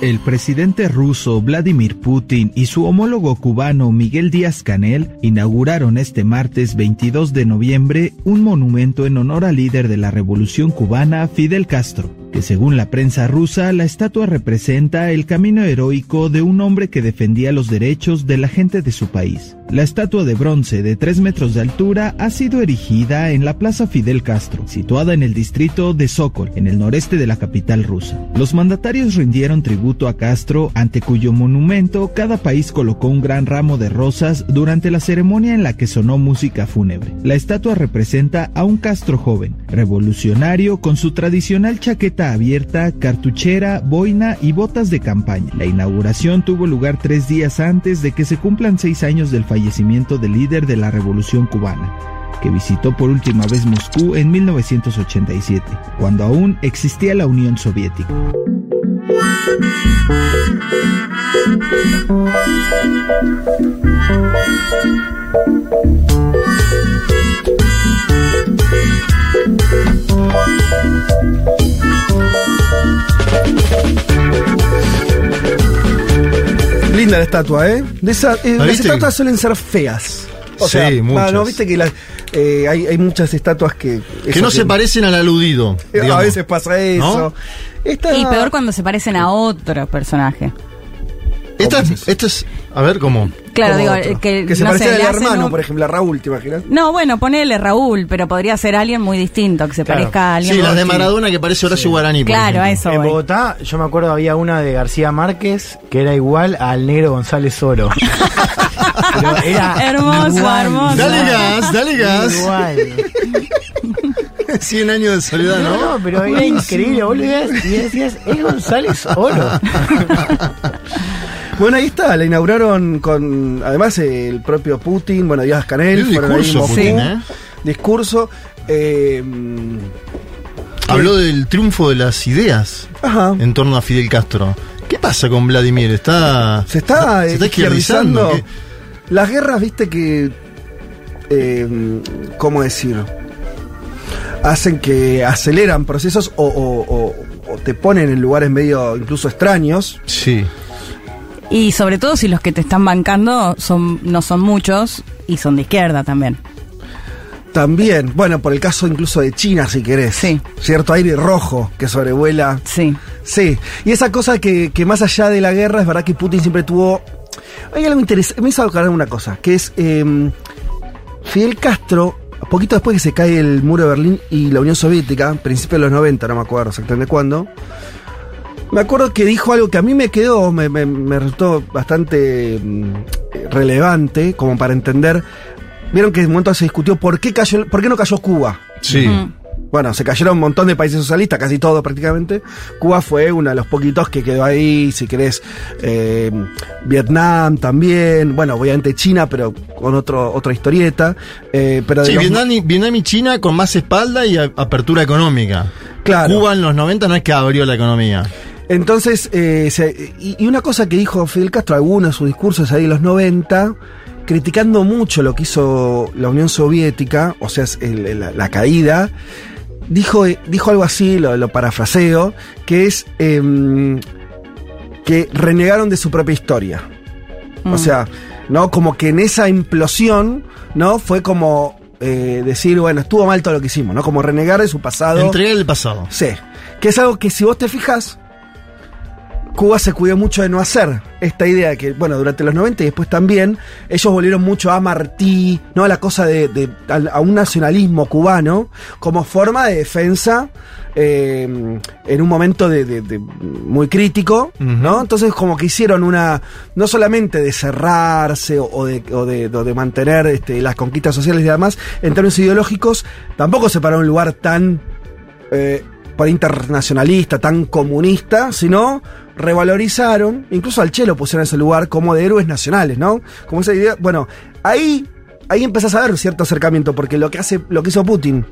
El presidente ruso Vladimir Putin y su homólogo cubano Miguel Díaz Canel inauguraron este martes 22 de noviembre un monumento en honor al líder de la revolución cubana Fidel Castro que según la prensa rusa, la estatua representa el camino heroico de un hombre que defendía los derechos de la gente de su país. La estatua de bronce de 3 metros de altura ha sido erigida en la Plaza Fidel Castro, situada en el distrito de Sokol, en el noreste de la capital rusa. Los mandatarios rindieron tributo a Castro, ante cuyo monumento cada país colocó un gran ramo de rosas durante la ceremonia en la que sonó música fúnebre. La estatua representa a un Castro joven, revolucionario con su tradicional chaqueta abierta, cartuchera, boina y botas de campaña. La inauguración tuvo lugar tres días antes de que se cumplan seis años del fallecimiento del líder de la revolución cubana que visitó por última vez Moscú en 1987, cuando aún existía la Unión Soviética. Linda la estatua, ¿eh? De esa, eh, las estatuas suelen ser feas. O Sí, sea, muchas. ¿no? Viste que la- eh, hay, hay muchas estatuas que... Que no se tiene. parecen al aludido. A veces pasa eso. ¿No? Esta- Y peor cuando se parecen a otro personaje. Esta, es- esta es. A ver cómo. Claro, como digo, otro. que, que se no sé, al hermano, un- por ejemplo, a Raúl, ¿te imaginas? No, bueno, ponele Raúl, pero podría ser alguien muy distinto, que se Claro. parezca a alguien. Sí, las de. Maradona que parece Horacio Guaraní. por Claro, a eso En voy. Bogotá, yo me acuerdo había una de García Márquez que era igual al negro González Oro. Pero era Hermoso, igual, hermoso. Dale gas, dale gas. Igual. 100 años de soledad, No, ¿no? no, pero era increíble. Veías y decías, es González Oro. Bueno, ahí está, la inauguraron con, además, eh, el propio Putin, bueno, Díaz Canel, ahí discurso, Moscú. Putin, ¿eh? Discurso. eh, Habló del triunfo de las ideas ajá. en torno a Fidel Castro. ¿Qué pasa con Vladimir? ¿Está, Se está, se está eh, izquierdizando? Las guerras, viste que. eh, ¿Cómo decir? Hacen que aceleran procesos o, o- o- o te ponen en lugares medio incluso extraños. Sí. Y sobre todo si los que te están bancando son no son muchos y son de izquierda también. También, bueno, por el caso incluso de China, si querés. Sí. Cierto aire rojo que sobrevuela. Sí. Sí, y esa cosa que, que más allá de la guerra, es verdad que Putin siempre tuvo. Hay algo interesante. Me hizo acordar una cosa, que es. eh, Fidel Castro, poquito después que se cae el muro de Berlín y la Unión Soviética, principios de los 90, no me acuerdo exactamente cuándo. Me acuerdo que dijo algo que a mí me quedó, me, me- me resultó bastante mm, relevante, como para entender. Vieron que en un momento se discutió por qué, cayó, por qué no cayó Cuba. Sí. Bueno, se cayeron un montón de países socialistas, casi todos prácticamente. Cuba fue uno de los poquitos que quedó ahí, si querés, eh, Vietnam también, bueno, obviamente China, pero con otro, otra historieta. eh, pero Sí, los- Vietnam y, Vietnam y China con más espalda y apertura económica. Claro. Cuba en los 90 no es que abrió la economía. Entonces, eh, se- y, una cosa que dijo Fidel Castro, algunos de sus discursos ahí en los 90, criticando mucho lo que hizo la Unión Soviética, o sea, el- la caída, dijo, eh, dijo algo así, lo, lo parafraseo, que es em, que renegaron de su propia historia. O Mm. sea, ¿no? Como que en esa implosión, ¿no? Fue como eh, decir, bueno, estuvo mal todo lo que hicimos, ¿no? Como renegar de su pasado. Entregar el pasado. Sí. Que es algo que si vos te fijas, Cuba se cuidó mucho de no hacer. Esta idea de que, bueno, durante los 90 y después también, ellos volvieron mucho a Martí, ¿no? A la cosa de, de- a un nacionalismo cubano como forma de defensa eh, en un momento de, de- de muy crítico, ¿no? Entonces como que hicieron una, no solamente de cerrarse o, o de, o de- o de mantener este, las conquistas sociales y demás, en términos ideológicos, tampoco se paró un lugar tan eh, por internacionalista, tan comunista, sino revalorizaron, incluso al Che lo pusieron en ese lugar como de héroes nacionales, ¿no? Como esa idea, bueno, ahí, ahí empezás a ver cierto acercamiento, porque lo que hace, lo que hizo Putin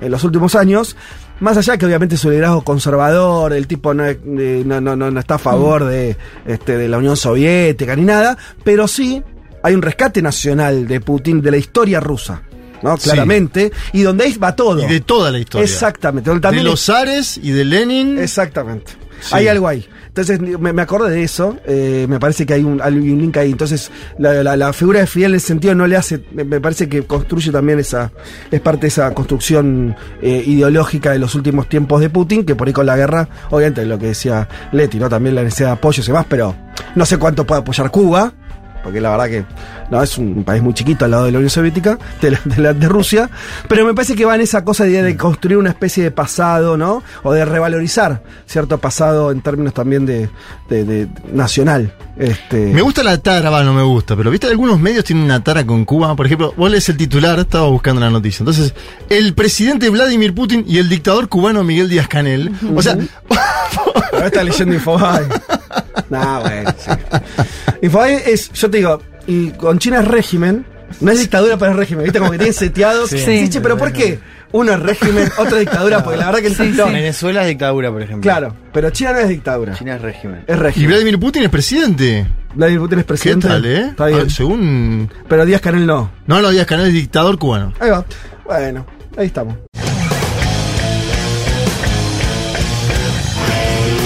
en los últimos años, más allá que obviamente su liderazgo conservador, el tipo no, no, no, no, está a favor de, este, de la Unión Soviética ni nada, pero sí hay un rescate nacional de Putin de la historia rusa. ¿no? Sí. Claramente, y donde ahí va todo. Y de toda la historia. Exactamente. donde De también los zares y de Lenin. Exactamente. Sí. Hay algo ahí. Entonces me, me acordé de eso, eh, me parece que hay un, hay un link ahí. Entonces la, la- figura de Fidel en ese sentido no le hace, me, parece que construye también esa, es parte de esa construcción eh, ideológica de los últimos tiempos de Putin, que por ahí con la guerra, obviamente lo que decía Leti, ¿no? También la necesidad de apoyo y demás, pero no sé cuánto puede apoyar Cuba. Porque la verdad que no es un país muy chiquito al lado de la Unión Soviética, de, la- de, la- de Rusia, pero me parece que va en esa cosa de, de construir una especie de pasado, ¿no? O de revalorizar cierto pasado en términos también de, de- nacional. Este, Me gusta la tara, va, no me gusta, pero viste, algunos medios tienen una tara con Cuba. Por ejemplo, vos lees el titular, estaba buscando la noticia. Entonces, el presidente Vladimir Putin y el dictador cubano Miguel Díaz Canel. O sea, Ahora está leyendo Infobae. Nah, bueno, sí. Infobae es, yo te digo, y con China es régimen, no es dictadura, pero es régimen. ¿Viste? Como que tienen seteados. Sí. Sí, che, pero ¿por qué? Uno es régimen, otro es dictadura, porque la verdad que el no, Venezuela es dictadura, por ejemplo. Claro, pero China no es dictadura. China es régimen. Es y régimen. Vladimir Putin es presidente. Vladimir Putin es ¿Qué presidente. tal, eh? Está bien. Ah, según. Pero Díaz Canel no. No, no, Díaz Canel es dictador cubano. Ahí va. Bueno, ahí estamos.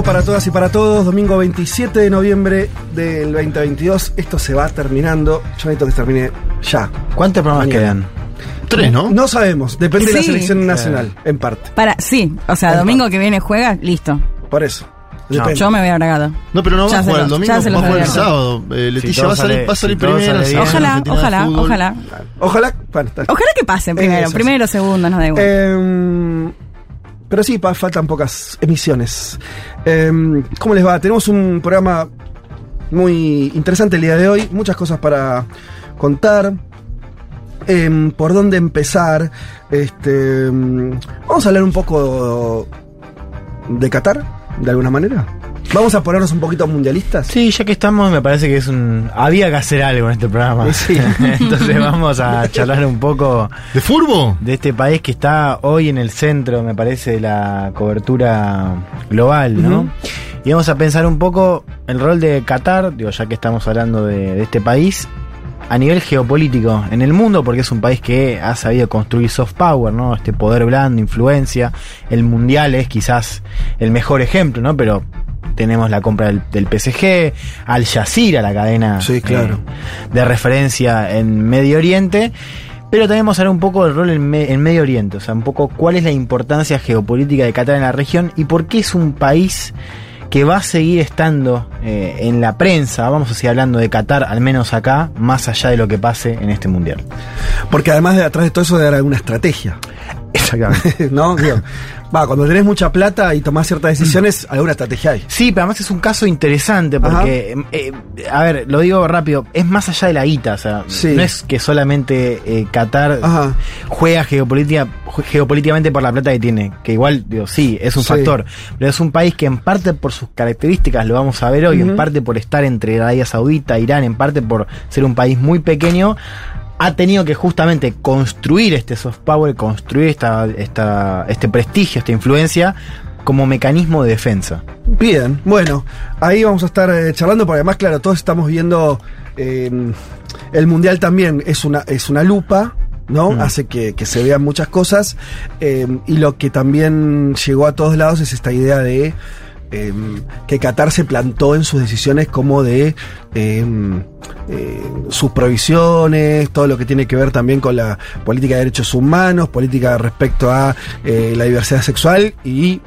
domingo para todas y para todos. Domingo 27 de noviembre del 2022. Esto se va terminando. Yo necesito que se termine ya. ¿Cuántos programas Mañana. quedan? Tres, ¿no? No sabemos, depende de la selección nacional, en parte. Para, sí, o sea, domingo que viene juega, listo. Por eso. Yo me voy a bragado. No, pero no va Ya a se jugar el domingo, va a jugar el sábado. Eh, Leticia va a salir, sale- va a si sale va a Ojalá, ojalá, ojalá. Ojalá. Bueno. Ojalá que pasen primero, primero, segundo, nos da igual. Em, pero sí, faltan pocas emisiones. Em, ¿Cómo les va? Tenemos un programa muy interesante el día de hoy. Muchas cosas para contar. Em, ¿Por dónde empezar? Este, em, vamos a hablar un poco de Qatar, de alguna manera. Vamos a ponernos un poquito mundialistas. Sí, ya que estamos, me parece que es un. Había que hacer algo en este programa. Sí. Entonces vamos a charlar un poco ¿De furbo? de este país que está hoy en el centro, me parece, de la cobertura global, ¿no? Y vamos a pensar un poco el rol de Qatar, digo, ya que estamos hablando de, de este país, a nivel geopolítico en el mundo, porque es un país que ha sabido construir soft power, ¿no? Este poder blando, influencia. El mundial es quizás el mejor ejemplo, ¿no? Pero tenemos la compra del, del PSG, Al Jazeera, la cadena Sí, claro. eh, de referencia en Medio Oriente. Pero también vamos a hablar un poco del rol en, Me- en Medio Oriente, o sea, un poco cuál es la importancia geopolítica de Qatar en la región y por qué es un país que va a seguir estando eh, en la prensa, vamos a seguir hablando de Qatar, al menos acá, más allá de lo que pase en este mundial. Porque además de atrás de todo eso debe haber alguna estrategia. Exactamente. ¿No? Digo, va, cuando tenés mucha plata y tomás ciertas decisiones, alguna estrategia hay. Sí, pero además es un caso interesante porque, eh, a ver, lo digo rápido, es más allá de la guita, o sea, Sí. no es que solamente eh, Qatar Ajá. juega geopolítica, geopolíticamente por la plata que tiene, que igual, digo, sí, es un Sí. factor, pero es un país que en parte por sus características, lo vamos a ver hoy, en parte por estar entre Arabia Saudita, Irán, en parte por ser un país muy pequeño, ha tenido que justamente construir este soft power, construir esta, esta, este prestigio, esta influencia como mecanismo de defensa. Bien, bueno, ahí vamos a estar eh, charlando, porque además, claro, todos estamos viendo eh, el mundial también es una, es una lupa. ¿no? Mm. Hace que, que se vean muchas cosas. eh, y lo que también llegó a todos lados es esta idea de eh, que Qatar se plantó en sus decisiones como de eh, eh, sus provisiones, todo lo que tiene que ver también con la política de derechos humanos, política respecto a eh, la diversidad sexual y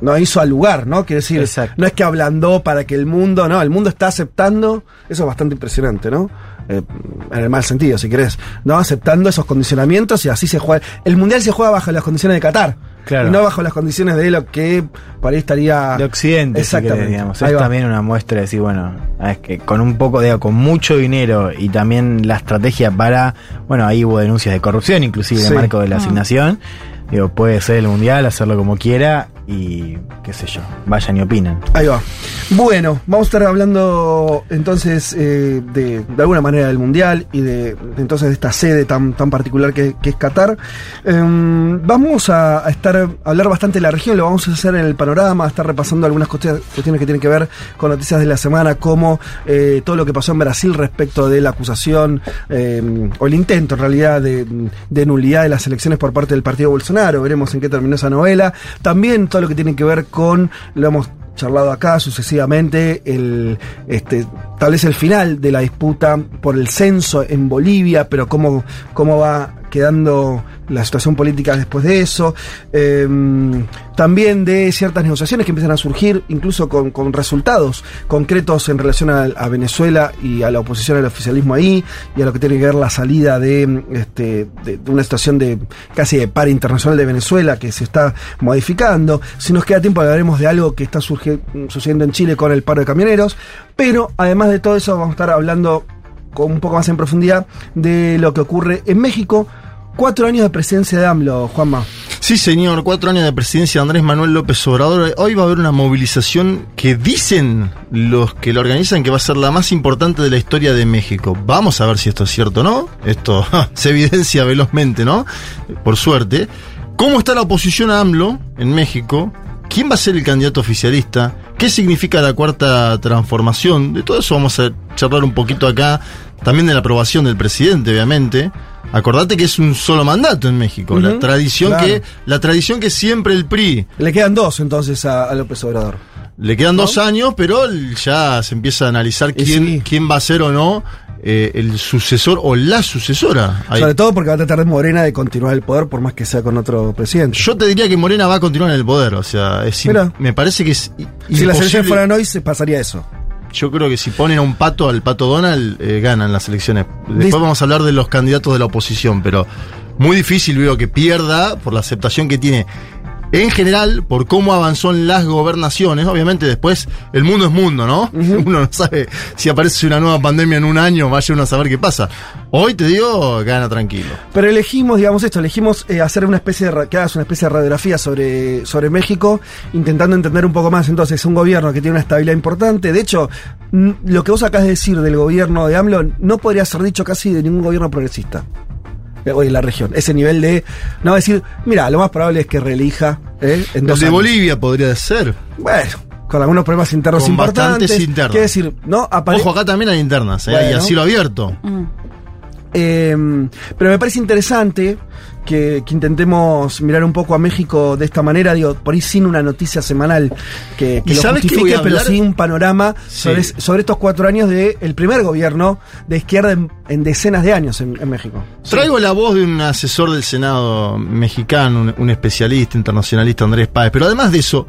no hizo al lugar, ¿no? Quiere decir, Exacto. no es que ablandó para que el mundo, no, el mundo está aceptando, eso es bastante impresionante, ¿no? Eh, en el mal sentido, si querés, ¿no? Aceptando esos condicionamientos y así se juega. El mundial se juega bajo las condiciones de Qatar, Claro. Y no bajo las condiciones de lo que para ahí estaría. De Occidente, si Exactamente. querés, digamos. Ahí Es va. también una muestra de decir, bueno, es que con un poco de, con mucho dinero y también la estrategia para, bueno, ahí hubo denuncias de corrupción, inclusive en Sí. el marco de la Ah. asignación. Digo, puede ser el mundial, hacerlo como quiera y qué sé yo, vayan y opinen. Ahí va. Bueno, vamos a estar hablando entonces eh, de, de alguna manera del Mundial y de, entonces de esta sede tan, tan particular que, es Qatar. Em, vamos a, estar hablar bastante de la región, lo vamos a hacer en el panorama, a estar repasando algunas cuestiones, cuestiones que tienen que ver con noticias de la semana, como eh, todo lo que pasó en Brasil respecto de la acusación em, o el intento en realidad de, de nulidad de las elecciones por parte del partido Bolsonaro. Veremos en qué terminó esa novela. También todo lo que tiene que ver con, lo hemos charlado acá sucesivamente, el, este, tal vez el final de la disputa por el censo en Bolivia, pero cómo, cómo va quedando la situación política después de eso. Eh, también de ciertas negociaciones que empiezan a surgir, incluso con, resultados concretos en relación a, Venezuela y a la oposición al oficialismo ahí, y a lo que tiene que ver la salida de, este, de, una situación de casi de par internacional de Venezuela que se está modificando. Si nos queda tiempo hablaremos de algo que está surgi- sucediendo en Chile con el paro de camioneros, pero además de todo eso vamos a estar hablando con un poco más en profundidad de lo que ocurre en México. Cuatro años de presidencia de AMLO, Juanma. Sí, señor, cuatro años de presidencia de Andrés Manuel López Obrador. Hoy va a haber una movilización que dicen los que la organizan que va a ser la más importante de la historia de México. Vamos a ver si esto es cierto o no. Esto se evidencia velozmente, ¿no? Por suerte. ¿Cómo está la oposición a AMLO en México? ¿Quién va a ser el candidato oficialista? ¿Qué significa la cuarta transformación? De todo eso vamos a charlar un poquito acá. También de la aprobación del presidente, obviamente. Acordate que es un solo mandato en México. La tradición claro. que la tradición que siempre el PRI Le quedan dos entonces a, a López Obrador. le quedan dos años, pero ya se empieza a analizar quién, sí. quién va a ser o no eh, el sucesor o la sucesora. Ahí. Sobre todo porque va a tratar de Morena de continuar el poder por más que sea con otro presidente. Yo te diría que Morena va a continuar en el poder, o sea, es Mira. me parece que es si las elecciones fueran hoy, se pasaría eso. Yo creo que si ponen a un pato, al pato Donald, eh, ganan las elecciones. Después vamos a hablar de los candidatos de la oposición, pero muy difícil veo que pierda por la aceptación que tiene en general, por cómo avanzó en las gobernaciones. Obviamente después el mundo es mundo, ¿no? Uno no sabe si aparece una nueva pandemia en un año, vaya uno a saber qué pasa. Hoy te digo, gana tranquilo. Pero elegimos, digamos esto, elegimos eh, hacer una especie de, que hagas una especie de radiografía sobre, sobre México, intentando entender un poco más entonces un gobierno que tiene una estabilidad importante. De hecho, lo que vos acabas de decir del gobierno de AMLO no podría ser dicho casi de ningún gobierno progresista. Eh, Hoy en la región. Ese nivel de. No decir, mira, lo más probable es que reelija. ¿eh? en El dos de años". Bolivia podría ser. Bueno, con algunos problemas internos Con importantes. bastantes internos. Quiere decir, ¿no? Apare- Ojo, acá también hay internas, ¿eh? y Bueno. así lo abierto. Eh, pero me parece interesante que, que intentemos mirar un poco a México de esta manera, digo, por ahí sin una noticia semanal que, que ¿Y lo justifique, pero sí un panorama Sí. sobre, sobre estos cuatro años del el primer gobierno de izquierda en, en decenas de años en, en México. Traigo la voz de un asesor del Senado mexicano, un, un especialista internacionalista, Andrés Páez. Pero además de eso,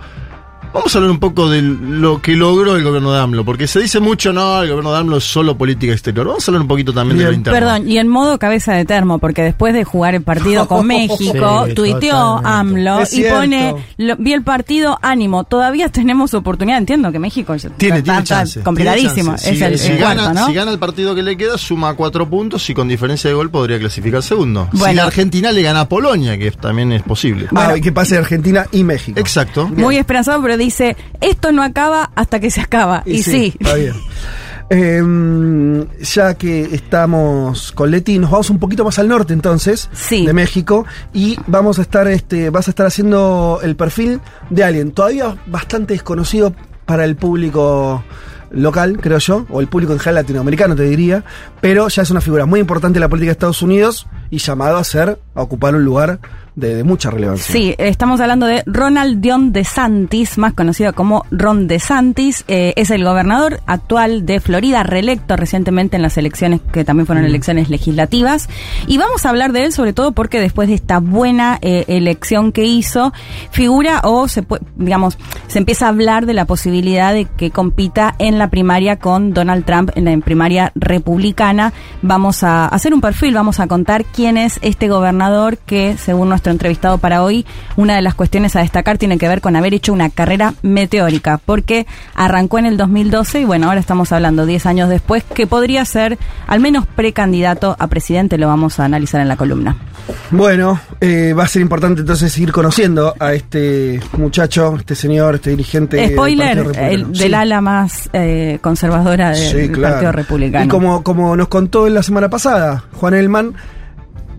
vamos a hablar un poco de lo que logró el gobierno de AMLO. Porque se dice mucho, no, el gobierno de AMLO es solo política exterior. Vamos a hablar un poquito también de lo Bien. interno. Perdón, y en modo cabeza de termo, porque después de jugar el partido con México, Sí, tuiteó totalmente. AMLO Es y cierto. pone, lo- vi el partido, ánimo, todavía tenemos oportunidad, entiendo que México ya Tiene, está, tiene está chance. complicadísimo, tiene chance. es Si- el, si el gana, cuarto, ¿no? si gana el partido que le queda, suma cuatro puntos y con diferencia de gol podría clasificar segundo. Si Bueno. la Argentina le gana a Polonia, que también es posible. Ah, y que pase Argentina y México. Exacto. Muy esperanzado, pero dice, esto no acaba hasta que se acaba. Y, sí. Está bien. Eh, ya que estamos con Leti, nos vamos un poquito más al norte entonces Sí. de México y vamos a estar, este, vas a estar haciendo el perfil de alguien todavía bastante desconocido para el público local, creo yo, o el público en general latinoamericano, te diría, pero ya es una figura muy importante en la política de Estados Unidos y llamado a ser, a ocupar un lugar de, de mucha relevancia. Sí, estamos hablando de Ronald Dion de Santis, más conocido como Ron de Santis. Eh, es el gobernador actual de Florida, reelecto recientemente en las elecciones que también fueron elecciones legislativas. Y vamos a hablar de él sobre todo porque después de esta buena eh, elección que hizo, figura o se digamos, se empieza a hablar de la posibilidad de que compita en la primaria con Donald Trump en la primaria republicana. Vamos a hacer un perfil, vamos a contar quién es este gobernador que, según nuestro entrevistado para hoy, una de las cuestiones a destacar tiene que ver con haber hecho una carrera meteórica, porque arrancó en el 2012 y bueno, ahora estamos hablando 10 años después, que podría ser al menos precandidato a presidente, lo vamos a analizar en la columna. Bueno, eh, va a ser importante entonces seguir conociendo a este muchacho, este señor, este dirigente. del Spoiler, Republicano. el, Sí. del ala más eh, conservadora Sí, del claro. Partido Republicano. Y como, como nos contó en la semana pasada, Juan Elman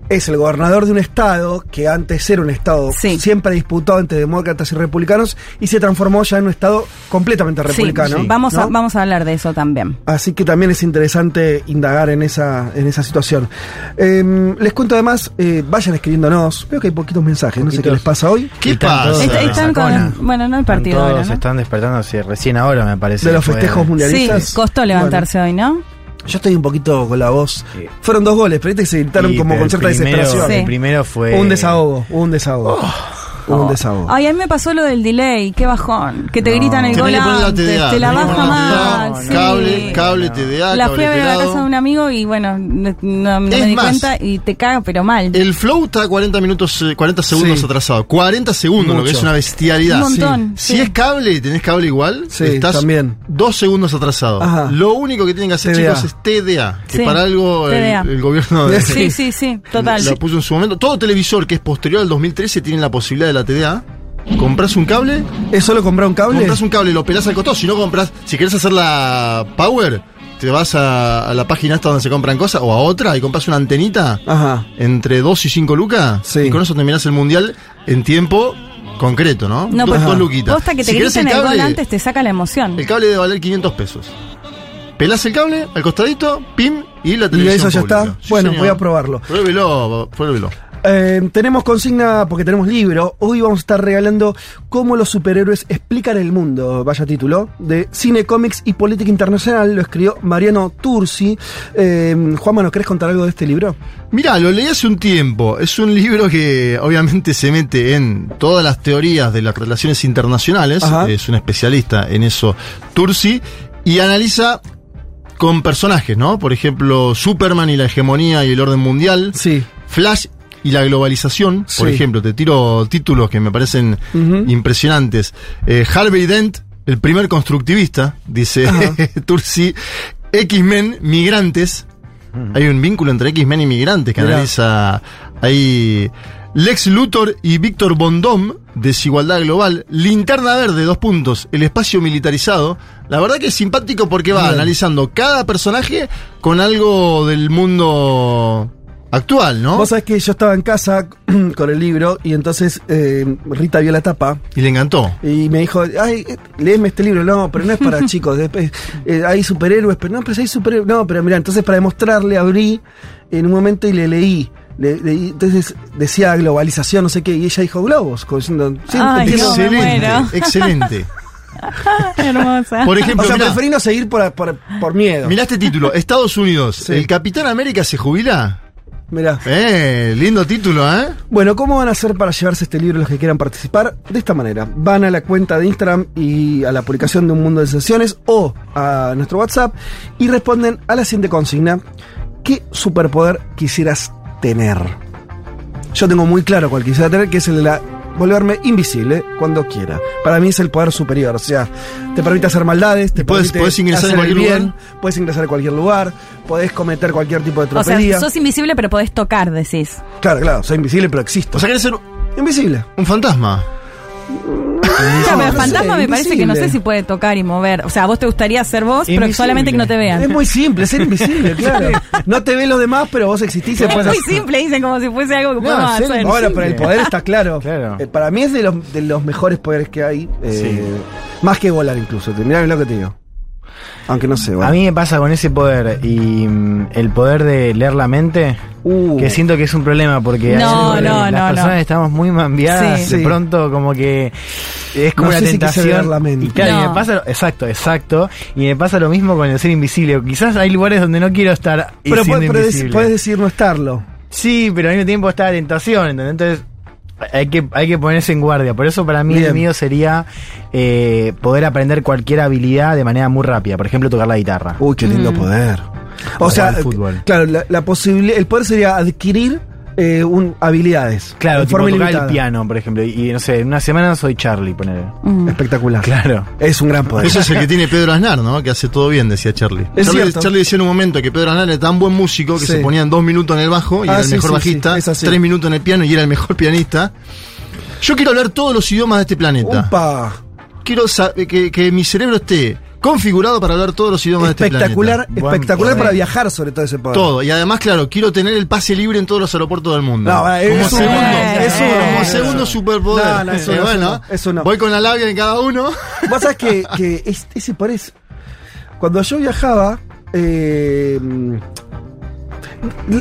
es el gobernador de un estado que antes era un estado Sí. siempre disputado entre demócratas y republicanos y se transformó ya en un estado completamente Sí, republicano. vamos, a, vamos a hablar de eso también. Así que también es interesante indagar en esa, en esa situación. Eh, les cuento además, eh, vayan escribiéndonos. Veo que hay poquitos mensajes, no sé qué les pasa hoy. ¿Qué Están pasa? Est- están con- bueno, no el Están partido Todos ahora, ¿no? están despertándose recién ahora, me parece. De los festejos mundialistas. Sí, costó levantarse hoy, ¿no? Yo estoy un poquito con la voz. Sí. Fueron dos goles, pero viste que se gritaron como con cierta primero- desesperación. Sí. El primero fue. Un desahogo, un desahogo. Un desahogo. Ay, a mí me pasó lo del delay, qué bajón. Que te No. gritan el Tenés gol antes, TDA, te la baja mal. TDA, sí. Cable, cable, No. TDA, La cable fui a ver a la casa de un amigo y bueno, no, me di más, cuenta y te caga, pero mal. El flow está 40 minutos, eh, 40 segundos Sí. atrasado. 40 segundos, lo que es una bestialidad. Un montón, Si sí. es cable, tenés cable igual, Sí, estás también. dos segundos atrasado. Ajá. Lo único que tienen que hacer, TDA. chicos, es TDA. Que Sí, para algo el gobierno de, Sí, sí, sí, total. lo puso en su momento. Todo televisor que es posterior al 2013 tiene la posibilidad de la TDA. Compras un cable, ¿Es solo comprar un cable? compras un cable, lo pelás al costado. Si no compras, si querés hacer la Power, te vas a, a la página esta donde se compran cosas o a otra y compras una antenita Ajá. entre 2 y 5 lucas. Sí. Y con eso terminás el mundial en tiempo concreto, ¿no? No, pues, dos luquitas. Posta que te Si griten el, cable, gol antes te saca la emoción. El cable debe valer 500 pesos. Pelás el cable al costadito, pim, y la Y televisión eso ya pública. está. Sí, bueno, señor. voy a probarlo. Pruébelo, pruébelo. Eh, tenemos consigna porque tenemos libro. Hoy vamos a estar regalando cómo los superhéroes explican el mundo. Vaya título. De cine, cómics y política internacional. Lo escribió Mariano Tursi. Eh, Juanma, ¿nos querés contar algo de este libro? Mirá, lo leí hace un tiempo. Es un libro que obviamente se mete en todas las teorías de las relaciones internacionales. Ajá. Es un especialista en eso, Tursi, y analiza con personajes, ¿no? Por ejemplo, Superman y la hegemonía y el orden mundial. Sí. Flash y la globalización, por Sí. ejemplo, te tiro títulos que me parecen impresionantes. Eh, Harvey Dent, el primer constructivista, dice. Tursi. X-Men, migrantes. Hay un vínculo entre X-Men y migrantes que Mirá. analiza ahí. Lex Luthor y Víctor Bondom, Desigualdad Global. Linterna Verde, dos puntos. El espacio militarizado. La verdad que es simpático porque va Bien. analizando cada personaje con algo del mundo actual, ¿no? Vos sabés que yo estaba en casa con el libro y entonces eh, Rita vio la tapa Y le encantó. y me dijo, ay, eh, léeme este libro. No, pero no es para chicos. después, eh, hay superhéroes, pero no, pero si hay superhéroes. No, pero mira, entonces para demostrarle abrí en un momento y le leí. Le- leí, entonces decía globalización, no sé qué, y ella dijo globos, diciendo, sí, Ay, excelente, excelente. Hermosa. Por O ejemplo, sea, mirá, preferí no seguir por, por, por miedo. mirá este título, Estados Unidos, Sí. ¿el Capitán América se jubila? Mirá. Eh, lindo título, ¿eh? Bueno, ¿cómo van a hacer para llevarse este libro los que quieran participar? De esta manera, van a la cuenta de Instagram y a la publicación de Un Mundo de Sensaciones o a nuestro WhatsApp y responden a la siguiente consigna. ¿Qué superpoder quisieras tener? Yo tengo muy claro cuál quisiera tener, que es el de la volverme invisible cuando quiera. Para mí es el poder superior, o sea, te permite hacer maldades, te Puedes- permite puedes ingresar hacer en el cualquier bien, lugar. puedes ingresar a cualquier lugar, podés cometer cualquier tipo de O sea, tropelía. sos invisible pero podés tocar, decís. Claro, claro, soy invisible pero existo. O sea, querés ser invisible. un fantasma. Pero el no fantasma sé, me parece que no sé si puede tocar y mover. O sea, vos te gustaría ser vos, pero solamente que no te vean. Es muy simple, ser invisible, claro. No te ven los demás, pero vos existís y Es muy hacer. simple, dicen como si fuese algo que No, podemos hacer. Bueno, pero el poder está claro. Claro. Eh, para mí es de los, de los mejores poderes que hay. eh, Más que volar incluso. Mirá lo que te digo. Aunque no sé, bueno. A mí me pasa con ese poder y mm, el poder de leer la mente, Uh. que siento que es un problema porque No, a veces no, las no, personas no. estamos muy mambiadas, Sí. de Sí. pronto como que es como No una sé si quise tentación. leer la mente. Y claro, y No. me pasa, lo- exacto, exacto, y me pasa lo mismo con el ser invisible. Quizás hay lugares donde no quiero estar y pero siendo puedes, puedes- invisible. puedes decir no estarlo. Sí, pero al mismo tiempo está la tentación, ¿entendés? Entonces hay que, hay que ponerse en guardia. Por eso para mí Bien. el mío sería eh, poder aprender cualquier habilidad de manera muy rápida. Por ejemplo, tocar la guitarra. Uy, qué lindo poder. O O sea, fútbol. claro, la, la posibilidad, el poder sería adquirir eh, un, habilidades. Claro, en tipo forma tocar el piano, por ejemplo. Y no sé, en una semana soy Charlie, poner. Mm. Espectacular. Claro. Es un gran poder. Ese es el que tiene Pedro Aznar, ¿no? Que hace todo bien, decía Charlie. Es Charlie, decía en un momento que Pedro Aznar era tan buen músico que Sí. se ponía en dos minutos en el bajo y Ah, era el sí, mejor sí, bajista, sí, es así. tres minutos en el piano y era el mejor pianista. Yo quiero hablar todos los idiomas de este planeta. Upa. Quiero que, que mi cerebro esté configurado para hablar todos los idiomas de este Espectacular, planeta. Espectacular poder. para viajar sobre todo ese poder. Todo. Y además, claro, quiero tener el pase libre en todos los aeropuertos del mundo. No, es como uno, segundo, es uno, como es segundo superpoder. No, no, es uno, Eh, es bueno, uno, es uno. voy con la labia en cada uno. Vos sabés que, que es- ese poder es. Cuando yo viajaba. eh,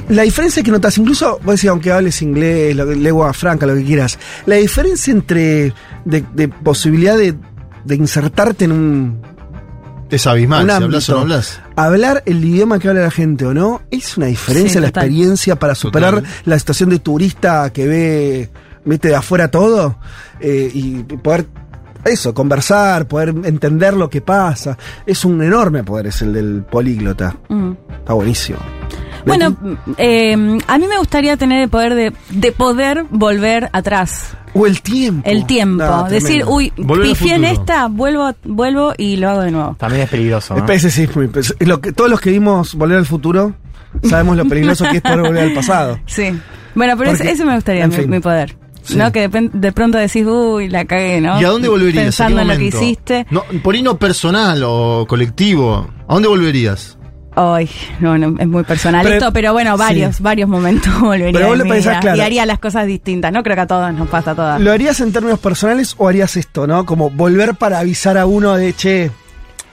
la diferencia que notas, incluso vos decís, aunque hables inglés, lengua franca, lo que quieras, la diferencia entre de, de posibilidad de, de insertarte en un, Es abismal, un si ámbito, hablas o no hablas. hablar el idioma que habla la gente o no, es una diferencia Sí, la total. experiencia para superar Total. la situación de turista que ve, vete de afuera todo eh, y poder eso, conversar, poder entender lo que pasa. Es un enorme poder, es el del políglota. Mm. Está buenísimo. Bueno, eh, a mí me gustaría tener el poder de, de poder volver atrás. O el tiempo. El tiempo. No, Decir, uy, pifié en esta, vuelvo, vuelvo y lo hago de nuevo. También es peligroso, ¿no? Ese sí es muy- lo que, todos los que vimos Volver al Futuro sabemos lo peligroso que es poder volver al pasado. Sí. Bueno, pero Porque- ese me gustaría, en mi, fin. mi poder. Sí. ¿No? Que de, pronto decís, uy, la cagué, ¿no? ¿Y a dónde volverías? Pensando ¿A en lo que hiciste. No, por ahí no personal o colectivo. ¿A dónde volverías? Ay, no, no, es muy personal Pero- esto, pero bueno, varios, sí. varios momentos volvería Pero vos lo pensás claro. y haría las cosas distintas. No creo que a todos nos pasa a todas. ¿Lo harías en términos personales o harías esto, no? Como volver para avisar a uno de, che,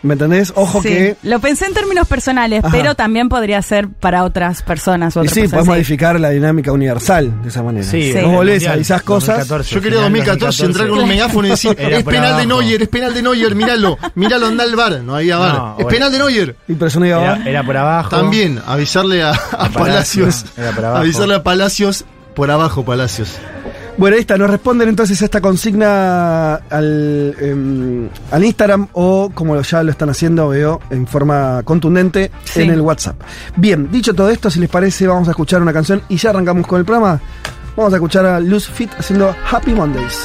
¿me entendés? Ojo Sí, que... Lo pensé en términos personales, Ajá. pero también podría ser para otras personas. Y Otras sí, podés modificar la dinámica universal de esa manera. Sí, Sí. Vos volvés, Mundial, avisás cosas. 2014, Yo quería final 2014 entrar con un megáfono y decir, Era es penal de. Neuer, es penal de Neuer, míralo, míralo, anda al bar. No había bar. No, es bueno. penal de Neuer. Y persona iba Era, abajo. era por abajo. También, avisarle a, a Palacios. Era por abajo. Avisarle a Palacios por abajo, Palacios. Bueno, ahí está, nos responden entonces a esta consigna al, em, al Instagram o como ya lo están haciendo, veo, en forma contundente Sí. en el WhatsApp. Bien, dicho todo esto, si les parece, vamos a escuchar una canción y ya arrancamos con el programa. Vamos a escuchar a Luz Fit haciendo Happy Mondays.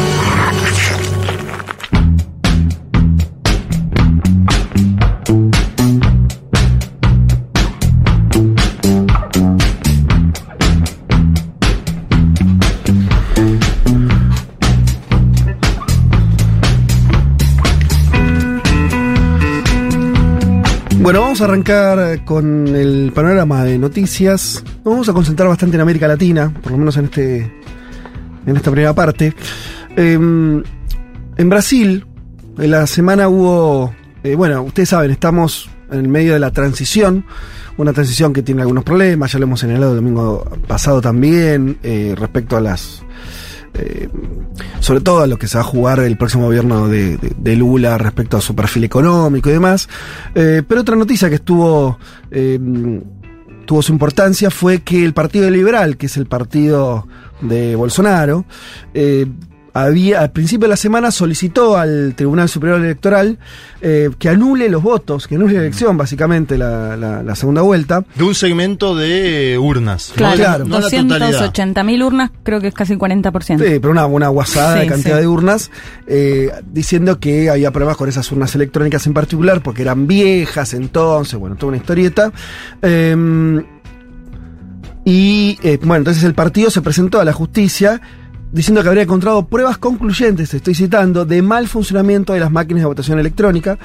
Bueno, vamos a arrancar con el panorama de noticias. Nos vamos a concentrar bastante en América Latina, por lo menos en este en esta primera parte. Em, en Brasil, en la semana hubo, eh, bueno, ustedes saben, estamos en el medio de la transición, una transición que tiene algunos problemas, ya lo hemos señalado el domingo pasado también, eh, respecto a las eh, sobre todo a lo que se va a jugar el próximo gobierno de, Lula respecto a su perfil económico y demás. Eh, pero otra noticia que estuvo, eh, tuvo su importancia fue que el Partido Liberal, que es el partido de Bolsonaro, había, al principio de la semana solicitó al Tribunal Superior Electoral eh, que anule los votos, que anule la elección, básicamente, la, la- la segunda vuelta. De un segmento de urnas. Claro, no. 280 mil urnas, creo que es casi el 40%. Sí, pero una, una guasada de cantidad sí. de urnas, eh, diciendo que había problemas con esas urnas electrónicas en particular, porque eran viejas entonces, bueno, toda una historieta. Eh, y eh, bueno, entonces el partido se presentó a la justicia diciendo que habría encontrado pruebas concluyentes, estoy citando, de mal funcionamiento de las máquinas de votación electrónica.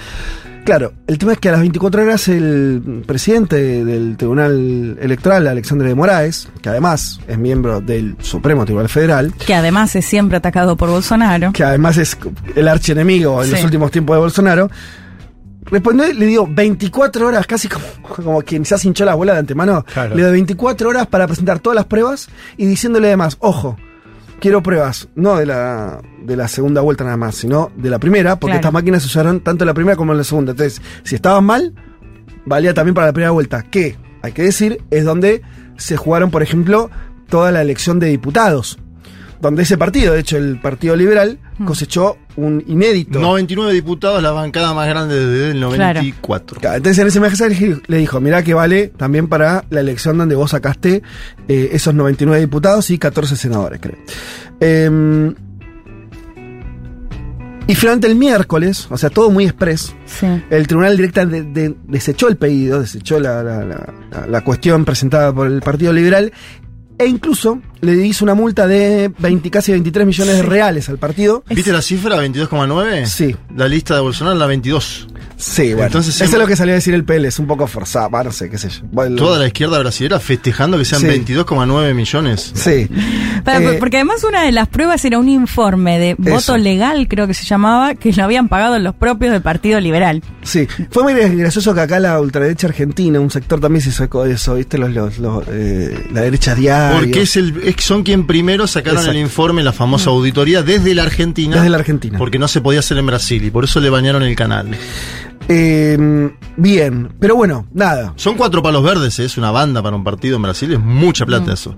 Claro, el tema es que a las 24 horas el presidente del Tribunal Electoral, Alexandre de Moraes, que además es miembro del Supremo Tribunal Federal, Que además es siempre atacado por Bolsonaro. que además es el archienemigo en los últimos tiempos de Bolsonaro, respondió le dio 24 horas, casi como, como quien se hinchó la bola de antemano, Claro. le dio 24 horas para presentar todas las pruebas y diciéndole además, ojo, quiero pruebas, no de la, de la segunda vuelta nada más, sino de la primera, porque Claro. estas máquinas se usaron tanto en la primera como en la segunda. Entonces, si estaban mal, valía también para la primera vuelta, que, hay que decir, es donde se jugaron, por ejemplo, toda la elección de diputados. Donde ese partido, de hecho el Partido Liberal, cosechó un inédito. 99 diputados, la bancada más grande desde el 94. Claro, Entonces en ese mensaje le- dijo, mirá que vale también para la elección donde vos sacaste eh, esos 99 diputados y 14 senadores, creo. Em, y finalmente el miércoles, o sea, todo muy express, Sí. el tribunal directamente desechó el pedido, desechó la- la- la- la cuestión presentada por el Partido Liberal e incluso le hizo una multa de 20, casi 23 millones de reales al partido. ¿Viste la cifra 22,9? Sí. La lista de Bolsonaro, la 22. Sí, bueno. Entonces, eso es lo que salió a decir el PL, es un poco forzado, no sé, qué sé yo. Bueno, Toda la izquierda brasilera festejando que sean Sí. 22,9 millones. Sí. Para- Eh, porque además una de las pruebas era un informe de voto Eso. legal, creo que se llamaba, que lo habían pagado los propios del Partido Liberal. Sí, fue muy gracioso que acá la ultraderecha argentina, un sector también se sacó de eso, ¿viste? Los, los, los, eh, la derecha diaria. Porque es el, es- son quien primero sacaron Exacto. el informe, la famosa auditoría, desde la Argentina. Desde la Argentina. Porque no se podía hacer en Brasil y por eso le bañaron el canal. Eh, bien, pero bueno, nada. Son cuatro palos verdes, ¿eh? es una banda para un partido en Brasil, es mucha plata eso.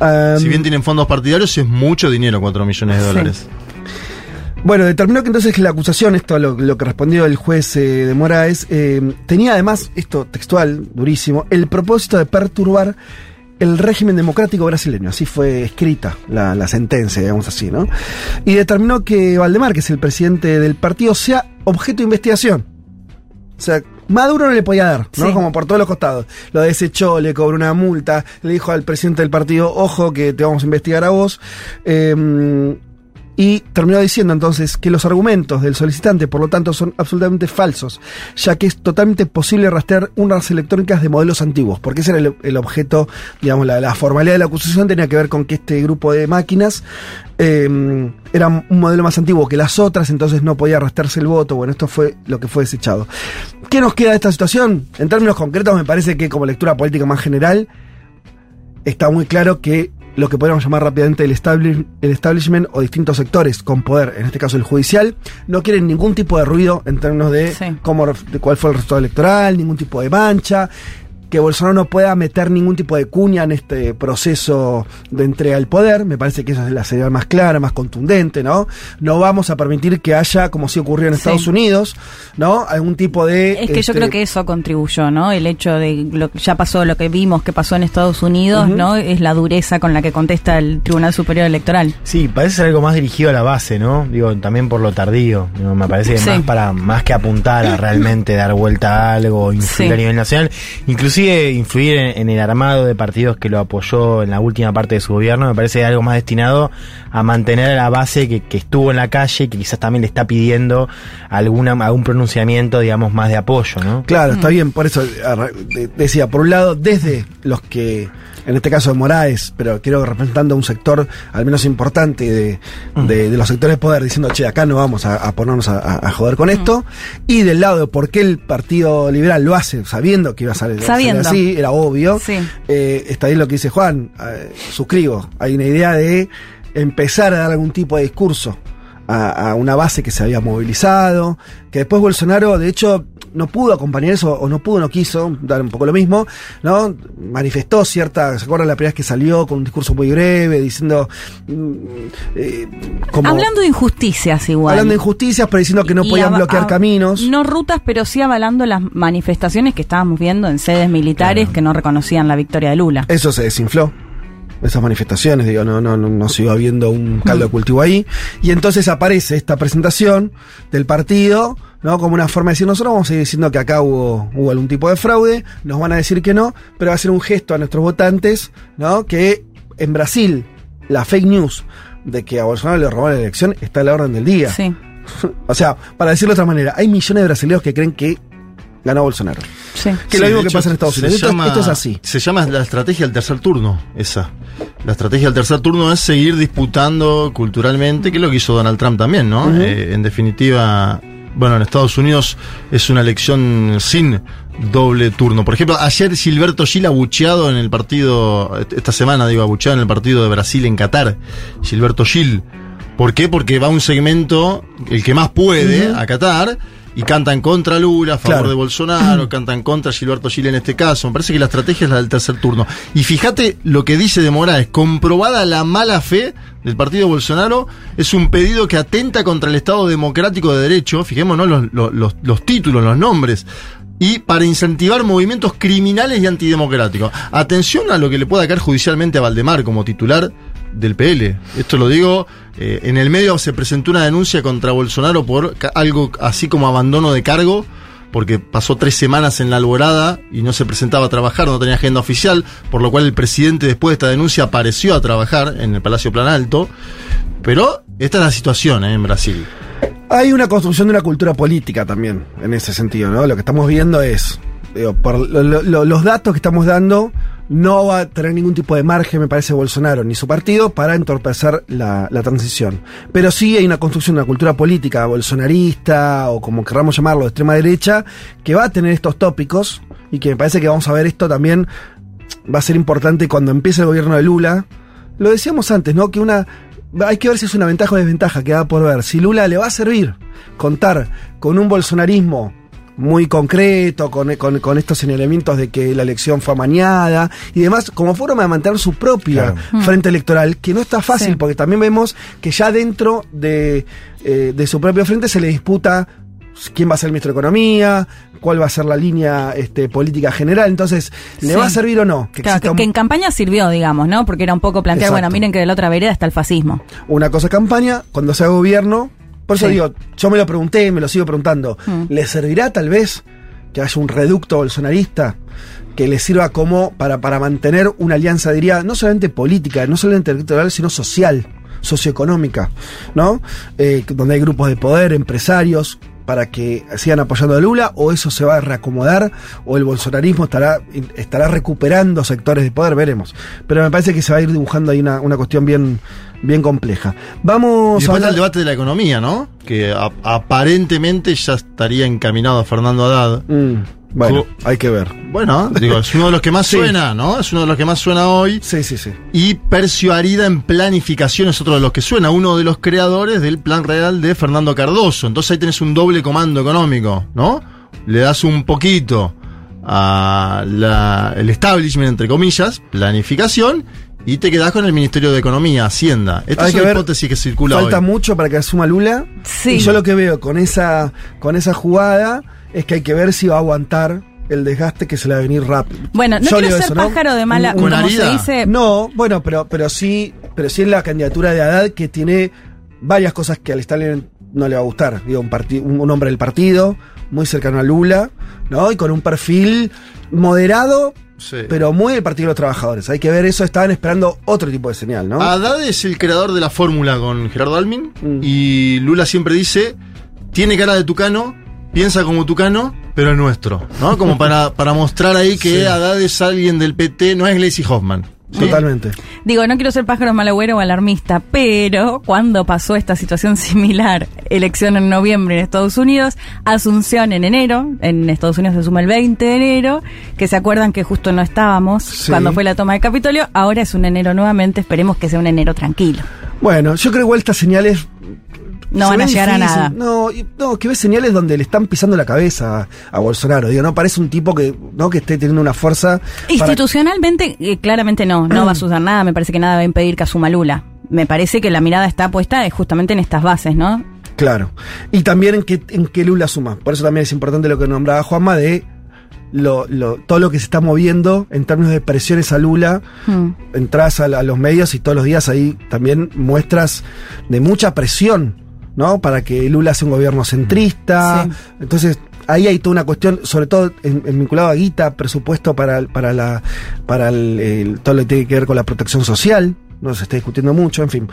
Um, si bien tienen fondos partidarios, es mucho dinero, 4 millones de Sí. dólares. Bueno, determinó que entonces la acusación, esto lo, lo que respondió el juez eh, de Moraes, eh, tenía además, esto textual, durísimo, el propósito de perturbar el régimen democrático brasileño. Así fue escrita la, la sentencia, digamos así, ¿no? Y determinó que Valdemar, que es el presidente del partido, sea objeto de investigación. O sea, Maduro no le podía dar, ¿no? Sí. Como por todos los costados. Lo desechó, le cobró una multa, le dijo al presidente del partido, ojo, que te vamos a investigar a vos. Eh, y terminó diciendo entonces que los argumentos del solicitante, por lo tanto, son absolutamente falsos, ya que es totalmente posible rastrear unas electrónicas de modelos antiguos, porque ese era el, objeto, digamos, la, formalidad de la acusación tenía que ver con que este grupo de máquinas eh, era un modelo más antiguo que las otras, entonces no podía rastrearse el voto. Bueno, esto fue lo que fue desechado. ¿Qué nos queda de esta situación? En términos concretos, me parece que como lectura política más general, está muy claro que lo que podríamos llamar rápidamente el, establish- el establishment o distintos sectores con poder, en este caso el judicial, no quieren ningún tipo de ruido en términos de, Sí. cómo, de cuál fue el resultado electoral, ningún tipo de mancha, que Bolsonaro no pueda meter ningún tipo de cuña en este proceso de entrega al poder, me parece que esa es la señal más clara, más contundente, ¿no? No vamos a permitir que haya, como sí ocurrió en Sí. Estados Unidos, ¿no? Algún tipo de... Es que yo este, creo que eso contribuyó, ¿no? El hecho de lo que ya pasó, lo que vimos que pasó en Estados Unidos. ¿no? Es la dureza con la que contesta el Tribunal Superior Electoral. Sí, parece ser algo más dirigido a la base, ¿no? Digo, también por lo tardío. Digo, me parece que Sí. más para más que apuntar a realmente dar vuelta a algo, influir Sí. a nivel nacional, inclusive influir en, el armado de partidos que lo apoyó en la última parte de su gobierno, me parece algo más destinado a mantener a la base que, que estuvo en la calle y que quizás también le está pidiendo alguna algún pronunciamiento, digamos, más de apoyo, ¿no? Claro, está bien, por eso decía, por un lado, desde los que, en este caso de Moraes, pero quiero representando a un sector al menos importante de, de- de los sectores de poder, diciendo, che, acá no vamos a, a ponernos a, a- a joder con esto, y del lado de por qué el Partido Liberal lo hace, sabiendo que iba a salir, salir Sabiendo. así, era obvio, Sí. eh, está bien lo que dice Juan, eh, suscribo, hay una idea de empezar a dar algún tipo de discurso a, a una base que se había movilizado, que después Bolsonaro, de hecho, no pudo acompañar eso, o no pudo, no quiso, dar un poco lo mismo, ¿no? Manifestó cierta, ¿se acuerdan la primera vez que salió con un discurso muy breve, diciendo, mm, eh, como, Hablando de injusticias igual. hablando de injusticias, pero diciendo que no podían bloquear caminos. No rutas, pero sí avalando las manifestaciones que estábamos viendo en sedes militares que no reconocían la victoria de Lula. Eso se desinfló. Esas manifestaciones, digo, no, no, no, no se iba viendo un caldo de cultivo ahí. Y entonces aparece esta presentación del partido, ¿no? Como una forma de decir, nosotros vamos a seguir diciendo que acá hubo, hubo algún tipo de fraude, nos van a decir que no, pero va a ser un gesto a nuestros votantes, ¿no? Que en Brasil la fake news de que a Bolsonaro le robaron la elección está a la orden del día. Sí. o sea, para decirlo de otra manera, hay millones de brasileños que creen que ganó Bolsonaro. Sí. Que Sí, lo mismo que hecho, pasa en Estados Unidos. Esto, llama- esto es así. Se llama la estrategia del tercer turno, esa. La estrategia del tercer turno es seguir disputando culturalmente, que es lo que hizo Donald Trump también, ¿no? Eh, en definitiva, bueno, en Estados Unidos es una elección sin doble turno. Por ejemplo, ayer Gilberto Gil abucheado en el partido, esta semana digo, abucheado en el partido de Brasil en Qatar. Gilberto Gil. ¿Por qué? Porque va un segmento, el que más puede, a Qatar, y cantan contra Lula, a favor Claro. de Bolsonaro, cantan contra Gilberto Gil en este caso. Me parece que la estrategia es la del tercer turno. Y fíjate lo que dice de Morales, comprobada la mala fe del partido Bolsonaro, es un pedido que atenta contra el Estado democrático de derecho, fijémonos los, los, los- los títulos, los nombres, y para incentivar movimientos criminales y antidemocráticos. Atención a lo que le pueda caer judicialmente a Valdemar como titular del PL. Esto lo digo, eh, en el medio se presentó una denuncia contra Bolsonaro por algo así como abandono de cargo, porque pasó tres semanas en la alborada y no se presentaba a trabajar, no tenía agenda oficial, por lo cual el presidente después de esta denuncia apareció a trabajar en el Palacio Plan Alto. Pero esta es la situación eh, en Brasil. Hay una construcción de una cultura política también, en ese sentido, ¿no? Lo que estamos viendo es, por lo- lo- lo- los datos que estamos dando, no va a tener ningún tipo de margen, me parece, Bolsonaro ni su partido para entorpecer la, transición. Pero sí hay una construcción una cultura política bolsonarista, o como queramos llamarlo, de extrema derecha, que va a tener estos tópicos, y que me parece que vamos a ver esto también, va a ser importante cuando empiece el gobierno de Lula. Lo decíamos antes, ¿no? Que una. Hay que ver si es una ventaja o desventaja, queda por ver. Si Lula le va a servir contar con un bolsonarismo muy concreto, con, con- con estos señalamientos de que la elección fue amañada y demás, como forma de mantener su propia frente electoral, que no está fácil, Sí. porque también vemos que ya dentro de, eh, de su propio frente se le disputa quién va a ser el ministro de Economía, cuál va a ser la línea este, política general. Entonces, ¿le Sí. va a servir o no? Que Claro, que, exista un- que en campaña sirvió, digamos, ¿no? Porque era un poco plantear, Exacto. bueno, miren que de la otra vereda está el fascismo. una cosa es campaña, cuando sea gobierno. Por eso Sí. digo, yo me lo pregunté, me lo sigo preguntando. Mm. ¿Le servirá tal vez que haya un reducto bolsonarista que le sirva como para, para mantener una alianza, diría, no solamente política, no solamente electoral, sino social, socioeconómica, ¿no? Eh, donde hay grupos de poder, empresarios, para que sigan apoyando a Lula, o eso se va a reacomodar, o el bolsonarismo estará, estará recuperando sectores de poder, veremos. Pero me parece que se va a ir dibujando ahí una, una cuestión bien, bien compleja. Vamos Y a después está hablar- el debate de la economía, ¿no? Que a- aparentemente ya estaría encaminado a Fernando Haddad. Mm, bueno, hay que ver. Bueno, digo, es uno de los que más Sí. suena, ¿no? Es uno de los que más suena hoy. Sí, sí, sí. Y Percio Arida en planificación es otro de los que suena, uno de los creadores del plan real de Fernando Cardoso. Entonces ahí tenés un doble comando económico, ¿no? Le das un poquito al establishment, entre comillas, planificación, y te quedás con el Ministerio de Economía, Hacienda. Esta Hay es que una ver, hipótesis que circula Falta hoy. mucho para que asuma Lula. Sí. Y yo lo que veo con esa, con esa jugada es que hay que ver si va a aguantar el desgaste que se le va a venir rápido. Bueno, no Yo quiero ser eso, ¿no? pájaro de mala, Con como se Arida. dice. No, bueno, pero, pero sí, pero sí en la candidatura de Haddad que tiene varias cosas que al Stalin no le va a gustar. Digo, un, un, un hombre del partido, muy cercano a Lula, ¿no? Y con un perfil moderado, Sí. pero muy del Partido de los Trabajadores. Hay que ver eso, estaban esperando otro tipo de señal, ¿no? Haddad es el creador de la fórmula con Gerardo Almin Mm. y Lula siempre dice, tiene cara de tucano, piensa como tucano, pero es nuestro, ¿no? Como para, para mostrar ahí que Sí. Haddad es alguien del PT, no es Gleisi Hoffman. Totalmente. Digo, no quiero ser pájaro malagüero o alarmista, pero cuando pasó esta situación similar, elección en noviembre en Estados Unidos, Asunción en enero, en Estados Unidos se suma el 20 de enero, que se acuerdan que justo no estábamos Sí. cuando fue la toma de Capitolio, ahora es un enero nuevamente, esperemos que sea un enero tranquilo. Bueno, yo creo igual estas señales. No van a llegar a nada. No, y- no, que ves señales donde le están pisando la cabeza a, a Bolsonaro. Digo, no parece un tipo que, ¿no? que esté teniendo una fuerza. para- Institucionalmente, eh, claramente no, no va a suceder nada, me parece que nada va a impedir que asuma Lula. Me parece que la mirada está puesta eh, justamente en estas bases, ¿no? Claro. Y también en que, en que Lula suma. Por eso también es importante lo que nombraba Juanma de lo, lo- todo lo que se está moviendo en términos de presiones a Lula. Hmm. Entras a, a los medios y todos los días ahí también muestras de mucha presión, ¿no? Para que Lula sea un gobierno centrista. Sí. Entonces, ahí hay toda una cuestión, sobre todo en, en vinculado a guita, presupuesto para, para la para el- el- todo lo que tiene que ver con la protección social. no se está discutiendo mucho, en fin.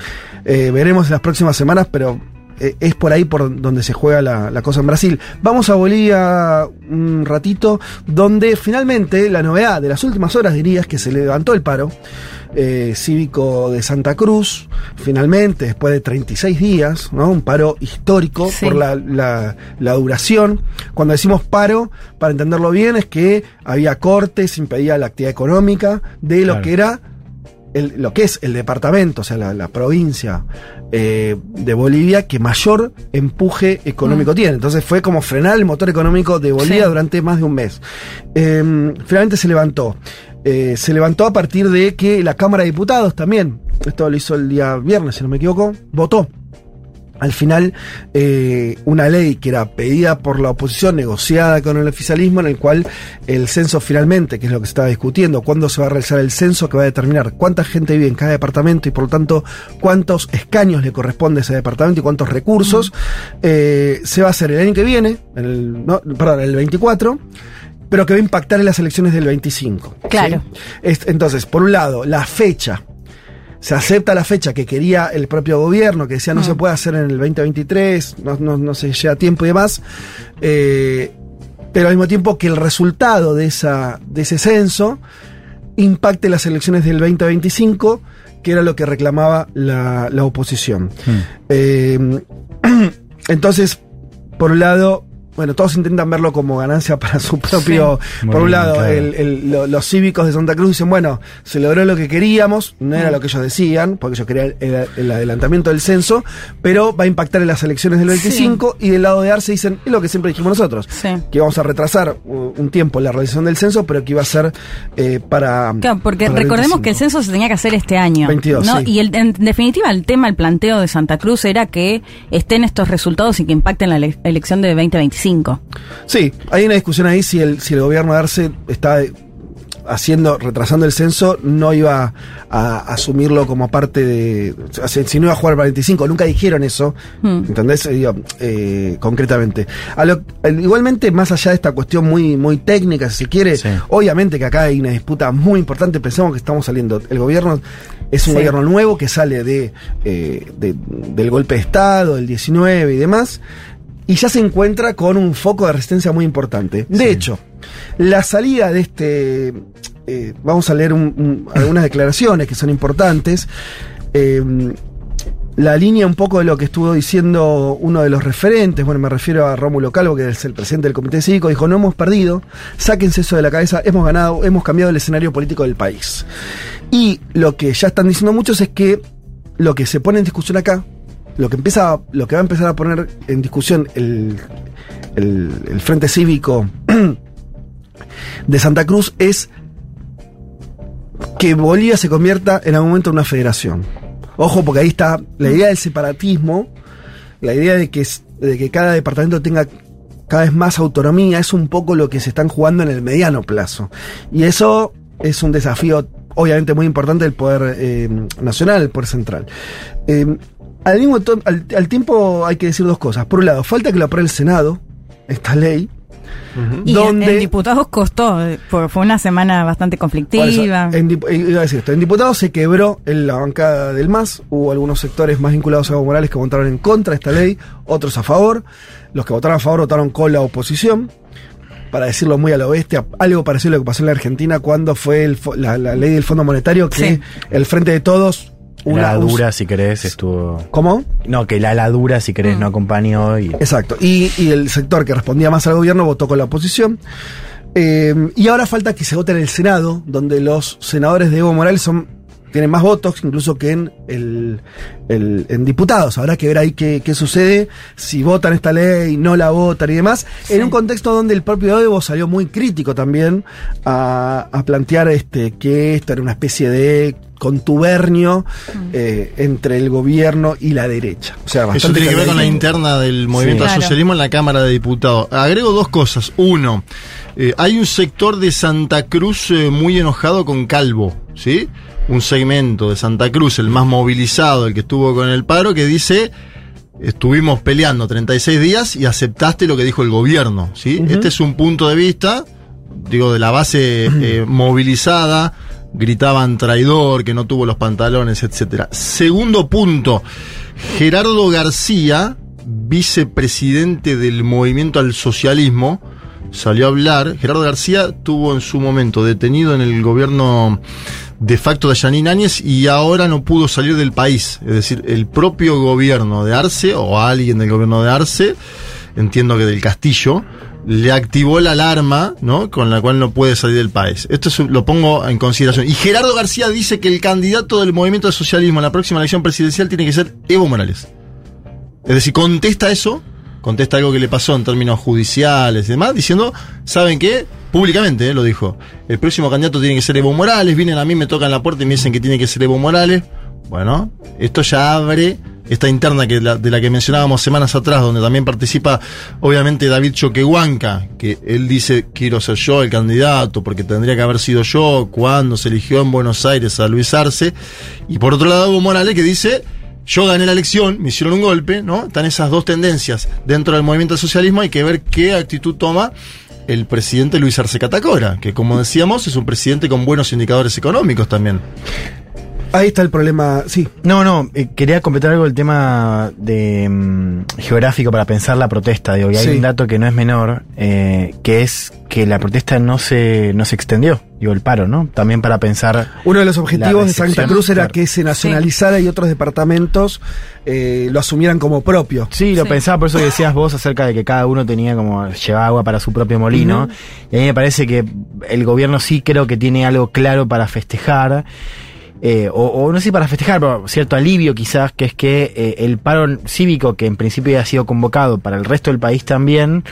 Eh, veremos en las próximas semanas, pero eh, es por ahí por donde se juega la, la, cosa en Brasil. Vamos a Bolivia un ratito, donde finalmente la novedad de las últimas horas diría es que se levantó el paro eh, cívico de Santa Cruz, finalmente, después de 36 días, ¿no? un paro histórico sí. por la, la, la, duración. Cuando decimos paro, para entenderlo bien, es que había cortes, impedía la actividad económica de lo claro. que era el, lo que es el departamento, o sea, la, la provincia eh, de Bolivia que mayor empuje económico mm. tiene. Entonces fue como frenar el motor económico de Bolivia sí. durante más de un mes. Eh, finalmente se levantó. Eh, se levantó a partir de que la Cámara de Diputados también, esto lo hizo el día viernes, si no me equivoco, votó al final eh, una ley que era pedida por la oposición, negociada con el oficialismo, en el cual el censo finalmente, que es lo que se estaba discutiendo, cuándo se va a realizar el censo que va a determinar cuánta gente vive en cada departamento y por lo tanto cuántos escaños le corresponde a ese departamento y cuántos recursos, eh, se va a hacer el año que viene, el, no, perdón, el 24 pero que va a impactar en las elecciones del 25. Claro. ¿sí? Entonces, por un lado, la fecha se acepta la fecha que quería el propio gobierno, que decía no mm. se puede hacer en el 2023, no, no, no se llega a tiempo y demás, eh, pero al mismo tiempo que el resultado de, esa, de ese censo impacte las elecciones del 2025, que era lo que reclamaba la, la oposición. Mm. Eh, entonces, por un lado, bueno, todos intentan verlo como ganancia para su propio. Sí, por un lado, claro. el, el, lo, los cívicos de Santa Cruz dicen, bueno, se logró lo que queríamos, no era mm. lo que ellos decían, porque ellos querían el, el, adelantamiento del censo, pero va a impactar en las elecciones del 25, sí. y del lado de Arce dicen, es lo que siempre dijimos nosotros, sí. que vamos a retrasar un tiempo la realización del censo, pero que iba a ser eh, para. Claro, porque para recordemos 25. que el censo se tenía que hacer este año. 22. ¿no? Y el, en definitiva, el tema, el planteo de Santa Cruz era que estén estos resultados y que impacten la ele elección de 2025. Sí, hay una discusión ahí si el, si el gobierno de Arce está haciendo, retrasando el censo, no iba a, asumirlo como parte de. O sea, si no iba a jugar para 25, nunca dijeron eso, mm. ¿entendés? Digo, eh, concretamente. Lo, igualmente, más allá de esta cuestión muy, muy técnica, si se quiere, sí. obviamente que acá hay una disputa muy importante. Pensemos que estamos saliendo. El gobierno es un sí. gobierno nuevo que sale de, eh, de, del golpe de Estado, del 19 y demás y ya se encuentra con un foco de resistencia muy importante. De sí. hecho, la salida de este. Eh, vamos a leer un, un, algunas declaraciones que son importantes. Eh, la línea un poco de lo que estuvo diciendo uno de los referentes, bueno, me refiero a Rómulo Calvo, que es el presidente del Comité Cívico, dijo, no hemos perdido, sáquense eso de la cabeza, hemos ganado, hemos cambiado el escenario político del país. Y lo que ya están diciendo muchos es que lo que se pone en discusión acá, lo que empieza, lo que va a empezar a poner en discusión el, el, Frente Cívico de Santa Cruz es que Bolivia se convierta en algún momento en una federación. Ojo, porque ahí está la idea del separatismo, la idea de que, de que cada departamento tenga cada vez más autonomía, es un poco lo que se están jugando en el mediano plazo. Y eso es un desafío, obviamente, muy importante del poder eh, nacional, el poder central. Eh, al mismo al, al, tiempo hay que decir dos cosas. Por un lado, falta que lo apruebe el Senado, esta ley. Uh -huh. Y donde, en, en, diputados costó, eh, fue una semana bastante conflictiva. Eso, en, iba a decir esto, en diputados se quebró en la bancada del MAS, hubo algunos sectores más vinculados a Evo Morales que votaron en contra de esta ley, otros a favor, los que votaron a favor votaron con la oposición, para decirlo muy a lo bestia, algo parecido a lo que pasó en la Argentina cuando fue el, la, la, ley del Fondo Monetario, que sí. el Frente de Todos una la dura, si querés, estuvo. ¿Cómo? No, que la ladura, si querés, mm. no acompañó. Y... Exacto. Y, y, el sector que respondía más al gobierno votó con la oposición. Eh, y ahora falta que se vote en el Senado, donde los senadores de Evo Morales son tienen más votos incluso que en, el, el, en diputados. Habrá que ver ahí qué, qué, sucede, si votan esta ley, no la votan y demás, sí. en un contexto donde el propio Evo salió muy crítico también a, a plantear este, que esto era una especie de contubernio mm. eh, entre el gobierno y la derecha. O sea, Eso tiene que ver con la interna del movimiento sí, al socialismo claro. en la Cámara de Diputados. Agrego dos cosas. Uno, eh, hay un sector de Santa Cruz eh, muy enojado con Calvo, ¿sí? Un segmento de Santa Cruz, el más movilizado, el que estuvo con el paro, que dice estuvimos peleando 36 días y aceptaste lo que dijo el gobierno, ¿sí? Uh -huh. Este es un punto de vista, digo, de la base eh, movilizada gritaban traidor, que no tuvo los pantalones, etcétera. Segundo punto, Gerardo García, vicepresidente del movimiento al socialismo, salió a hablar. Gerardo García tuvo en su momento detenido en el gobierno de facto de Yanine Áñez y ahora no pudo salir del país. Es decir, el propio gobierno de Arce o alguien del gobierno de Arce, entiendo que del Castillo, le activó la alarma, ¿no? Con la cual no puede salir del país. Esto es- lo pongo en consideración. Y Gerardo García dice que el candidato del movimiento de socialismo en la próxima elección presidencial tiene que ser Evo Morales. Es decir, contesta eso, contesta algo que le pasó en términos judiciales y demás, diciendo, ¿saben qué? Públicamente, eh, lo dijo. El próximo candidato tiene que ser Evo Morales, vienen a mí, me tocan la puerta y me dicen que tiene que ser Evo Morales. Bueno, esto ya abre esta interna que de la que mencionábamos semanas atrás, donde también participa obviamente David Choquehuanca, que él dice, quiero ser yo el candidato, porque tendría que haber sido yo cuando se eligió en Buenos Aires a Luis Arce. Y por otro lado, Evo Morales que dice, yo gané la elección, me hicieron un golpe, ¿no? Están esas dos tendencias dentro del movimiento del socialismo, hay que ver qué actitud toma el presidente Luis Arce Catacora, que como decíamos es un presidente con buenos indicadores económicos también. Ahí está el problema, sí. No, no, eh, quería completar algo el tema de mm, geográfico para pensar la protesta. Digo, y hay Sí. un dato que no es menor, eh, que es que la protesta no se, no se extendió, digo, el paro, ¿no? También para pensar. Uno de los objetivos de Santa Cruz era claro. que se nacionalizara y otros departamentos eh, lo asumieran como propio. Sí, lo Sí. pensaba, por eso decías vos acerca de que cada uno tenía como llevaba agua para su propio molino. Y a mí me parece que el gobierno sí creo que tiene algo claro para festejar. Eh, o, o no sé si para festejar, pero cierto alivio quizás, que es que eh, el paro cívico que en principio había sido convocado para el resto del país también,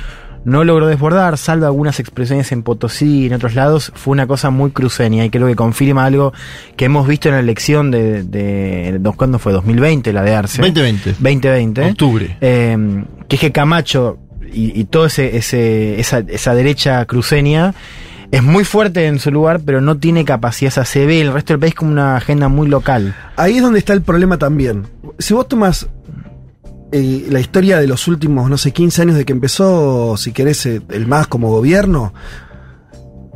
no logró desbordar, salvo algunas expresiones en Potosí y en otros lados, fue una cosa muy cruceña y creo que confirma algo que hemos visto en la elección de, de, de- ¿cuándo fue? 2020, la de Arce. 2020. 2020. Octubre. Eh, que es que Camacho y, y todo ese, ese, esa, esa derecha cruceña es muy fuerte en su lugar, pero no tiene capacidad. O sea, se ve el resto del país como una agenda muy local. Ahí es donde está el problema también. Si vos tomas eh, la historia de los últimos, no sé, 15 años de que empezó, si querés, eh, el MAS como gobierno,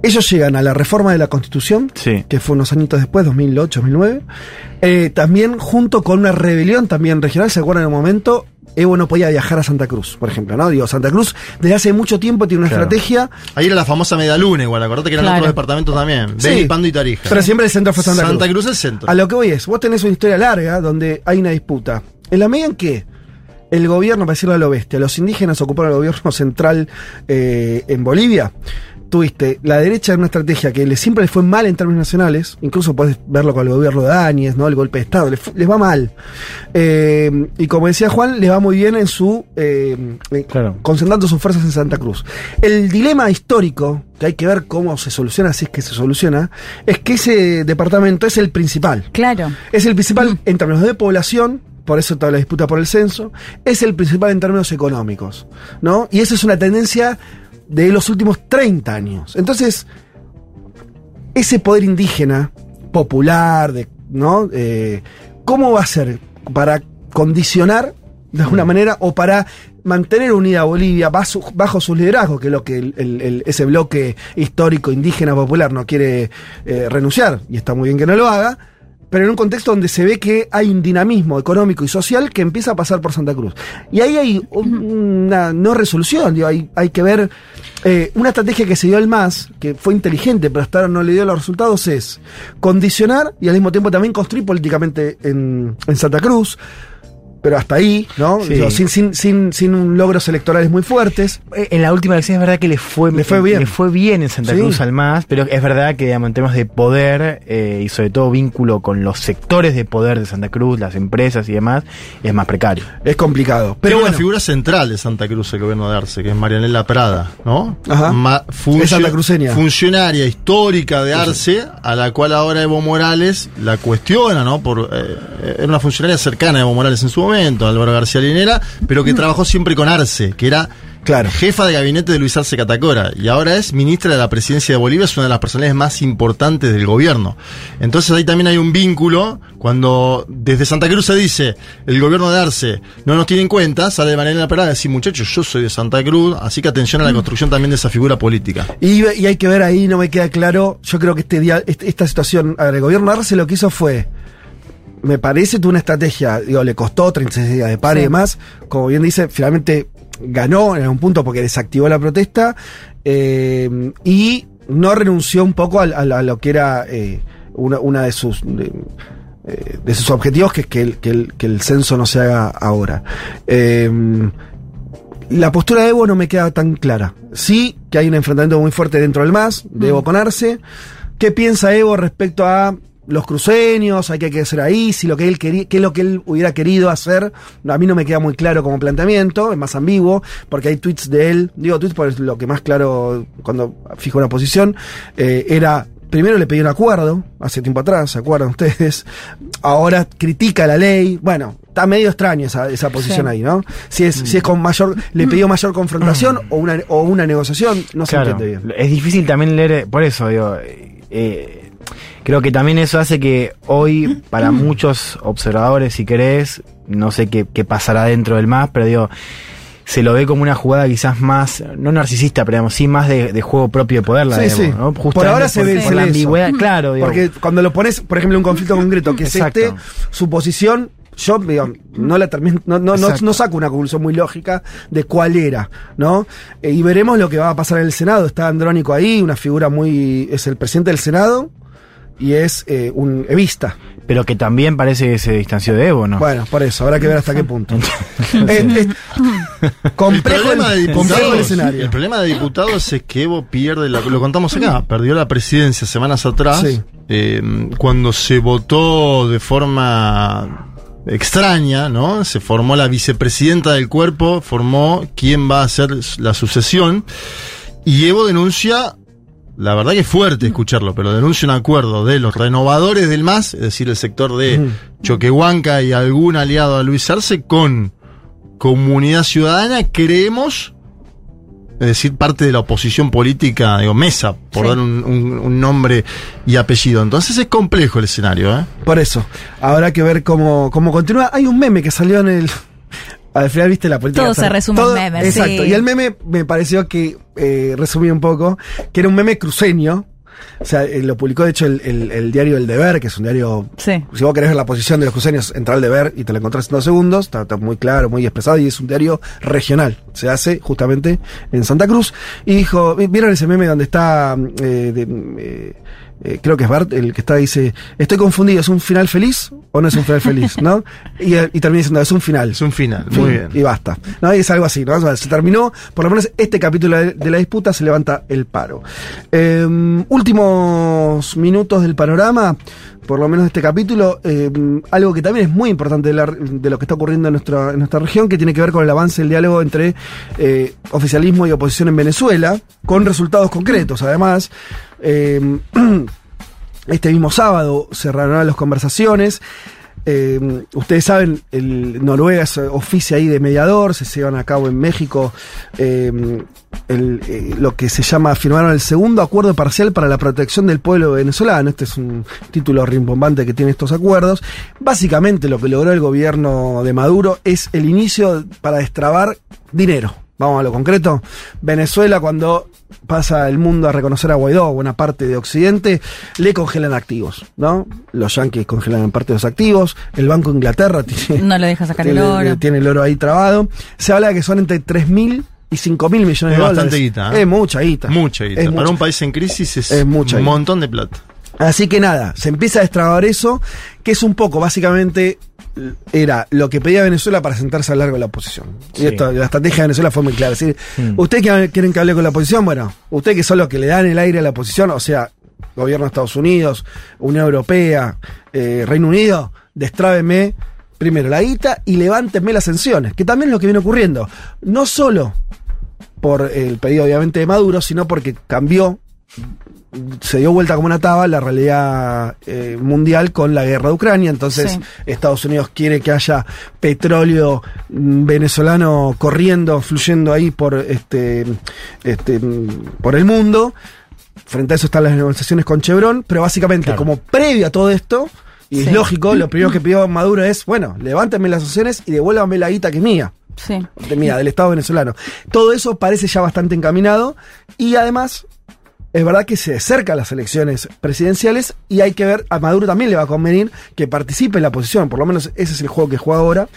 ellos llegan a la reforma de la Constitución, Sí. que fue unos añitos después, 2008, 2009, eh, también junto con una rebelión también regional, ¿se acuerdan en un momento? Evo no podía viajar a Santa Cruz, por ejemplo, ¿no? Digo, Santa Cruz desde hace mucho tiempo tiene una Claro. estrategia, Ahí era la famosa media luna, igual, acordate que eran Claro. otros departamentos también. Sí. Beni, Pando y Tarija. pero siempre el centro fue Santa, Santa Cruz. Cruz es el centro. A lo que voy es, vos tenés una historia larga donde hay una disputa. En la medida en que el gobierno, para decirlo a lo bestia, los indígenas ocuparon el gobierno central eh, en Bolivia, tuviste la derecha en una estrategia que le, siempre les fue mal en términos nacionales, incluso puedes verlo con el gobierno de Áñez, ¿no? el golpe de Estado, les, les va mal. Eh, y como decía Juan, les va muy bien en su... eh, Claro. concentrando sus fuerzas en Santa Cruz. El dilema histórico, que hay que ver cómo se soluciona, si es que se soluciona, es que ese departamento es el principal. Claro. Es el principal en términos de población, por eso toda la disputa por el censo, es el principal en términos económicos, ¿no? Y esa es una tendencia de los últimos 30 años. Entonces, ese poder indígena, popular, de, ¿no? Eh, ¿Cómo va a ser para condicionar de alguna manera o para mantener unida a Bolivia bajo, bajo sus liderazgos, que es lo que el- el- el- ese bloque histórico indígena popular no quiere eh, renunciar, y está muy bien que no lo haga, pero en un contexto donde se ve que hay un dinamismo económico y social que empieza a pasar por Santa Cruz. Y ahí hay un- una no resolución, digo, hay, hay que ver eh, una estrategia que se dio el MAS, que fue inteligente, pero hasta ahora no le dio los resultados, es condicionar y al mismo tiempo también construir políticamente en, en Santa Cruz. Pero hasta ahí, ¿no? Sí. Digo, sin, sin, sin, sin logros electorales muy fuertes. Eh, En la última elección es verdad que le fue, Le fue bien. le fue bien en Santa Sí. Cruz al MAS, pero es verdad que digamos, en temas de poder eh, y sobre todo vínculo con los sectores de poder de Santa Cruz, las empresas y demás, es más precario. Es complicado. Pero una figura central de Santa Cruz, el gobierno de Arce, que es Marianela Prada, ¿no? Ajá. Ma- Es santacruceña. Funcionaria histórica de Arce, a la cual ahora Evo Morales la cuestiona, ¿no? Por, eh, era una funcionaria cercana a Evo Morales en su momento, Álvaro García Linera, pero que trabajó siempre con Arce, que era Claro. jefa de gabinete de Luis Arce Catacora, y ahora es ministra de la presidencia de Bolivia, es una de las personalidades más importantes del gobierno. Entonces ahí también hay un vínculo, cuando desde Santa Cruz se dice, el gobierno de Arce no nos tiene en cuenta, sale de manera a decir, muchachos, yo soy de Santa Cruz, así que atención a la construcción también de esa figura política. Y, y hay que ver ahí, no me queda claro. Yo creo que este día, este- esta situación, a ver, el gobierno de Arce lo que hizo fue, me parece, tuvo una estrategia, digo, le costó 36 días de paro y demás. Como bien dice, finalmente ganó en algún punto porque desactivó la protesta eh, y no renunció un poco a, lo que era eh, una, una de sus. de, eh, de sus objetivos, que es que el, que el- que el censo no se haga ahora. Eh, la postura de Evo no me queda tan clara. Sí que hay un enfrentamiento muy fuerte dentro del MAS, de Evo con Arce. ¿Qué piensa Evo respecto a los cruceños? ¿Hay que hacer ahí? Si lo que él quería, qué es lo que él hubiera querido hacer. A mí no me queda muy claro como planteamiento, es más ambiguo, porque hay tweets de él, digo tweets porque es lo que más claro cuando fijo una posición, eh, era Primero le pedí un acuerdo, hace tiempo atrás, ¿se acuerdan ustedes? Ahora critica la ley. Bueno, está medio extraño esa, esa posición Sí. ahí, ¿no? Si es, si es con mayor, le pidió mayor confrontación o una, o una negociación, no se Claro, entiende bien. es difícil también leer, por eso digo, eh, creo que también eso hace que hoy para muchos observadores, si querés, no sé qué, qué pasará dentro del más, pero digo, se lo ve como una jugada quizás más, no narcisista, pero digamos, sí más de, de juego propio de poder, la Sí, de Evo, sí. ¿no? Por ahora se por- ve, por la ambigüedad, claro, digo, Porque cuando lo pones, por ejemplo, un conflicto concreto, que es Exacto. este, su posición, yo digo, no la termino, no, no, no, no saco una conclusión muy lógica de cuál era, ¿no? Eh, y veremos lo que va a pasar en el Senado. Está Andrónico ahí, una figura muy. es el presidente del Senado y es eh, un evista. pero que también parece que se distanció de Evo, ¿no? Bueno, por eso, habrá que ver hasta qué punto. Eh, eh, complejo el, problema de complejo el diputados, escenario. el problema de diputados es que Evo pierde, la- lo contamos acá, perdió la presidencia semanas atrás, Sí. eh, cuando se votó de forma extraña, ¿no? Se formó la vicepresidenta del cuerpo, formó quién va a hacer la sucesión, y Evo denuncia, la verdad que es fuerte escucharlo, pero denuncia un acuerdo de los renovadores del MAS, es decir, el sector de. Choquehuanca y algún aliado a Luis Arce, con Comunidad Ciudadana, creemos, es decir, parte de la oposición política, digo, Mesa, por Sí. dar un, un- un nombre y apellido. Entonces es complejo el escenario, ¿eh? Por eso, habrá que ver cómo, cómo continúa. Hay un meme que salió en el. Al final, viste la política. Todo se resume en memes, Exacto. sí. Y el meme me pareció que eh, resumía un poco, que era un meme cruceño. O sea, eh, lo publicó de hecho el, el- el diario El Deber, que es un diario. Sí. Si vos querés ver la posición de los cruceños, entra al Deber y te lo encontrás en dos segundos. Está, está muy claro, muy expresado y es un diario regional. Se hace justamente en Santa Cruz. Y dijo: ¿Vieron ese meme donde está. eh, de, eh, eh, creo que es Bart el que está dice, estoy confundido, ¿es un final feliz o no es un final feliz? ¿No? Y, y termina diciendo, es un final. Es un final, Fin, muy bien. Y basta. ¿No? Y es algo así, ¿no? O sea, se terminó, por lo menos este capítulo de, de la disputa se levanta el paro. Eh, últimos minutos del panorama, por lo menos de este capítulo, eh, algo que también es muy importante de, la- de lo que está ocurriendo en nuestra, en nuestra región, que tiene que ver con el avance del diálogo entre eh, oficialismo y oposición en Venezuela, con resultados concretos, además. Eh, este mismo sábado cerraron las conversaciones. Eh, ustedes saben, el Noruega es oficia ahí de mediador, se llevan a cabo en México el, eh, lo que se llama, firmaron el segundo acuerdo parcial para la protección del pueblo venezolano. Este es un título rimbombante que tiene estos acuerdos. Básicamente lo que logró el gobierno de Maduro es el inicio para destrabar dinero. Vamos a lo concreto. Venezuela, cuando pasa el mundo a reconocer a Guaidó, buena parte de Occidente, le congelan activos, ¿no? Los yanquis congelan parte de los activos, el Banco de Inglaterra tiene, No le deja sacar el tiene, oro. tiene el oro ahí trabado. Se habla de que son entre 3.000 y 5.000 millones Es de dólares. bastante guita, ¿eh? Es mucha guita. Mucha guita. Es Para mucha. un país en crisis es, Es mucha un montón de plata. Así que nada, se empieza a destrabar eso, que es un poco, básicamente, era lo que pedía Venezuela para sentarse a hablar con la oposición. Sí. Y esto, la estrategia de Venezuela fue muy clara. Es decir, Mm. ¿ustedes que- quieren que hable con la oposición? Bueno, ustedes que son los que le dan el aire a la oposición, o sea, gobierno de Estados Unidos, Unión Europea, eh, Reino Unido, destrábeme primero la guita y levántenme las sanciones, que también es lo que viene ocurriendo. No solo por el pedido obviamente de Maduro, sino porque cambió se dio vuelta como una taba la realidad eh, mundial con la guerra de Ucrania. Entonces, Sí. Estados Unidos quiere que haya petróleo mm, venezolano corriendo, fluyendo ahí por este, este mm, por el mundo. Frente a eso están las negociaciones con Chevron, pero básicamente, Claro. como previo a todo esto, y es lógico, lo primero que pidió Maduro es, bueno, levántenme las sanciones y devuélvanme la guita que es mía Sí. de, mira, del Estado venezolano. Todo eso parece ya bastante encaminado y además es verdad que se acercan las elecciones presidenciales y hay que ver, a Maduro también le va a convenir que participe en la oposición, por lo menos ese es el juego que juega ahora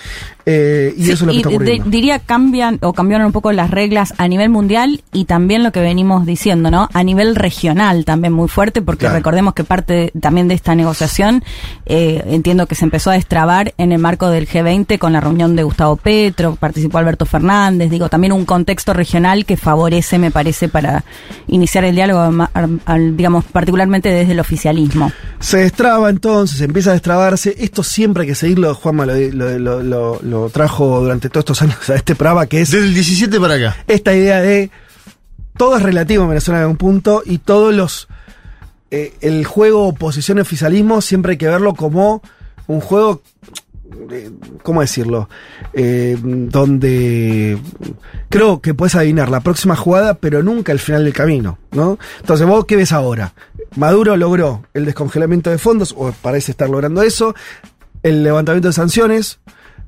eh, y Sí, eso es lo que está de- ocurriendo. diría cambian o cambiaron un poco las reglas a nivel mundial y también lo que venimos diciendo, ¿no? A nivel regional también muy fuerte, porque Claro. recordemos que parte también de esta negociación, eh, entiendo que se empezó a destrabar en el marco del G20 con la reunión de Gustavo Petro, participó Alberto Fernández, digo, también un contexto regional que favorece, me parece, para iniciar el diálogo, digamos, particularmente desde el oficialismo. Se destraba entonces, empieza a destrabarse. Esto siempre hay que seguirlo, Juanma lo, lo, lo- lo- lo trajo durante todos estos años a este programa, que es Desde el 17 para acá. esta idea de todo es relativo en Venezuela en algún punto y todos los eh, el juego oposición oficialismo siempre hay que verlo como un juego ¿cómo decirlo? Eh, donde creo que puedes adivinar la próxima jugada, pero nunca el final del camino, ¿no? Entonces, ¿vos qué ves ahora? Maduro logró el descongelamiento de fondos, o parece estar logrando eso, el levantamiento de sanciones.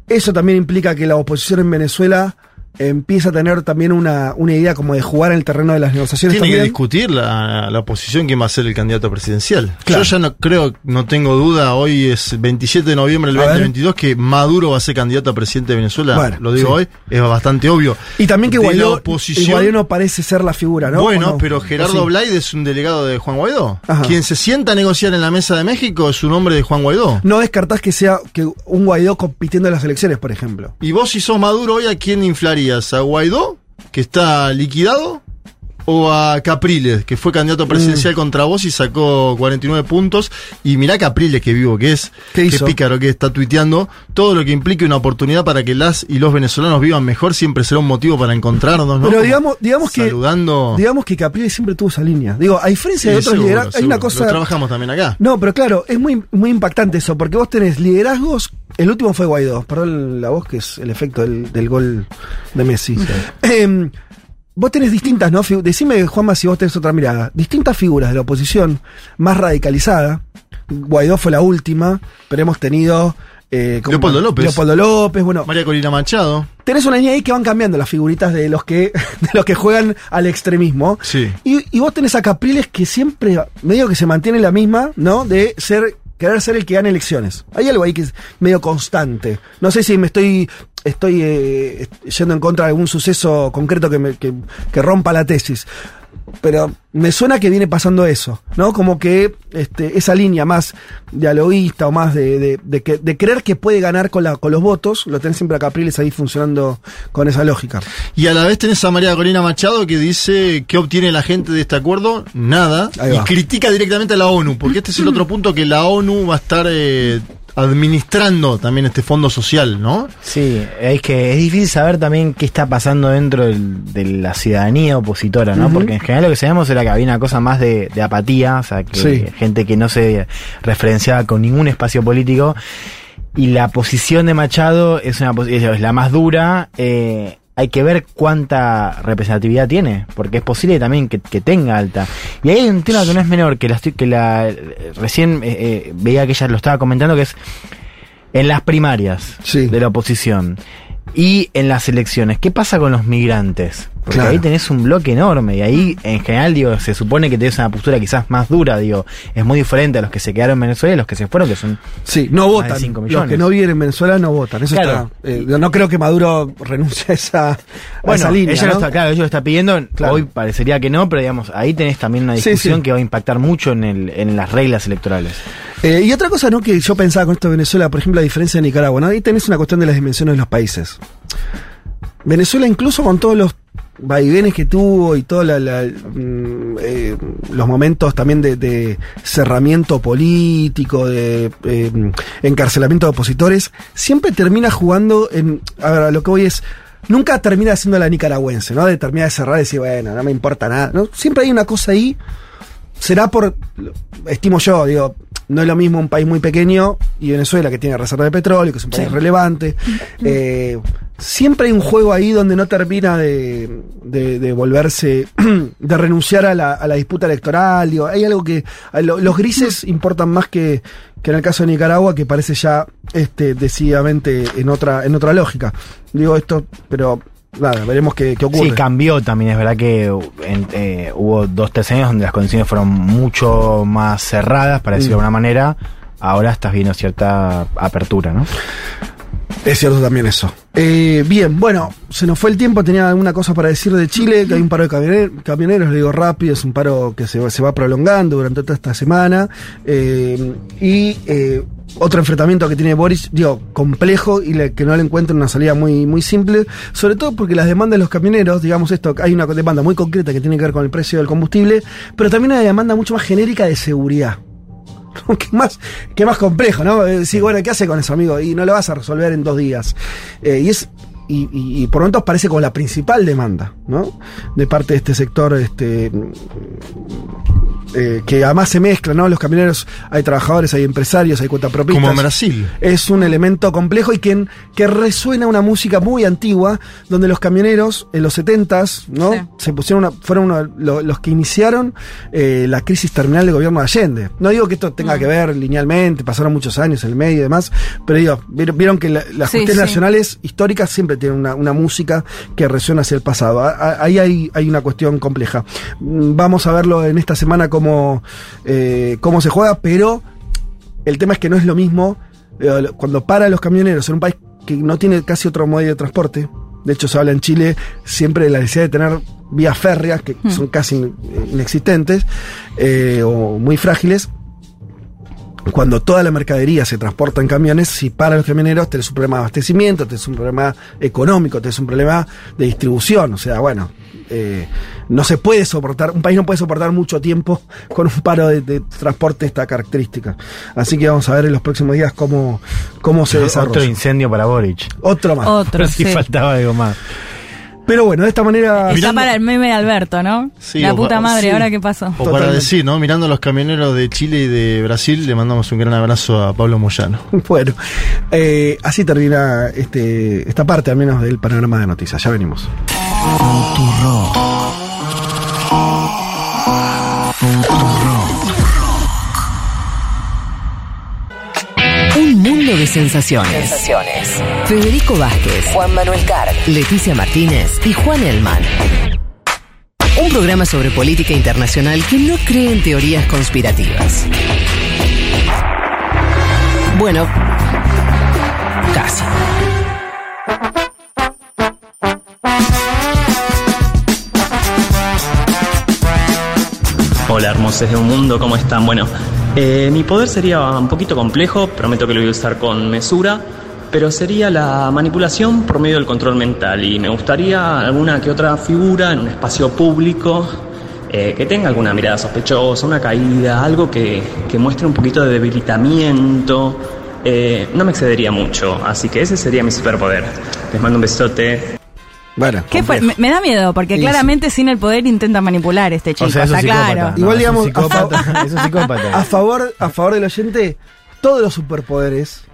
Eso también implica que la oposición en Venezuela empieza a tener también una, una idea como de jugar en el terreno de las negociaciones Tiene que discutir la, la oposición quién va a ser el candidato presidencial. Claro. Yo ya no creo, no tengo duda, hoy es 27 de noviembre del A ver. 2022 que Maduro va a ser candidato a presidente de Venezuela. Bueno, lo digo sí. hoy, es bastante obvio. Y también que Guaidó, oposición- Guaidó no parece ser la figura, ¿no? ¿O Bueno, no? pero ¿O Gerardo sí? Blade es un delegado de Juan Guaidó. Ajá. Quien se sienta a negociar en la mesa de México es un hombre de Juan Guaidó. No descartás que sea que un Guaidó compitiendo en las elecciones, por ejemplo. Y vos si sos Maduro hoy, ¿a quién ¿A Guaidó, que está liquidado? ¿O a Capriles, que fue candidato Mm. presidencial contra vos y sacó 49 puntos? Y mirá Capriles, que vivo que es, ¿Qué pícaro que está tuiteando. Todo lo que implique una oportunidad para que las y los venezolanos vivan mejor siempre será un motivo para encontrarnos, ¿no? Pero digamos, digamos que Saludando. digamos que Capriles siempre tuvo esa línea. Digo, a diferencia de Sí, otros liderazgos, hay una cosa Lo trabajamos también acá. No, pero claro, es muy, muy impactante eso, porque vos tenés liderazgos. El último fue Guaidó, perdón la voz, que es el efecto del, del gol de Messi. Em, vos tenés distintas, ¿no? Decime, Juanma, si vos tenés otra mirada. Distintas figuras de la oposición más radicalizada. Guaidó fue la última, pero hemos tenido. eh, ¿cómo- Leopoldo López. Leopoldo López, bueno. María Corina Machado. Tenés una línea ahí que van cambiando las figuritas de los que, de los que juegan al extremismo. Sí. Y, y vos tenés a Capriles que siempre, medio que se mantiene la misma, ¿no? De ser, querer ser el que gane elecciones. Hay algo ahí que es medio constante. No sé si me estoy, estoy eh, yendo en contra de algún suceso concreto que, me- que, que rompa la tesis. Pero me suena que viene pasando eso, ¿no? Como que este, esa línea más dialoguista o más de, de, de que- de creer que puede ganar con, la, con los votos, lo tenés siempre a Capriles ahí funcionando con esa lógica. Y a la vez tenés a María Corina Machado que dice qué obtiene la gente de este acuerdo, nada, y critica directamente a la ONU, porque este es el otro punto que la ONU va a estar eh, administrando también este fondo social, ¿no? Sí, es que es difícil saber también qué está pasando dentro del- de la ciudadanía opositora, ¿no? Porque en general lo que sabemos era que había una cosa más de, de apatía, o sea, que Sí. gente que no se referenciaba con ningún espacio político. Y la posición de Machado es una es la más dura. eh, hay que ver cuánta representatividad tiene, porque es posible también que, que tenga alta. Y ahí hay un tema que no es menor, que la, que la recién eh, eh, veía que ella lo estaba comentando, que es en las primarias Sí. de la oposición y en las elecciones, ¿qué pasa con los migrantes? Porque Claro. ahí tenés un bloque enorme y ahí en general digo, se supone que tenés una postura quizás más dura, digo, es muy diferente a los que se quedaron en Venezuela y los que se fueron, que son Sí, no Más de votan. cinco Los millones. que no viven en Venezuela no votan. Eso Claro. está. eh, no creo que Maduro renuncie a esa, a bueno, esa línea. ella lo ¿no? está, claro, ella lo está pidiendo, Claro. hoy parecería que no, pero digamos, ahí tenés también una Sí, discusión sí. que va a impactar mucho en, el, en las reglas electorales. Eh, y otra cosa, ¿no? Que yo pensaba con esto de Venezuela, por ejemplo, la diferencia de Nicaragua, ¿no? Ahí tenés una cuestión de las dimensiones de los países. Venezuela, incluso con todos los vaivenes que tuvo y todos los momentos también de, de cerramiento político, de eh, encarcelamiento de opositores, siempre termina jugando en. A ver, lo que voy es. Nunca termina siendo la nicaragüense, ¿no? De terminar de cerrar y decir, bueno, no me importa nada. ¿no? Siempre hay una cosa ahí será por, estimo yo, digo, no es lo mismo un país muy pequeño y Venezuela que tiene reserva de petróleo, que es un país Sí. relevante. Eh, siempre hay un juego ahí donde no termina de, de- de volverse, de renunciar a la, a la disputa electoral. Digo, hay algo que, los grises importan más que, que en el caso de Nicaragua, que parece ya este, decididamente en otra, en otra lógica. Digo esto, pero nada, veremos qué, qué ocurre. Sí, cambió también. Es verdad que en- eh, hubo dos, tres años donde las condiciones fueron mucho más cerradas, para decirlo de Mm. alguna manera. Ahora estás viendo cierta apertura, ¿no? Es cierto también eso. Eh, bien, bueno, se nos fue el tiempo, tenía alguna cosa para decir de Chile, que hay un paro de camioner- camioneros, le digo rápido, es un paro que se, va- prolongando durante toda esta semana. eh, y eh, otro enfrentamiento que tiene Boris, digo, complejo y que no le encuentra una salida muy, muy simple, sobre todo porque las demandas de los camioneros, digamos esto, hay una demanda muy concreta que tiene que ver con el precio del combustible, pero también hay una demanda mucho más genérica de seguridad. Que más, que más complejo, ¿no? Eh, Sí, bueno, ¿qué hace con eso, amigo? Y no lo vas a resolver en dos días. Eh, y es. Y, y- y por lo tanto parece como la principal demanda, ¿no? De parte de este sector, este. eh, que además se mezcla, ¿no? Los camioneros, hay trabajadores, hay empresarios, hay cuentapropistas. Como en Brasil. Es un elemento complejo y que, que resuena una música muy antigua, donde los camioneros en los 70s, ¿no? Sí. Se pusieron una- fueron uno lo- los que iniciaron eh, la crisis terminal del gobierno de Allende. No digo que esto tenga Mm. que ver linealmente, pasaron muchos años en el medio y demás, pero digo, vieron, vieron que la- las Sí, cuestiones sí. nacionales históricas siempre tienen una, una música que resuena hacia el pasado. Ahí hay, hay una cuestión compleja. Mm, Vamos a verlo en esta semana cómo, eh, cómo se juega, pero el tema es que no es lo mismo eh, cuando paran los camioneros en un país que no tiene casi otro medio de transporte. De hecho, se habla en Chile siempre de la necesidad de tener vías férreas que Hmm. son casi in- inexistentes eh, o muy frágiles. Cuando toda la mercadería se transporta en camiones, si para los camioneros tenés un problema de abastecimiento, tenés un problema económico, tenés un problema de distribución. O sea, bueno, eh, no se puede soportar, un país no puede soportar mucho tiempo con un paro de, de transporte de esta característica. Así que vamos a ver en los próximos días cómo, cómo se Otro desarrolla. incendio para Boric. Otro más. Otro, Pero sí sí. faltaba algo más. Pero bueno, de esta manera. Está para el meme de Alberto, ¿no? Sí, la puta madre, sí. ¿ahora qué pasó? O para decir, ¿no? Mirando a los camioneros de Chile y de Brasil, le mandamos un gran abrazo a Pablo Moyano. Bueno, eh, así termina este, esta parte, al menos del panorama de noticias. Ya venimos. Un mundo de sensaciones. Federico Vázquez, Juan Manuel Carr, Leticia Martínez y Juan Elman. Un programa sobre política internacional que no cree en teorías conspirativas. Bueno, casi. Hola hermosos de un mundo, ¿cómo están? Bueno, eh, mi poder sería un poquito complejo, prometo que lo voy a usar con mesura, pero sería la manipulación por medio del control mental y me gustaría alguna que otra figura en un espacio público eh, que tenga alguna mirada sospechosa, una caída, algo que, que muestre un poquito de debilitamiento. Eh, no me excedería mucho, así que ese sería mi superpoder. Les mando un besote. Bueno, ¿Qué fue? Me, da miedo, porque Sí, claramente sin el poder intenta manipular este chico, O sea, es un está psicópata. claro. No, Igual, es digamos, un psicópata. a es un psicópata. A favor, a favor del oyente, todos los superpoderes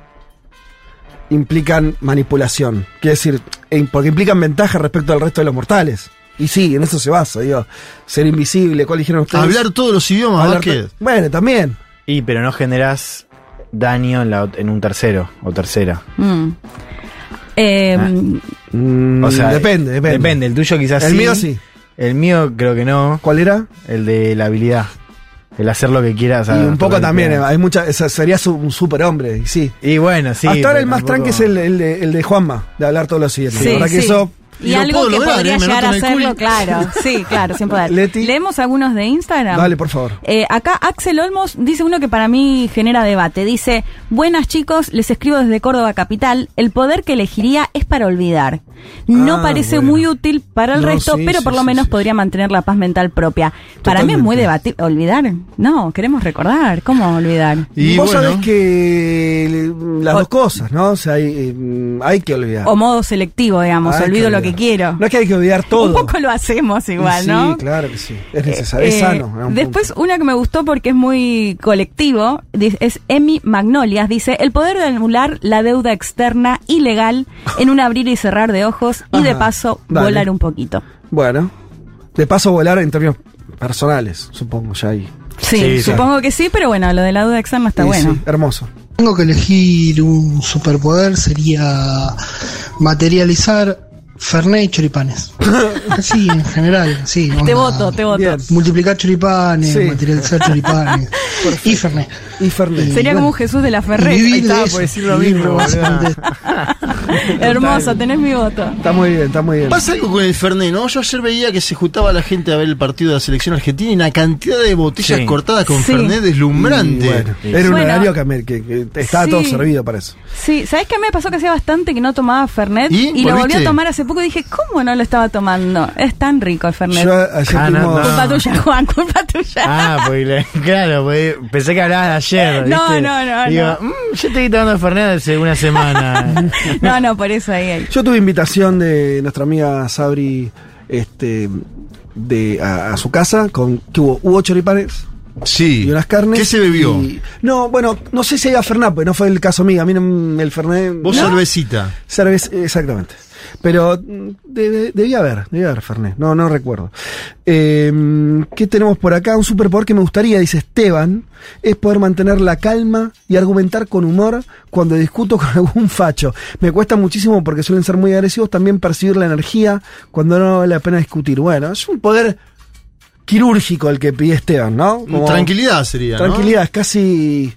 implican manipulación. Quiere decir, eh, porque implican ventaja respecto al resto de los mortales. Y sí, en eso se basa, digo. Ser invisible, ¿cuál dijeron ustedes? Hablar todos los idiomas, Hablar to- Bueno, también. Y pero no generas daño en, la en un tercero o tercera. Mm. Eh, O sea, depende, depende. Depende, el tuyo quizás El sí. mío sí. El mío creo que no. ¿Cuál era? El de la habilidad. El hacer lo que quieras. y un poco también, hay mucha, sería su- un superhombre, y sí. Y bueno, sí. Hasta ahora el más tranqui es el, el de, el de Juanma, de hablar todos los idiomas. Sí, la verdad que eso Y, algo que lograr, podría ¿eh? Me llegar a hacerlo, claro. Sí, claro, sin poder. Leti. Leemos algunos de Instagram. Dale, por favor. Eh, acá Axel Olmos dice uno que para mí genera debate. Dice, buenas chicos, les escribo desde Córdoba Capital. El poder que elegiría es para olvidar. No Ah, parece bueno. muy útil para el No, resto, sí, pero sí, por lo sí, menos sí, podría mantener la paz mental propia. Para mí es muy debatible. ¿Olvidar? No, queremos recordar. ¿Cómo olvidar? Y Vos bueno, sabés que las O- dos cosas, ¿no? O sea, hay, eh, hay que olvidar. O modo selectivo, digamos. Hay que Olvido lo que que quiero. No es que hay que odiar todo. Un poco lo hacemos igual, sí, ¿no? Sí, claro que sí. Es necesario, es Eh, sano. después, punto. una que me gustó porque es muy colectivo, es Emi Magnolias, dice, el poder de anular la deuda externa ilegal en un abrir y cerrar de ojos y de paso dale. volar un poquito. Bueno, de paso volar en términos personales, supongo, ya ahí. Sí, Sí, supongo que sí, pero bueno, lo de la deuda externa está Sí, bueno. sí, hermoso. Tengo que elegir un superpoder, sería materializar Fernet y choripanes. Sí, en general, sí. Te voto, te voto. Bien. Multiplicar choripanes, Sí. materializar choripanes. y Fernet. Y Fernet. Sería bueno, como un Jesús de la vivir Ahí de estaba eso, por decir lo vivir mismo. Hermoso, tenés mi voto. Está muy bien, está muy bien. Pasa algo con el Fernet, ¿no? Yo ayer veía que se juntaba la gente a ver el partido de la selección argentina y una cantidad de botellas Sí. cortadas con Sí. Fernet deslumbrante. Bueno, era un Bueno. horario que, me- que- que estaba Sí. todo servido para eso. Sí, ¿sabes qué me pasó que hacía bastante que no tomaba Fernet? ¿Y? Y, lo volví a tomar hace poco y dije, ¿cómo no lo estaba tomando? Es tan rico el Fernet. Yo ayer Ah, no, tuvimos- no. Culpa tuya, Juan, culpa tuya. Ah, le- claro, porque pensé que hablabas de ayer. No, ¿viste? no, no, Digo, no. "Mm, yo estoy tomando Fernet hace una semana. No, no, por eso ahí, ahí. Yo tuve invitación de nuestra amiga Sabri este, de, a, a su casa, con que hubo, hubo choripanes Sí. y unas carnes. ¿Qué se bebió? y- no, bueno, no sé si había Fernet, porque no fue el caso mío. A mí no- el Fernet. Vos ¿no? cervecita. Cerveza, exactamente. Pero mm, debe- debía haber, debía haber Fernet, no, no recuerdo. Eh, ¿Qué tenemos por acá? Un superpoder que me gustaría, dice Esteban, es poder mantener la calma y argumentar con humor cuando discuto con algún facho. Me cuesta muchísimo porque suelen ser muy agresivos, también percibir la energía cuando no vale la pena discutir. Bueno, es un poder quirúrgico el que pide Esteban, ¿no? Como- Tranquilidad sería, ¿no? Tranquilidad, es casi...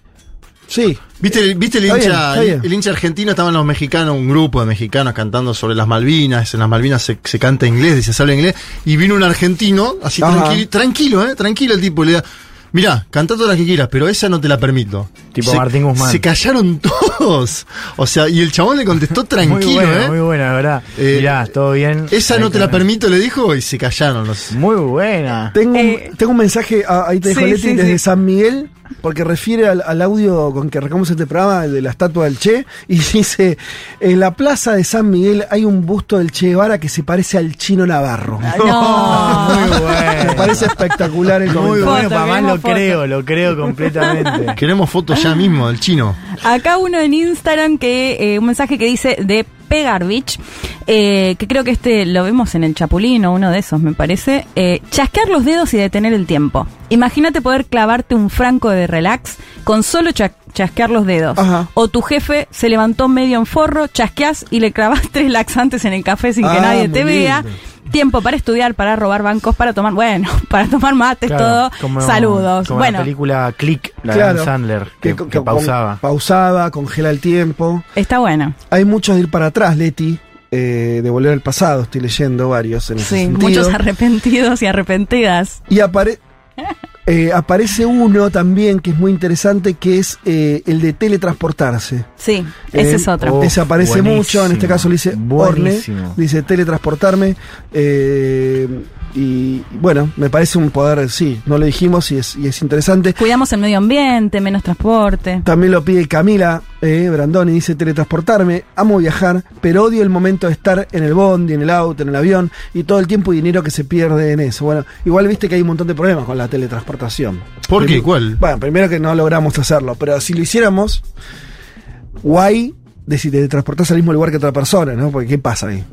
Sí. ¿Viste, el- ¿Viste el Está bien, hincha? está bien. el hincha argentino estaban los mexicanos, un grupo de mexicanos cantando sobre las Malvinas. En las Malvinas se, se canta inglés, se habla inglés. Y vino un argentino, así tranquilo, tranquilo, ¿eh? Tranquilo el tipo. Le da, mirá, cantá todas las que quieras, pero esa no te la permito. Tipo Se- Martín Guzmán. Se callaron todos. O sea, y el chabón le contestó muy tranquilo, buena, ¿eh? muy buena, ¿verdad? Eh, Mirá, todo bien. Esa Ahí no te la permito, le dijo, y se callaron los. Muy buena. Tengo, Eh, un, tengo un mensaje, ah, ahí te dejo sí, Leti, sí, desde sí. San Miguel, porque refiere al, al audio con que arrancamos este programa, el de la estatua del Che, y dice, en la plaza de San Miguel hay un busto del Che Guevara que se parece al chino Navarro. No. Muy bueno. Me parece espectacular el Muy comentario. bueno, para más queremos lo foto. creo, lo creo completamente. Queremos fotos ya mismo del chino. Acá uno en Instagram que eh, un mensaje que dice de Pegarbich, eh, que creo que este lo vemos en el Chapulín o uno de esos, me parece. eh, chasquear los dedos y detener el tiempo. Imagínate poder clavarte un franco de relax con solo cha- chasquear los dedos. Ajá. O tu jefe se levantó medio en forro, chasqueás y le clavas tres laxantes en el café sin que Ah, nadie te vea. Tiempo para estudiar, para robar bancos, para tomar, bueno, para tomar mates, Claro, todo. como- Saludos. Como bueno, la película Click, la de Claro. Sandler, que, pausaba. pausaba, congela el tiempo. está bueno. Hay muchos de ir para atrás, Leti, eh, de volver al pasado, estoy leyendo varios en ese Sí, sentido. muchos arrepentidos y arrepentidas. Y apare- eh, aparece uno también que es muy interesante, que es eh, el de teletransportarse. Sí, ese Eh, es otro. oh, Ese aparece buenísimo, mucho, en este caso lo dice Orne, buenísimo. dice teletransportarme. Y bueno, me parece un poder, sí, no lo dijimos y es, y es interesante. Cuidamos el medio ambiente, menos transporte. También lo pide Camila eh, Brandoni, dice teletransportarme, amo viajar, pero odio el momento de estar en el bondi, en el auto, en el avión y todo el tiempo y dinero que se pierde en eso. Bueno, igual viste que hay un montón de problemas con la teletransportación. ¿Por qué? Primero- ¿Cuál? Bueno, primero que no logramos hacerlo, pero si lo hiciéramos, guay de si te transportás al mismo lugar que otra persona, ¿no? Porque ¿qué pasa ahí?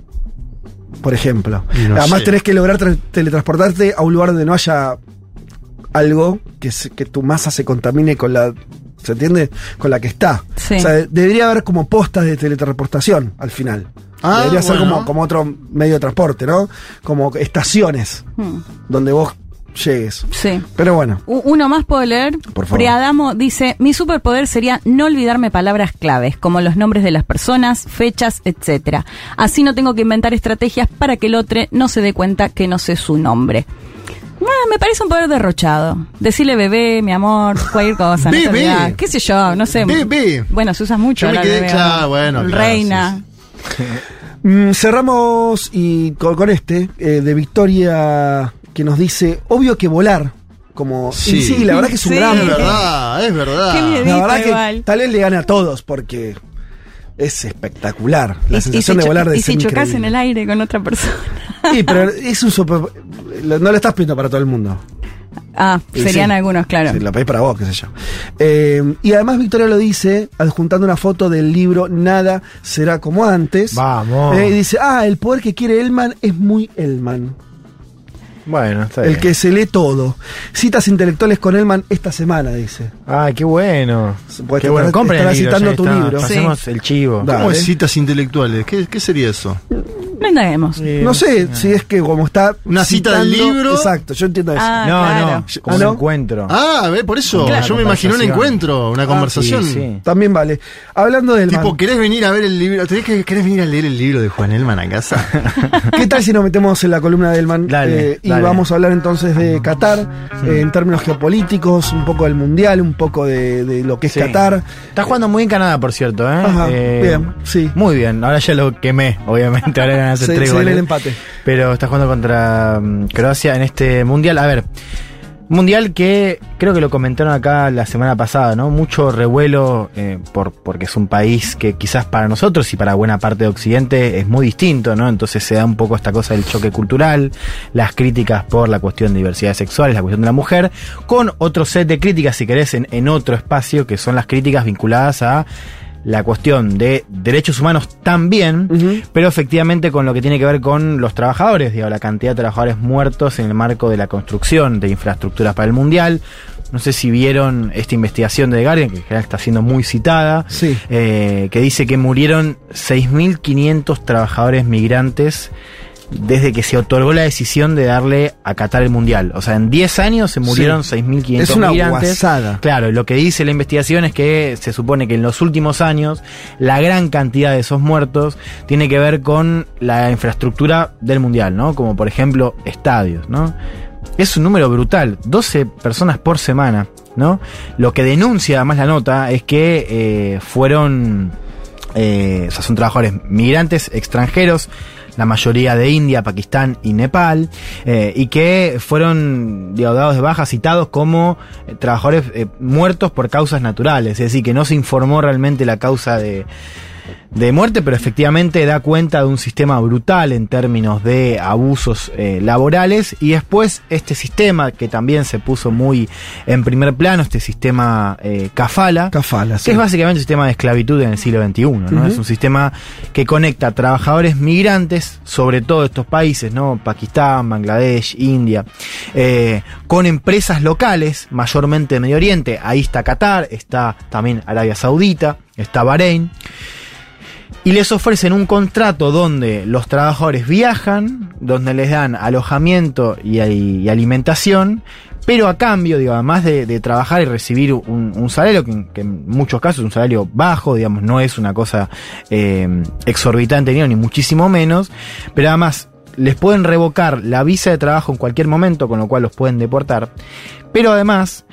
Por ejemplo. No Además sé. tenés que lograr tra- teletransportarte a un lugar donde no haya algo que, se- que tu masa se contamine con la... ¿Se entiende? Con la que está. Sí. O sea, de- debería haber como postas de teletransportación al final. Ah, debería ser como, como otro medio de transporte, ¿no? Como estaciones Hmm, donde vos llegues. Sí. Pero bueno. U- Uno más puedo leer. Por favor. Priadamo dice, mi superpoder sería no olvidarme palabras claves, como los nombres de las personas, fechas, etcétera. Así no tengo que inventar estrategias para que el otro no se dé cuenta que no sé su nombre. Ah, me parece un poder derrochado. Decirle bebé, mi amor, cualquier cosa. no Bebé. ¿Qué sé yo? No sé. Bebé. Bueno, se usa mucho. Yo me ahora quedé- bebé, claro, ¿no? bueno, claro, Reina. Mm, cerramos y con, con este eh, de Victoria que nos dice, obvio que volar. Como, Sí. y sí, la verdad que es un Sí. gran. Es verdad, es verdad. Qué miedo. La verdad que igual. tal vez le gane a todos porque es espectacular. La Y- y sensación si de volar de Y si chocas increíble. en el aire con otra persona. Sí, pero es un super. No lo estás pidiendo para todo el mundo. Ah, Y serían sí. algunos, claro. Sí, lo pedís para vos, qué sé yo. Eh, y además Victoria lo dice, adjuntando una foto del libro Nada será como antes. Vamos. Eh, y dice, ah, el poder que quiere Elman es muy Elman. Bueno, está El bien. que se lee todo. Citas intelectuales con Elman esta semana, dice. Ay, qué bueno. Pues qué te bueno. Compren el libro, citando tu está. libro. Pasemos el chivo. ¿Cómo Dale. es citas intelectuales? ¿Qué, qué sería eso? No indaguemos. No sé si es que como está. Una cita del libro. Exacto, yo entiendo eso. Ah, no, claro. no, como ¿Ah, un no? encuentro. Ah, a ver, por eso. Claro. Yo me imaginé un Conversación. encuentro, una conversación. sí, sí. También vale. Hablando del Tipo, ¿querés venir a ver el libro? ¿Tenés que, ¿Querés venir a leer el libro de Juan Elman a casa? ¿Qué tal si nos metemos en la columna del man? Dale, Eh, y dale. vamos a hablar entonces de Qatar, eh, en términos geopolíticos, un poco del mundial, un poco de, de lo que es Sí. Qatar. Está jugando muy en Canadá, por cierto, ¿eh? Ajá, Eh, bien, sí. Muy bien. Ahora ya lo quemé, obviamente. Ahora Se, tres se viene goles. el empate. Pero está jugando contra mm, Croacia en este mundial. A ver, mundial que creo que lo comentaron acá la semana pasada, ¿no? Mucho revuelo eh, por, porque es un país que quizás para nosotros y para buena parte de Occidente es muy distinto, ¿no? Entonces se da un poco esta cosa del choque cultural, las críticas por la cuestión de diversidad sexual, la cuestión de la mujer, con otro set de críticas, si querés, en, en otro espacio, que son las críticas vinculadas a la cuestión de derechos humanos también, pero efectivamente con lo que tiene que ver con los trabajadores, digo, la cantidad de trabajadores muertos en el marco de la construcción de infraestructuras para el Mundial. No sé si vieron esta investigación de The Guardian, que en general está siendo muy citada, Sí. eh, que dice que murieron 6.500 trabajadores migrantes desde que se otorgó la decisión de darle a Qatar el Mundial. O sea, en 10 años se murieron Sí. 6.500 Es una migrantes. guasada. Claro, lo que dice la investigación es que se supone que en los últimos años la gran cantidad de esos muertos tiene que ver con la infraestructura del mundial, ¿no? Como por ejemplo estadios, ¿no? Es un número brutal, 12 personas por semana, ¿no? Lo que denuncia además la nota es que eh, fueron, eh, o sea, son trabajadores migrantes extranjeros, la mayoría de India, Pakistán y Nepal, eh, y que fueron digo, dados de baja, citados como eh, trabajadores eh, muertos por causas naturales, es decir, que no se informó realmente la causa de, de muerte, pero efectivamente da cuenta de un sistema brutal en términos de abusos eh, laborales y después este sistema que también se puso muy en primer plano, este sistema eh, Kafala, Kafala, sí. que es básicamente un sistema de esclavitud en el siglo XXI, ¿no? Es un sistema que conecta trabajadores migrantes, sobre todo estos países, ¿no? Pakistán, Bangladesh, India, eh, con empresas locales, mayormente de Medio Oriente. Ahí está Qatar, está también Arabia Saudita, está Bahrein. Y les ofrecen un contrato donde los trabajadores viajan, donde les dan alojamiento y, alimentación, pero a cambio, digo, además de, trabajar y recibir un, salario, que, en muchos casos es un salario bajo, digamos, no es una cosa eh, exorbitante ni, ni muchísimo menos, pero además les pueden revocar la visa de trabajo en cualquier momento, con lo cual los pueden deportar, pero además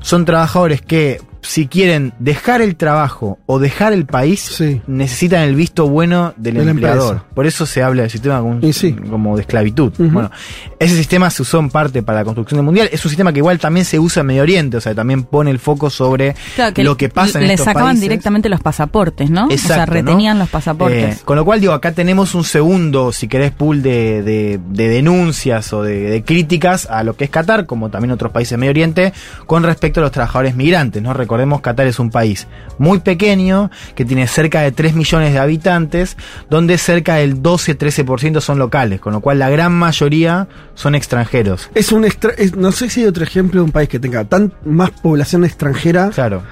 son trabajadores que si quieren dejar el trabajo o dejar el país, necesitan el visto bueno del De empleador. empresa. Por eso se habla del sistema como, sí. de esclavitud. Bueno, ese sistema se usó en parte para la construcción del mundial. Es un sistema que igual también se usa en Medio Oriente, o sea, también pone el foco sobre Claro, lo que pasa en le estos sacaban países. directamente los pasaportes, ¿no? o sea, retenían ¿no? los pasaportes. Eh, con lo cual, digo, acá tenemos un segundo, si querés, pool de, de- de denuncias o de, de críticas a lo que es Qatar, como también otros países de Medio Oriente, con respecto a los trabajadores migrantes, ¿no? Recordemos, Qatar es un país muy pequeño, que tiene cerca de 3 millones de habitantes, donde cerca del 12-13% son locales, con lo cual la gran mayoría son extranjeros. Es un extra, es- no sé si hay otro ejemplo de un país que tenga tan más población extranjera. Claro.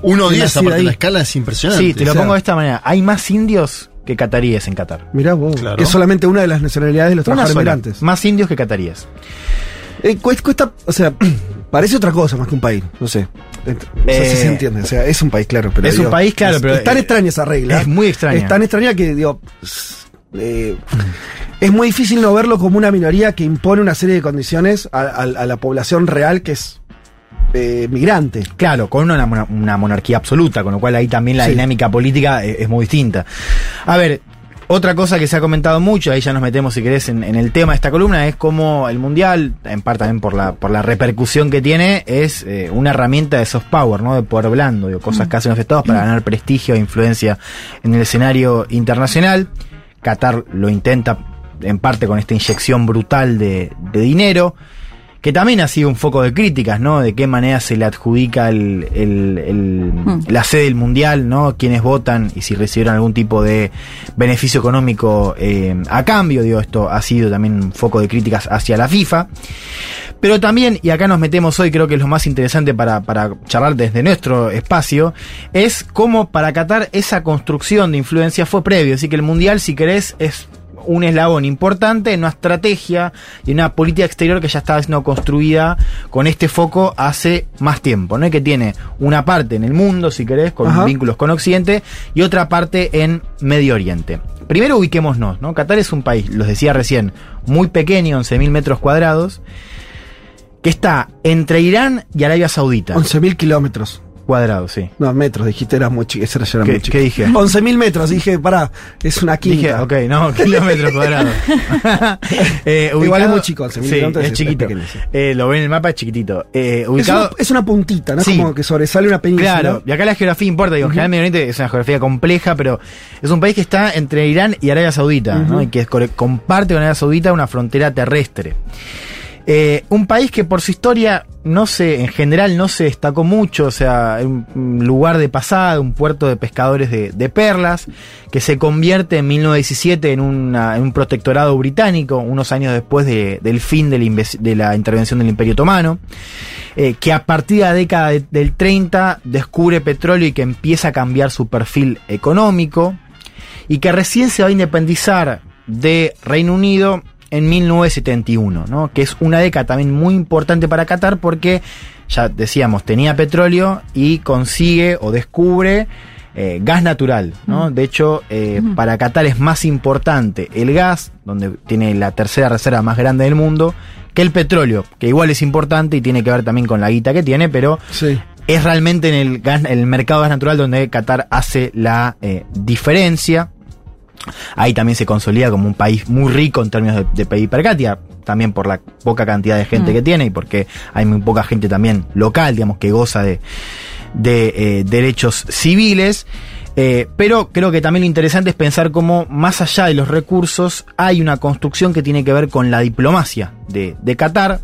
Uno que 10, nacida aparte ahí. la escala es impresionante. Sí, te lo O sea- pongo de esta manera. Hay más indios que cataríes en Qatar. Mirá vos, Claro. que es solamente una de las nacionalidades de los trabajadores migrantes. Más indios que cataríes. Eh, cuesta, cuesta- o sea, parece otra cosa más que un país, no sé. Ent- No sé si Eh, se entiende, o sea, es un país, claro, pero es un país, claro, es, pero, es tan eh, extraña esa regla. es muy extraña. Es tan extraña que, digo, eh, es muy difícil no verlo como una minoría que impone una serie de condiciones a, a- a la población real que es eh, migrante. Claro, con una, una- una monarquía absoluta, con lo cual ahí también la Sí. dinámica política es, es muy distinta. A ver, Otra cosa que se ha comentado mucho, ahí ya nos metemos si querés en, en el tema de esta columna, es cómo el Mundial, en parte también por la, por la repercusión que tiene, es eh, una herramienta de soft power, ¿no? De poder blando, digo, cosas que hacen los estados para ganar prestigio e influencia en el escenario internacional. Qatar lo intenta en parte con esta inyección brutal de, de dinero que también ha sido un foco de críticas, ¿no? De qué manera se le adjudica el, el- el- la sede del mundial, ¿no? Quiénes votan y si recibieron algún tipo de beneficio económico eh, a cambio, digo, esto ha sido también un foco de críticas hacia la FIFA. Pero también, y acá nos metemos hoy, creo que es lo más interesante para, para charlar desde nuestro espacio, es cómo para Qatar esa construcción de influencia fue previo. Así que el Mundial, si querés, es un eslabón importante en una estrategia y una política exterior que ya estaba siendo construida con este foco hace más tiempo, ¿no? Y que tiene una parte en el mundo, si querés, con Ajá. vínculos con Occidente, y otra parte en Medio Oriente. Primero ubiquémonos, ¿no? Qatar es un país, los decía recién, muy pequeño, 11.000 metros cuadrados, que está entre Irán y Arabia Saudita. 11.000 kilómetros. Cuadrados, sí. No, metros, dijiste, era muy chico. Era, era ¿Qué- muy chico. qué dije? 11.000 metros, dije, pará, es una Dije, quinta. ok, no, kilómetros cuadrados. Eh, Igual es muy chico, 11.000 sí, kilómetros es chiquito. Eh, lo ven en el mapa, es chiquitito. Eh, es, ubicado, una, es una puntita, ¿no? Sí. Como que sobresale una península. Claro, y acá la geografía importa, digo, en general Medio Oriente es una geografía compleja, pero es un país que está entre Irán y Arabia Saudita, ¿no? Y que comparte con Arabia Saudita una frontera terrestre. Eh, un país que por su historia no se, en general no se destacó mucho, o sea, un, lugar de pasada, un puerto de pescadores de, perlas, que se convierte en 1917 en, un protectorado británico, unos años después de- del fin de la, intervención del Imperio Otomano, eh, que a partir de la década de- del 30 descubre petróleo y que empieza a cambiar su perfil económico, y que recién se va a independizar de Reino Unido en 1971, ¿no? que es una década también muy importante para Qatar porque, ya decíamos, tenía petróleo y consigue o descubre eh, gas natural. ¿no? De hecho, eh, para Qatar es más importante el gas, donde tiene la tercera reserva más grande del mundo, que el petróleo, que igual es importante y tiene que ver también con la guita que tiene, pero Sí. es realmente en el, gas- el mercado de gas natural donde Qatar hace la eh, diferencia. Ahí también se consolida como un país muy rico en términos de, de PIB per cápita, también por la poca cantidad de gente Mm. que tiene y porque hay muy poca gente también local, digamos, que goza de, de eh, derechos civiles. Eh, pero creo que también lo interesante es pensar cómo, más allá de los recursos, hay una construcción que tiene que ver con la diplomacia de, de Qatar.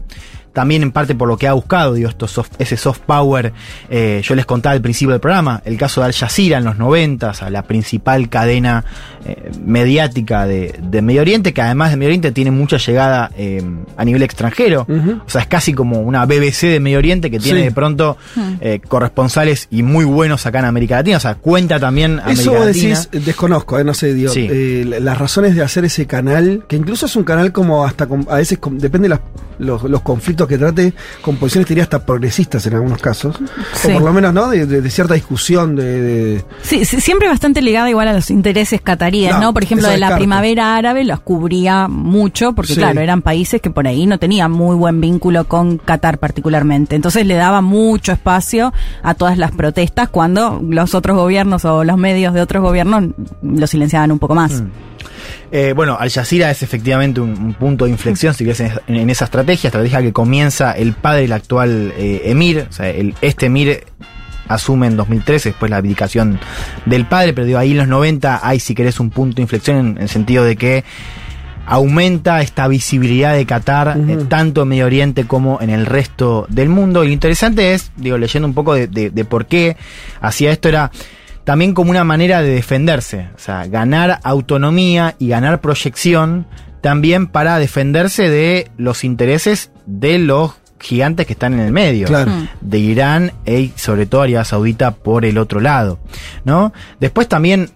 También en parte por lo que ha buscado, digo, estos soft- ese soft power, eh, yo les contaba al principio del programa, el caso de Al Jazeera en los 90, o sea, la principal cadena eh, mediática de, de Medio Oriente, que además de Medio Oriente tiene mucha llegada eh, a nivel extranjero, o sea, es casi como una BBC de Medio Oriente que tiene Sí. de pronto eh, corresponsales y muy buenos acá en América Latina, o sea, cuenta también América Eso vos Latina. decís, desconozco, eh, no sé, digo, Sí. eh, las razones de hacer ese canal, que incluso es un canal como hasta, con- a veces depende de las- los, los conflictos que trate, con posiciones te diría hasta progresistas en algunos casos, Sí. o por lo menos, ¿no? De, de- de cierta discusión, de... de- Sí, sí, siempre bastante ligada igual a los intereses cataríes, No, ¿no? Por ejemplo, de la descarto. primavera árabe los cubría mucho, porque Sí. claro, eran países que por ahí no tenían muy buen vínculo con Qatar particularmente. Entonces le daba mucho espacio a todas las protestas cuando los otros gobiernos o los medios de otros gobiernos lo silenciaban un poco más. Eh, bueno, Al Jazeera es efectivamente un, un punto de inflexión, si querés, en, en esa estrategia, estrategia que comienza el padre del actual eh, emir, o sea, el, este emir asume en 2013, después la abdicación del padre, pero digo, ahí en los 90 hay, si querés, un punto de inflexión en, en el sentido de que aumenta esta visibilidad de Qatar, eh, tanto en Medio Oriente como en el resto del mundo. Y lo interesante es, digo, leyendo un poco de, de- de por qué hacía esto, era también como una manera de defenderse, o sea, ganar autonomía y ganar proyección también para defenderse de los intereses de los gigantes que están en el medio Claro. Mm. de Irán y sobre todo Arabia Saudita por el otro lado, ¿no? Después también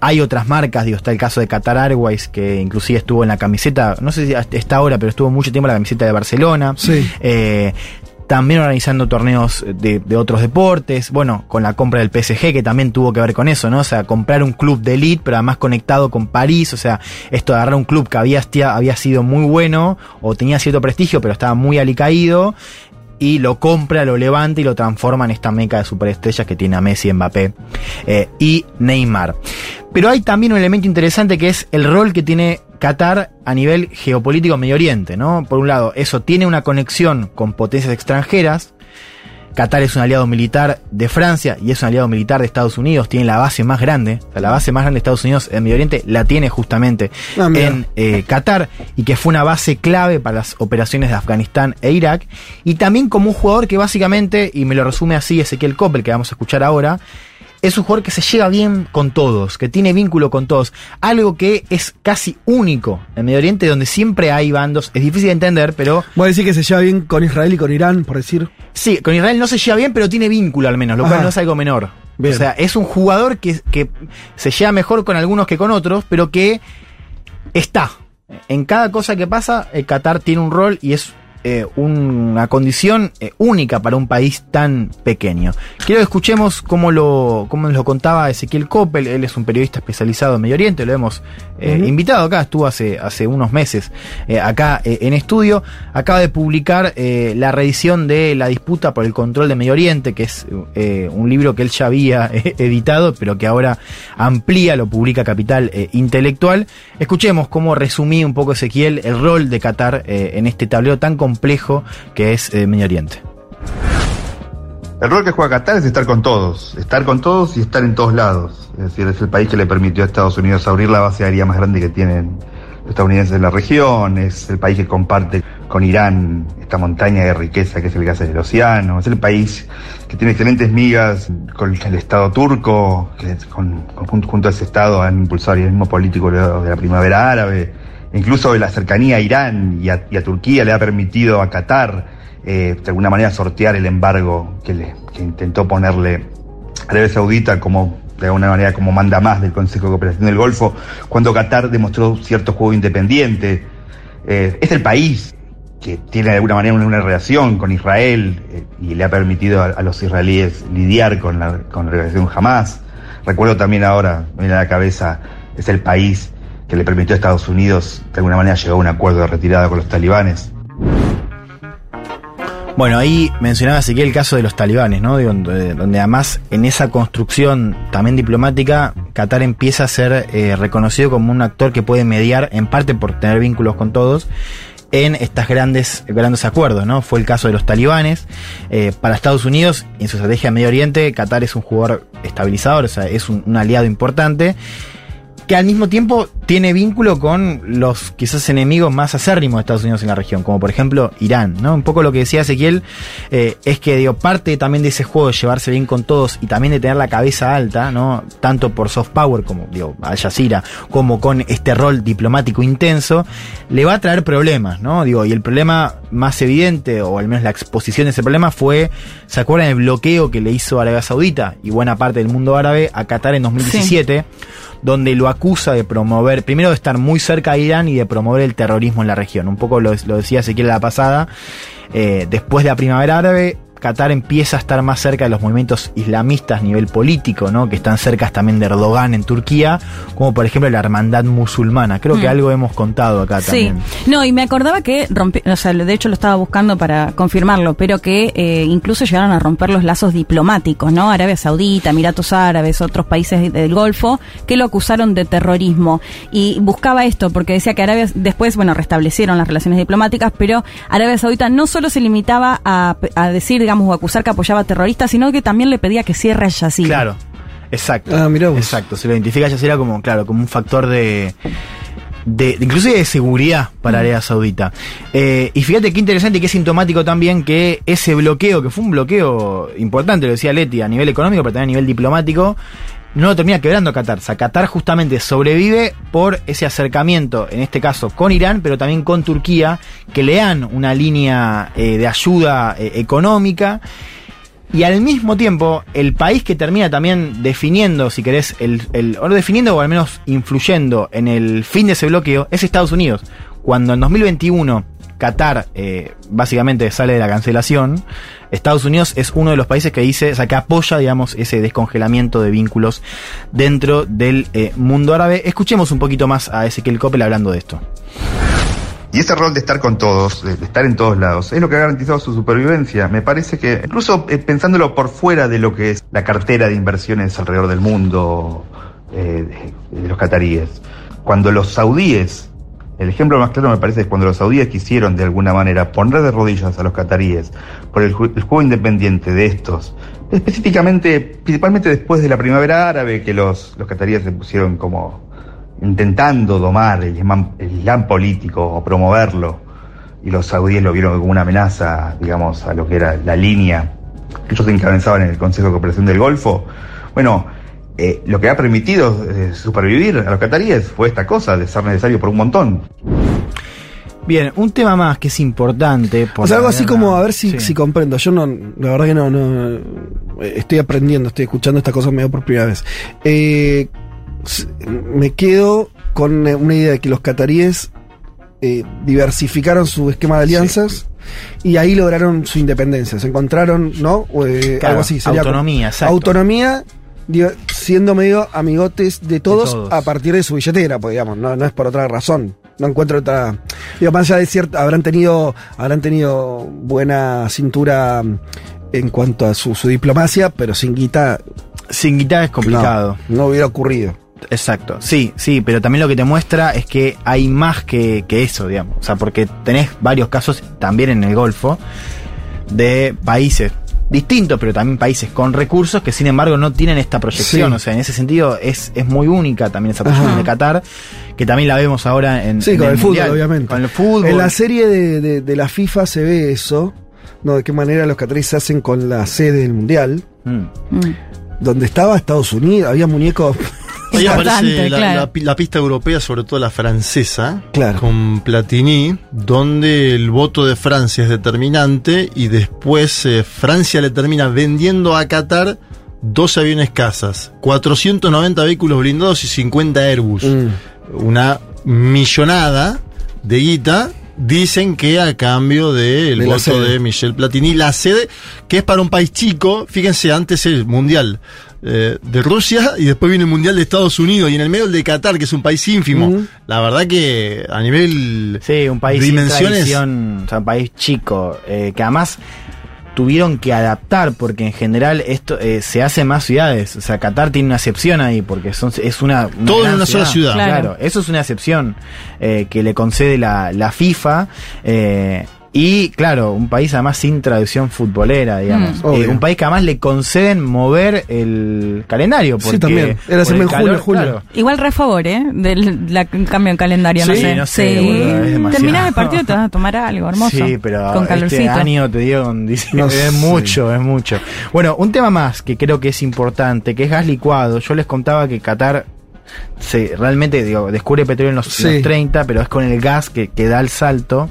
hay otras marcas, digo, está el caso de Qatar Airways, que inclusive estuvo en la camiseta, no sé si hasta está ahora, pero estuvo mucho tiempo en la camiseta de Barcelona. Sí. Eh, también organizando torneos de, otros deportes, bueno, con la compra del PSG, que también tuvo que ver con eso, ¿no? O sea, comprar un club de elite, pero además conectado con París, o sea, esto de agarrar un club que había, había sido muy bueno, o tenía cierto prestigio, pero estaba muy alicaído, y lo compra, lo levanta y lo transforma en esta meca de superestrellas que tiene a Messi, Mbappé eh, y Neymar. Pero hay también un elemento interesante que es el rol que tiene Qatar a nivel geopolítico Medio Oriente, ¿no? Por un lado, eso tiene una conexión con potencias extranjeras, Qatar es un aliado militar de Francia y es un aliado militar de Estados Unidos, tiene la base más grande, o sea, la base más grande de Estados Unidos en Medio Oriente la tiene justamente Ah, en eh, Qatar y que fue una base clave para las operaciones de Afganistán e Irak. Y también como un jugador que básicamente, y me lo resume así Ezequiel Coppel que vamos a escuchar ahora, es un jugador que se lleva bien con todos, que tiene vínculo con todos. Algo que es casi único en Medio Oriente, donde siempre hay bandos. Es difícil de entender, pero. Voy a decir que se lleva bien con Israel y con Irán, por decir. Sí, con Israel no se lleva bien, pero tiene vínculo al menos, lo cual Ajá. no es algo menor. Bien. O sea, es un jugador que, que se lleva mejor con algunos que con otros, pero que está. En cada cosa que pasa, el Qatar tiene un rol y es eh, una condición eh, única para un país tan pequeño. Quiero que escuchemos cómo lo, cómo nos lo contaba Ezequiel Coppel, él es un periodista especializado en Medio Oriente, lo hemos eh, invitado acá, estuvo hace, hace unos meses acá en estudio, acaba de publicar la reedición de La disputa por el control de Medio Oriente, que es un libro que él ya había editado, pero que ahora amplía, lo publica Capital Intelectual. Escuchemos cómo resumí un poco Ezequiel el rol de Qatar en este tablero tan complejo que es eh, Medio Oriente. El rol que juega Qatar es estar con todos, estar con todos y estar en todos lados. Es decir, es el país que le permitió a Estados Unidos abrir la base aérea más grande que tienen los estadounidenses en la región, es el país que comparte con Irán esta montaña de riqueza que es el gas del océano, es el país que tiene excelentes migas con el Estado turco, que con, con- junto, a ese Estado han impulsado el mismo político de la primavera árabe, incluso la cercanía a Irán y a, y a Turquía le ha permitido a Qatar eh, de alguna manera sortear el embargo que, le, que intentó ponerle Arabia Saudita como de alguna manera como manda más del Consejo de Cooperación del Golfo, cuando Qatar demostró cierto juego independiente. Eh, es el país que tiene de alguna manera una, relación con Israel eh, y le ha permitido a, los israelíes lidiar con la, con la Hamas. Recuerdo también ahora, me viene a la cabeza, es el país que le permitió a Estados Unidos de alguna manera llegar a un acuerdo de retirada con los talibanes. Bueno, ahí mencionaba Ezequiel el caso de los talibanes, ¿no? De Donde, además en esa construcción también diplomática, Qatar empieza a ser eh, reconocido como un actor que puede mediar, en parte por tener vínculos con todos, en estas grandes, grandes acuerdos, ¿no? Fue el caso de los talibanes. Eh, para Estados Unidos, en su estrategia de Medio Oriente, Qatar es un jugador estabilizador, o sea, es un aliado importante que al mismo tiempo tiene vínculo con los quizás enemigos más acérrimos de Estados Unidos en la región, como por ejemplo Irán, ¿no? Un poco lo que decía Ezequiel eh, es que digo, parte también de ese juego de llevarse bien con todos y también de tener la cabeza alta, ¿no? Tanto por soft power como digo, Al Jazeera, como con este rol diplomático intenso, le va a traer problemas, ¿no? Digo, y el problema más evidente, o al menos la exposición de ese problema, fue, ¿se acuerdan el bloqueo que le hizo Arabia Saudita y buena parte del mundo árabe a Qatar en 2017? Donde lo acusa de promover, primero de estar muy cerca de Irán y de promover el terrorismo en la región. Un poco lo, lo decía Ezequiel la pasada. Eh, después de la primavera árabe, Qatar empieza a estar más cerca de los movimientos islamistas a nivel político, ¿no? Que están cerca también de Erdogan en Turquía, como por ejemplo la hermandad musulmana. Creo que Mm. algo hemos contado acá Sí, también. no, y me acordaba que rompió, o sea, de hecho lo estaba buscando para confirmarlo, pero que eh, incluso llegaron a romper los lazos diplomáticos, ¿no? Arabia Saudita, Emiratos Árabes, otros países del Golfo, que lo acusaron de terrorismo. Y buscaba esto, porque decía que Arabia, después, bueno, restablecieron las relaciones diplomáticas, pero Arabia Saudita no solo se limitaba a, a decir, digamos, o acusar que apoyaba a terroristas, sino que también le pedía que cierre Al Jazeera. Claro, exacto. Ah, mirá vos. Exacto, se lo identifica a Jazeera como, claro, como un factor de. De, de- inclusive de seguridad para Arabia Saudita. Eh, y fíjate qué interesante y qué sintomático también que ese bloqueo, que fue un bloqueo importante, lo decía Leti, a nivel económico, pero también a nivel diplomático, no lo termina quebrando Qatar. O sea, Qatar justamente sobrevive por ese acercamiento, en este caso con Irán, pero también con Turquía, que le dan una línea eh, de ayuda eh, económica. Y al mismo tiempo, el país que termina también definiendo, si querés, el, el, o definiendo o al menos influyendo en el fin de ese bloqueo, es Estados Unidos. Cuando en 2021 Qatar eh, básicamente sale de la cancelación, Estados Unidos es uno de los países que dice, o sea, que apoya, digamos, ese descongelamiento de vínculos dentro del eh, mundo árabe. Escuchemos un poquito más a Ezequiel Coppel hablando de esto. Y ese rol de estar con todos, de, estar en todos lados, es lo que ha garantizado su supervivencia. Me parece que, incluso eh, pensándolo por fuera de lo que es la cartera de inversiones alrededor del mundo de, de los cataríes, cuando los saudíes, el ejemplo más claro me parece es cuando los saudíes quisieron de alguna manera poner de rodillas a los cataríes por el, ju- el juego independiente de estos, específicamente, principalmente después de la primavera árabe, que los, los cataríes se pusieron como intentando domar el islam, el islam político o promoverlo, y los saudíes lo vieron como una amenaza, digamos, a lo que era la línea que ellos encabezaban en el Consejo de Cooperación del Golfo. Bueno, eh, lo que ha permitido eh, supervivir a los cataríes fue esta cosa de ser necesario por un montón. Bien, un tema más que es importante. por O sea, algo así como, a ver si, Sí. si comprendo. Yo no, la verdad que no, no, eh, estoy aprendiendo, estoy escuchando estas cosas medio por primera vez. Eh, me quedo con una idea de que los cataríes eh, diversificaron su esquema de alianzas y ahí lograron su independencia. Se encontraron, ¿no? Eh, Claro, algo así. sería autonomía, exacto. Autonomía digo, siendo medio amigotes de todos, todos. a partir de su billetera, pues digamos, no, no es por otra razón. No encuentro otra. Digo, más allá de cierto, habrán tenido, habrán tenido buena cintura mm, en cuanto a su, su diplomacia, pero sin guita. Sin guitarra es complicado. No, no hubiera ocurrido. Exacto, sí, sí, pero también lo que te muestra es que hay más que, que eso, digamos. O sea, porque tenés varios casos también en el Golfo de países distintos, pero también países con recursos que sin embargo no tienen esta proyección. Sí. O sea, en ese sentido es, es muy única también esa proyección Ajá. de Qatar, que también la vemos ahora en, Sí, en con el, fútbol, Mundial. obviamente. Con el fútbol. En la serie de, de- de la FIFA se ve eso, ¿no? De qué manera los cataríes se hacen con la sede del mundial. Mm. Donde estaba Estados Unidos, había muñecos. Ahí aparece la, claro. la pi- la pista europea, sobre todo la francesa, Claro. con Platini, donde el voto de Francia es determinante y después eh, Francia le termina vendiendo a Qatar dos aviones casas, 490 vehículos blindados y 50 Airbus. Mm. Una millonada de guita. Dicen que a cambio del De voto de Michel Platini, la sede, que es para un país chico, fíjense, antes el Mundial eh, de Rusia y después viene el Mundial de Estados Unidos y en el medio el de Qatar, que es un país ínfimo. La verdad que a nivel Sí, un país dimensiones tradición, o sea, un país chico, eh, que además tuvieron que adaptar porque en general esto eh, se hace más ciudades. O sea, Qatar tiene una excepción ahí porque son, es una, una Todo en una sola ciudad. Claro. Claro. eso es una excepción eh, que le concede la, la FIFA. eh, y claro, un país además sin tradición futbolera, digamos. Mm. Eh, un país que además le conceden mover el calendario. Sí, Porque también. Era por el julio, calor, julio. claro. Igual re a favor, ¿eh? Del la- cambio en calendario, no Sí, sé. no sé, boludo. Terminás el partido y te vas a tomar algo hermoso. Sí, pero Con calorcito. este año te digo, con diciembre, No es mucho, es mucho. Bueno, un tema más que creo que es importante, que es gas licuado. Yo les contaba que Qatar se, realmente digo, descubre petróleo en los, Sí. los 30, pero es con el gas que, que da el salto.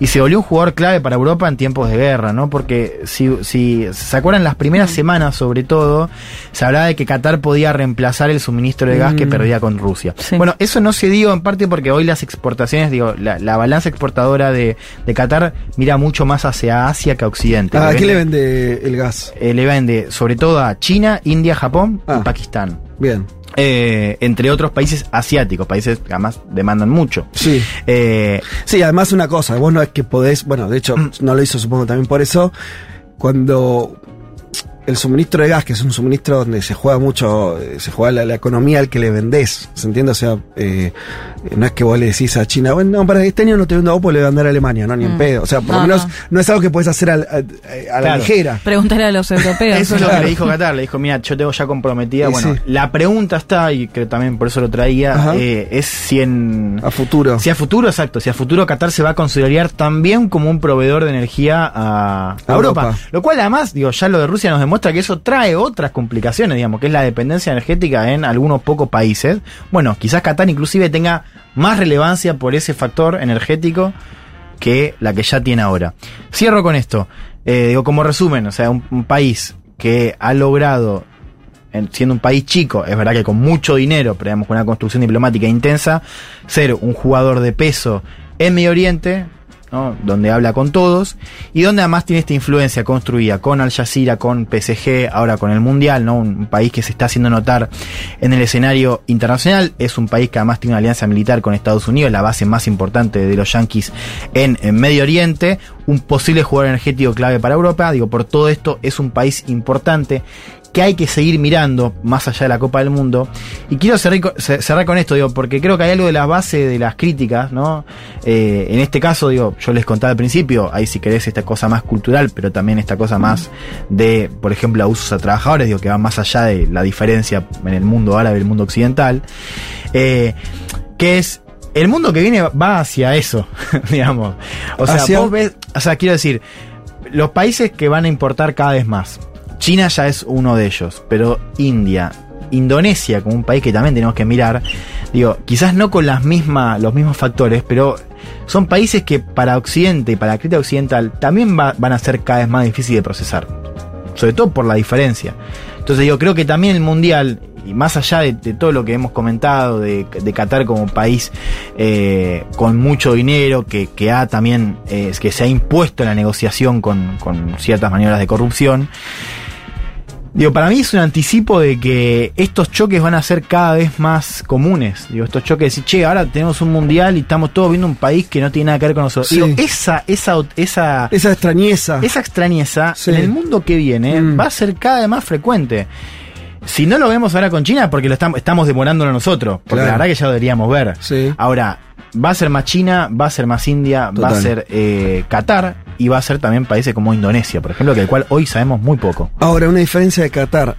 Y se volvió un jugador clave para Europa en tiempos de guerra, ¿no? Porque si, si se acuerdan las primeras semanas, sobre todo, se hablaba de que Qatar podía reemplazar el suministro de gas que Mm. perdía con Rusia. Sí. Bueno, eso no se dio en parte porque hoy las exportaciones, digo, la, la balanza exportadora de, de Qatar mira mucho más hacia Asia que a Occidente. ¿A Le qué le vende- vende el gas? eh, le vende sobre todo a China, India, Japón Ah. y Pakistán. Bien. Eh, entre otros países asiáticos, países que además demandan mucho. Sí. Eh, Sí, además una cosa, vos no es que podés, bueno, de hecho no lo hizo supongo también por eso, cuando el suministro de gas, que es un suministro donde se juega mucho, eh, se juega la, la economía al que le vendés, ¿se entiende? O sea, eh, no es que vos le decís a China, bueno, no, para este año no te vendo a vos, pues le voy a vender a Alemania, no, ni en Mm. pedo. O sea, por lo No, menos no. no. es algo que puedes hacer a, la ligera. Preguntarle a los europeos. Eso es lo que le dijo Qatar. Le dijo, mira, yo tengo ya comprometida. Y bueno, sí. la pregunta está, y creo también por eso lo traía, eh, es si en... A futuro. Si a futuro, exacto, si a futuro Qatar se va a considerar también como un proveedor de energía A Europa. Europa. Lo cual además, digo, ya lo de Rusia nos demuestra que eso trae otras complicaciones, digamos, que es la dependencia energética en algunos pocos países. Bueno, quizás Qatar inclusive tenga más relevancia por ese factor energético que la que ya tiene ahora. Cierro con esto. Eh, digo, como resumen, o sea, un, país que ha logrado, en- siendo un país chico, es verdad que con mucho dinero, pero digamos con una construcción diplomática intensa, ser un jugador de peso en Medio Oriente, ¿no? donde habla con todos y donde además tiene esta influencia construida con Al Jazeera, con PSG, ahora con el Mundial, ¿no? un país que se está haciendo notar en el escenario internacional. Es un país que además tiene una alianza militar con Estados Unidos, la base más importante de los yanquis en, en Medio Oriente, un posible jugador energético clave para Europa. Digo, por todo esto es un país importante que hay que seguir mirando más allá de la Copa del Mundo. Y quiero cerrar, cerrar con esto, digo, porque creo que hay algo de la base de las críticas, ¿no? Eh, en este caso, digo, yo les contaba al principio, hay si querés esta cosa más cultural, pero también esta cosa más de, por ejemplo, abusos a trabajadores, digo, que va más allá de la diferencia en el mundo árabe y el mundo occidental. Eh, que es el mundo que viene va hacia eso, digamos. O sea, Hacia- vos ves, o sea, quiero decir, los países que van a importar cada vez más. China ya es uno de ellos, pero India, Indonesia, como un país que también tenemos que mirar, digo, quizás no con las mismas, los mismos factores, pero son países que para Occidente y para la crítica occidental también va- van a ser cada vez más difíciles de procesar. Sobre todo por la diferencia. Entonces yo creo que también el Mundial, y más allá de, de todo lo que hemos comentado, de, de Qatar como país eh, con mucho dinero, que, que ha también, eh, que se ha impuesto en la negociación con, con ciertas maniobras de corrupción, Digo, para mí es un anticipo de que estos choques van a ser cada vez más comunes. Digo, estos choques de decir, che, ahora tenemos un mundial y estamos todos viendo un país que no tiene nada que ver con nosotros. Sí. Digo, esa, esa, esa, Esa extrañeza. esa extrañeza Sí. en el mundo que viene Mm. va a ser cada vez más frecuente. Si no lo vemos ahora con China, porque lo estamos, estamos demorándolo nosotros. Porque Claro. la verdad que ya lo deberíamos ver. Sí. Ahora, va a ser más China, va a ser más India, va a ser eh, Qatar y va a ser también países como Indonesia, por ejemplo, del cual hoy sabemos muy poco. Ahora, una diferencia de Qatar,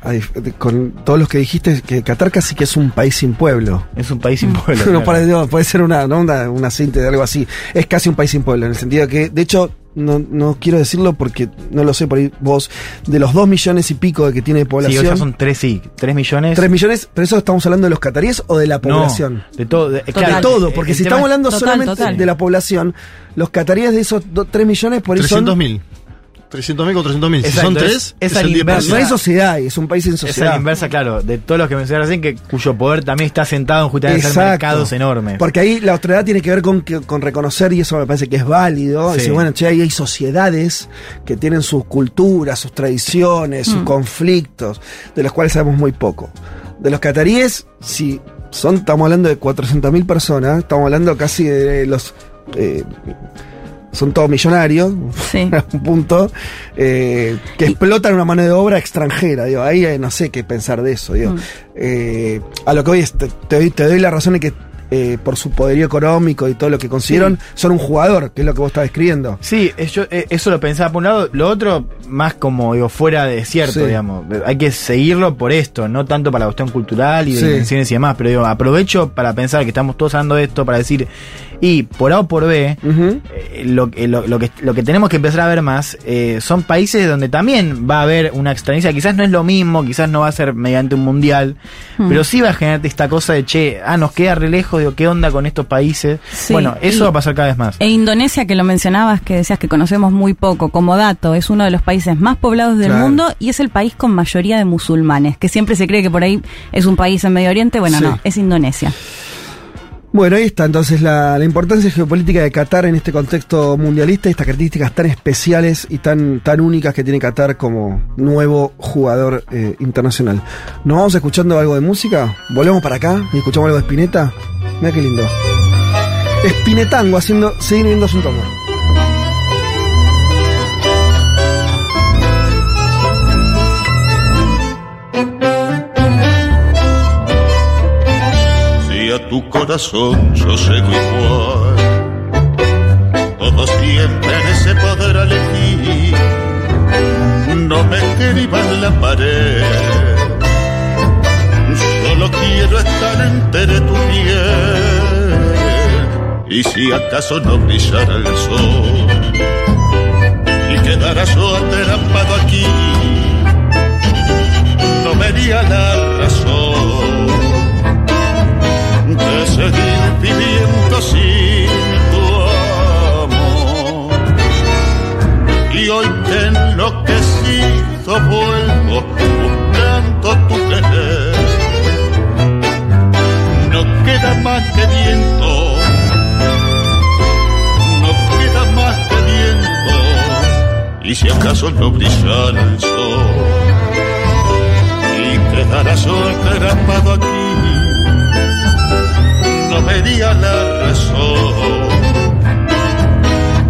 con todos los que dijiste, es que Qatar casi que es un país sin pueblo. Es un país sin pueblo. No, claro. puede ser una, ¿no? una, una síntesis de algo así. Es casi un país sin pueblo, en el sentido que, de hecho, no, no, quiero decirlo porque no lo sé por ahí vos, de los 2 millones y pico de que tiene población. Sí, o sea, son 3, sí, 3 millones. 3 millones, pero eso estamos hablando de los cataríes o de la población. De todo, de, claro, de todo, porque si estamos hablando solamente de la población, los cataríes de esos 2, 3 millones por eso. 300 mil. 300.000 con 300.000. Si son tres, es, es, es inversa. No hay sociedad, es un país en sociedad. Es la inversa, claro, de todos los que mencionaron recién, que, cuyo poder también está sentado en justamente mercados enormes. Porque ahí la autoridad tiene que ver con, con reconocer, y eso me parece que es válido, sí. decir, bueno, che, ahí hay sociedades que tienen sus culturas, sus tradiciones, sus mm. conflictos, de los cuales sabemos muy poco. De los cataríes, si son, estamos hablando de 400.000 personas, estamos hablando casi de los... Eh, son todos millonarios, Sí. a un punto, eh, que explotan una mano de obra extranjera. Digo, ahí eh, no sé qué pensar de eso. Digo. Mm. Eh, a lo que hoy es, te, te doy, te doy la razón de que eh, por su poderío económico y todo lo que consiguieron, son un jugador, que es lo que vos estás describiendo. Sí, es- yo, eh, eso lo pensaba por un lado. Lo otro, más como digo, fuera de cierto, Sí. digamos. Hay que seguirlo por esto, no tanto para la cuestión cultural y de Sí. dimensiones y demás. Pero digo, aprovecho para pensar que estamos todos hablando de esto, para decir, y por A o por B, eh, lo, eh, lo, lo que, lo que tenemos que empezar a ver más eh, son países donde también va a haber una extrañeza. Quizás no es lo mismo, quizás no va a ser mediante un mundial, Hmm. pero sí va a generar esta cosa de che, ah, nos queda re lejos, digo, ¿qué onda con estos países? Sí, bueno, eso y- va a pasar cada vez más. E Indonesia, que lo mencionabas, que decías que conocemos muy poco, como dato, es uno de los países más poblados del Claro. mundo y es el país con mayoría de musulmanes, que siempre se cree que por ahí es un país en Medio Oriente, bueno, Sí. no, es Indonesia. Bueno, ahí está entonces la, la importancia geopolítica de Qatar en este contexto mundialista, estas características tan especiales y tan, tan únicas que tiene Qatar como nuevo jugador eh, internacional. ¿Nos vamos escuchando algo de música? ¿Volvemos para acá y escuchamos algo de Spinetta? Mira qué lindo. Spinetango haciendo, seguir viendo su a tu corazón yo llego igual, todo siempre se podrá elegir. No me escriban la pared, solo quiero estar entre tu piel. Y si acaso no brillara el sol y quedara yo atrapado aquí, no vería la razón seguir viviendo sin tu amor. Y hoy que enloquecido vuelvo buscando tu querer. No queda más que viento, queda más acaso no brillara el sol y quedara yo atrapado aquí, no vería la razón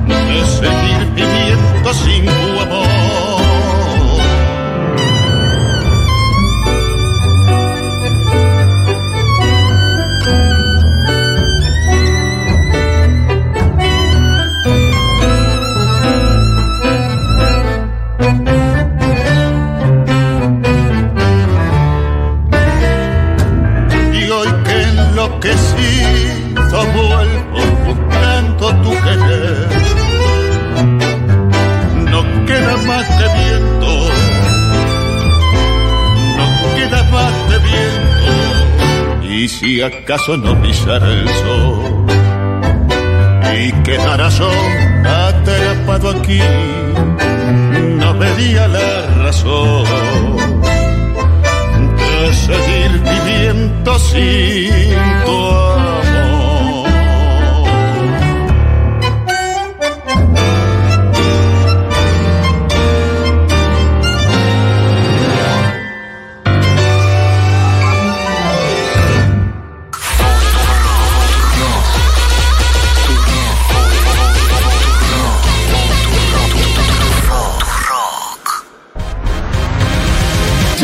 de seguir viviendo sin tu amor. No queda más de viento, no queda más de viento. Y si acaso no pisara el sol y quedara yo atrapado aquí, no vería la razón de seguir viviendo sin tu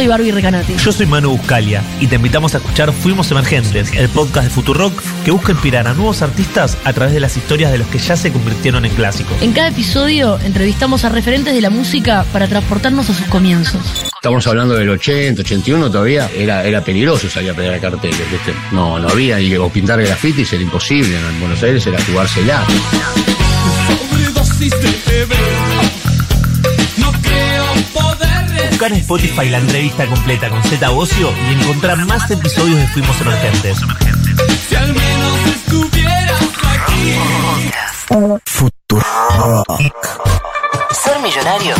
Barbie Recanati. Yo soy Manu Buscalia y te invitamos a escuchar Fuimos Emergentes, el podcast de Futurock que busca inspirar a nuevos artistas a través de las historias de los que ya se convirtieron en clásicos. En cada episodio entrevistamos a referentes de la música para transportarnos a sus comienzos. Estamos hablando del 80, 81 todavía. Era, era peligroso salir a pegar carteles. ¿viste? No, no había. Y, o pintar grafitis era imposible. En Buenos Aires era jugársela. Buscar en Spotify la entrevista completa con Z Bocio y encontrar más episodios de Fuimos Emergentes. Si al menos estuvieras aquí. Futurock. Ser millonarios.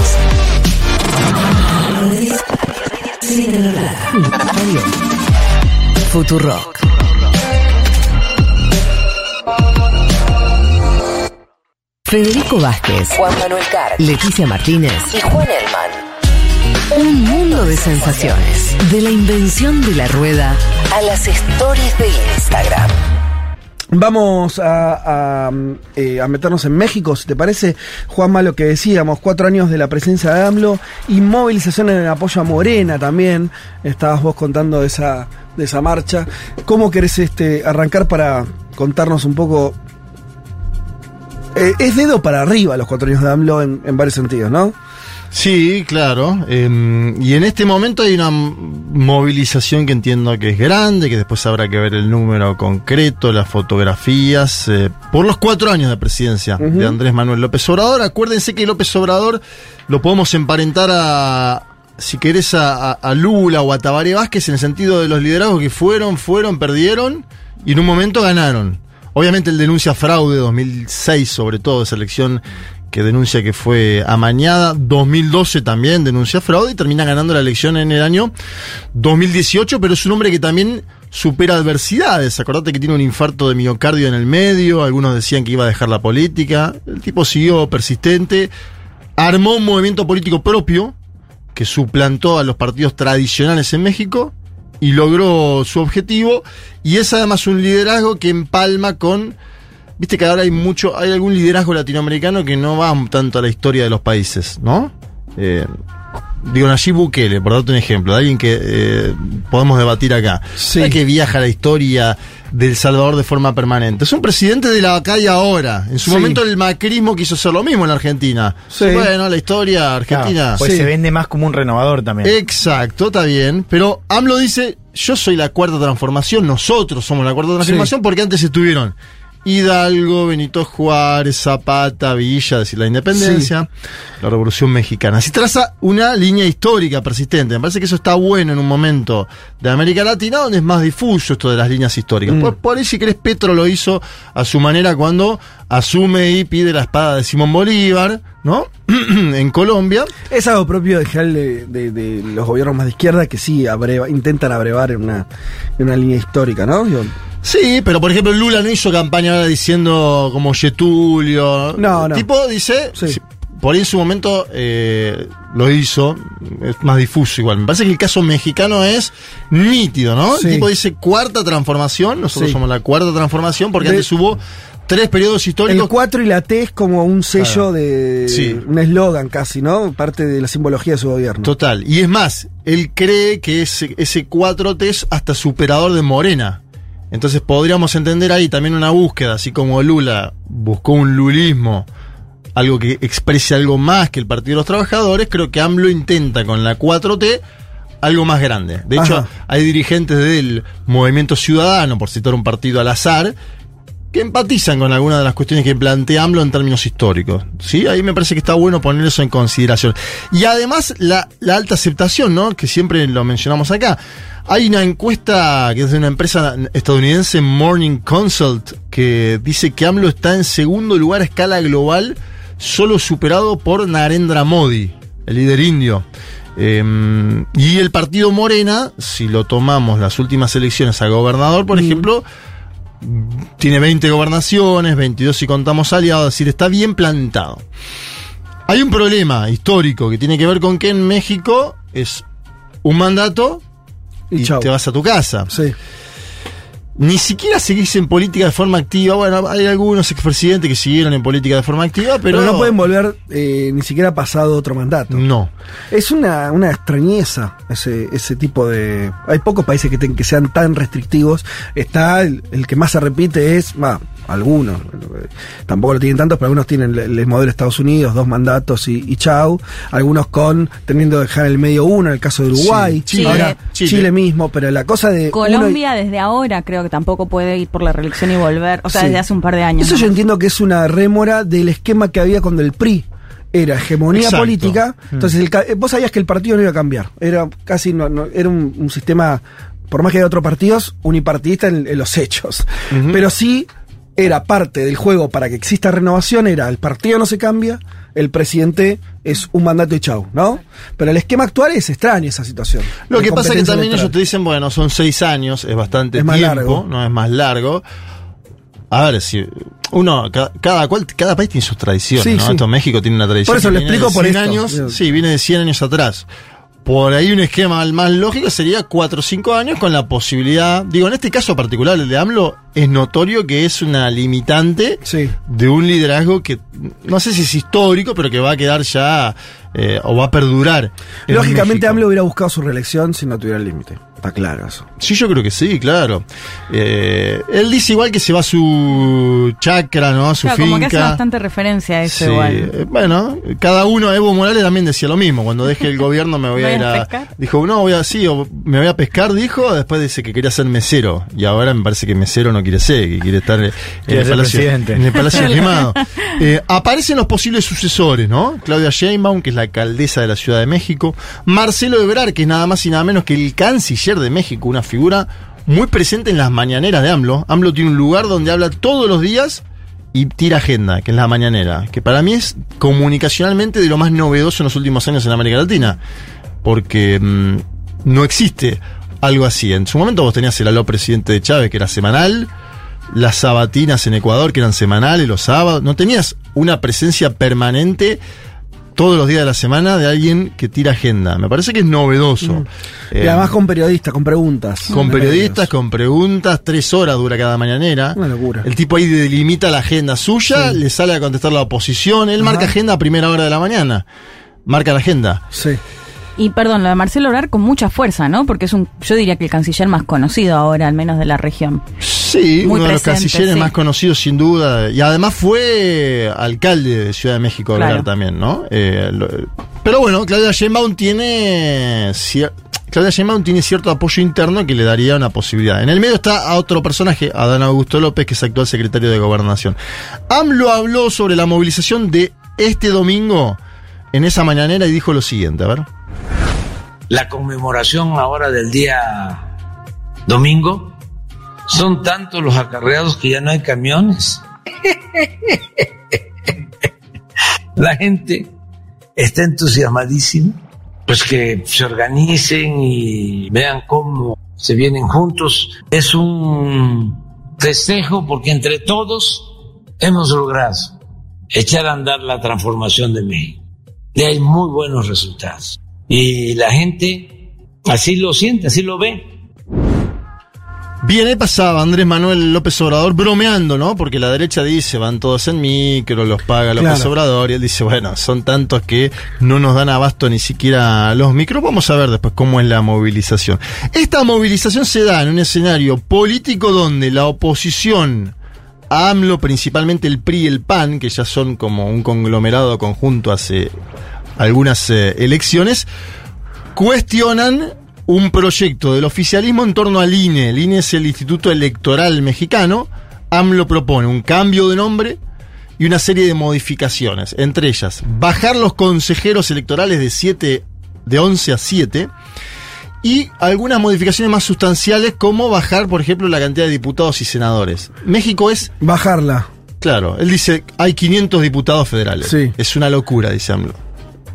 Futurock. Federico Vázquez, Juan Manuel Carr, Leticia Martínez y Juan Elman. Un mundo de sensaciones. De la invención de la rueda a las stories de Instagram. Vamos eh, a meternos en México, si te parece, Juanma, lo que decíamos, cuatro años de la presencia de AMLO y movilización en apoyo a Morena también. Estabas vos contando de esa, de esa marcha. ¿Cómo querés este, arrancar para contarnos un poco? Eh, es dedo para arriba los cuatro años de AMLO en, en varios sentidos, ¿no? Sí, claro. eh, y en este momento hay una movilización que entiendo que es grande, que después habrá que ver el número concreto, las fotografías, eh, por los cuatro años de presidencia de Andrés Manuel López Obrador. Acuérdense que López Obrador lo podemos emparentar a, si querés, a, a- a Lula o a Tabaré Vázquez en el sentido de los liderazgos que fueron, fueron, perdieron y en un momento ganaron. Obviamente él denuncia fraude 2006, sobre todo, esa elección que denuncia que fue amañada. 2012 también denuncia fraude y termina ganando la elección en el año 2018, pero es un hombre que también supera adversidades. Acordate que tiene un infarto de miocardio en el medio, algunos decían que iba a dejar la política. El tipo siguió persistente, armó un movimiento político propio que suplantó a los partidos tradicionales en México y logró su objetivo. Y es además un liderazgo que empalma con. Viste que ahora hay mucho. Hay algún liderazgo latinoamericano que no va tanto a la historia de los países, ¿no? Eh, digo, Nayib Bukele, por darte un ejemplo, de alguien que eh, podemos debatir acá. Es que viaja a la historia del Salvador de forma permanente. Es un presidente de la acá y ahora. En su Sí. momento el macrismo quiso hacer lo mismo en la Argentina. Sí. Bueno, la historia argentina. Claro, pues se vende más como un renovador también. Exacto, está bien. Pero AMLO dice, yo soy la cuarta transformación, nosotros somos la cuarta transformación porque antes estuvieron Hidalgo, Benito Juárez, Zapata, Villa, es decir, la independencia, la revolución mexicana. Así traza una línea histórica persistente. Me parece que eso está bueno en un momento de América Latina donde es más difuso esto de las líneas históricas. Mm. Por, por ahí, si querés, Petro lo hizo a su manera cuando asume y pide la espada de Simón Bolívar, ¿no? en Colombia. Es algo propio de, de, de- los gobiernos más de izquierda que sí abreva- intentan abrevar en una, en una línea histórica, ¿no? Sí, pero por ejemplo Lula no hizo campaña ahora diciendo como Getulio. No, no. Tipo dice, por ahí en su momento eh, lo hizo, es más difuso igual. Me parece que el caso mexicano es nítido, ¿no? Sí. El tipo dice cuarta transformación, nosotros Sí. somos la cuarta transformación porque De- antes hubo tres periodos históricos. El 4 y la T es como un sello Claro. de. Sí. Un eslogan casi, ¿no? Parte de la simbología de su gobierno. Total. Y es más, él cree que ese, ese 4T es hasta superador de Morena. Entonces podríamos entender ahí también una búsqueda, así como Lula buscó un lulismo, algo que exprese algo más que el Partido de los Trabajadores, creo que AMLO intenta con la 4T algo más grande. De hecho, hay dirigentes del Movimiento Ciudadano, por citar un partido al azar, que empatizan con algunas de las cuestiones que plantea AMLO en términos históricos. ¿sí? Ahí me parece que está bueno poner eso en consideración. Y además la, la alta aceptación, ¿no? que siempre lo mencionamos acá. Hay una encuesta que es de una empresa estadounidense, Morning Consult, que dice que AMLO está en segundo lugar a escala global, solo superado por Narendra Modi, el líder indio. Eh, y el partido Morena, si lo tomamos las últimas elecciones a gobernador, por ejemplo, tiene 20 gobernaciones, 22 si contamos aliados, es decir, está bien plantado. Hay un problema histórico que tiene que ver con que en México es un mandato y, te vas a tu casa. Sí. Ni siquiera seguís en política de forma activa. Bueno, hay algunos expresidentes que siguieron en política de forma activa, pero, Pero, no pueden volver eh, ni siquiera pasado otro mandato. No. Es una, una extrañeza ese, ese tipo de... Hay pocos países que, que sean tan restrictivos. Está el, el que más se repite es, algunos, tampoco lo tienen tantos, pero algunos tienen el, el modelo de Estados Unidos, dos mandatos y, y chau. Algunos con, teniendo que dejar en el medio uno, en el caso de Uruguay. Sí, Chile. Ahora, Chile. Chile. mismo, pero la cosa de... y- Colombia desde ahora creo que tampoco puede ir por la reelección y volver, o sea, Sí. desde hace un par de años. Eso ¿no? yo entiendo que es una rémora del esquema que había cuando el PRI era hegemonía Exacto. política. Mm. Entonces, el ca- eh, vos sabías que el partido no iba a cambiar. Era casi, no, no- era un, un sistema, por más que haya otros partidos, unipartidista en, en los hechos. Pero sí era parte del juego para que exista renovación, era el partido no se cambia, el presidente es un mandato y chau, ¿no? Pero el esquema actual es extraño esa situación. Lo que pasa es que también ellos te dicen, bueno, son seis años, es bastante Es más tiempo, largo. no es más largo. A ver, si uno, ca- cada, cual, cada país tiene sus tradiciones, Sí, ¿no? sí. México tiene una tradición. Por eso lo explico por 100 esto. años, sí, viene de 100 años atrás. Por ahí un esquema más lógico sería 4 o 5 años con la posibilidad, digo, en este caso particular, el de AMLO, es notorio que es una limitante Sí. de un liderazgo que no sé si es histórico, pero que va a quedar ya eh, o va a perdurar. en Lógicamente. AMLO hubiera buscado su reelección si no tuviera el límite. Está claro eso. Sí, yo creo que sí, claro. Eh, él dice igual que se va a su chacra, ¿no? A su Claro, finca. como que hace bastante referencia a eso Sí, igual. eh, bueno, cada uno, Evo Morales también decía lo mismo. Cuando deje el gobierno me voy a ¿Voy ir a a. pescar? Dijo, no, voy a, sí, o me voy a pescar, dijo. Después dice que quería ser mesero. Y ahora me parece que mesero no quiere ser, que quiere estar en Quiere el ser Palacio, presidente. en el Palacio Quemado. Eh, aparecen los posibles sucesores, ¿no? Claudia Sheinbaum, que es la alcaldesa de la Ciudad de México. Marcelo Ebrard, que es nada más y nada menos que el canciller de México, una figura muy presente en las mañaneras de AMLO. AMLO tiene un lugar donde habla todos los días y tira agenda, que es la mañanera, que para mí es comunicacionalmente de lo más novedoso en los últimos años en América Latina, porque mm, no existe algo así. En su momento vos tenías el aló presidente de Chávez, que era semanal, las sabatinas en Ecuador, que eran semanales, los sábados, no tenías una presencia permanente todos los días de la semana de alguien que tira agenda. Me parece que es novedoso. y Eh, además con periodistas, con preguntas. con periodistas, con preguntas, tres horas dura cada mañanera. Una locura. El tipo ahí delimita la agenda suya, le sale a contestar la oposición, él marca agenda a primera hora de la mañana. Marca la agenda. Sí. Y perdón, lo de Marcelo Obrar con mucha fuerza, ¿no? Porque es un, yo diría que el canciller más conocido ahora, al menos de la región. Sí, Muy uno de los cancilleres sí. más conocidos sin duda. Y además fue alcalde de Ciudad de México, Claro. Obrar también, ¿no? Eh, lo- pero bueno, Claudia Sheinbaum tiene... cier- Claudia Sheinbaum tiene cierto apoyo interno que le daría una posibilidad. En el medio está a otro personaje, Adán Augusto López, que es actual secretario de Gobernación. AMLO habló sobre la movilización de este domingo en esa mañanera y dijo lo siguiente, a ver. la conmemoración ahora del día domingo, son tantos los acarreados que ya no hay camiones. La gente está entusiasmadísima, pues que se organicen y vean cómo se vienen juntos. Es un festejo porque entre todos hemos logrado echar a andar la transformación de México. Y hay muy buenos resultados. Y la gente así lo siente, así lo ve. Bien, ahí pasaba Andrés Manuel López Obrador bromeando, ¿no? Porque la derecha dice, van todos en micro, los paga López Claro. Obrador, y él dice, bueno, son tantos que no nos dan abasto ni siquiera los micros. Vamos a ver después cómo es la movilización. Esta movilización se da en un escenario político donde la oposición a AMLO, principalmente el PRI y el PAN, que ya son como un conglomerado conjunto hace algunas eh, elecciones, cuestionan un proyecto del oficialismo en torno al INE. El INE es el Instituto Electoral Mexicano. AMLO propone un cambio de nombre y una serie de modificaciones. Entre ellas, bajar los consejeros electorales de 7, de 11 a 7. Y algunas modificaciones más sustanciales, como bajar, por ejemplo, la cantidad de diputados y senadores. México es. Bajarla. Claro, él dice, hay 500 diputados federales. Sí. Es una locura, dice AMLO.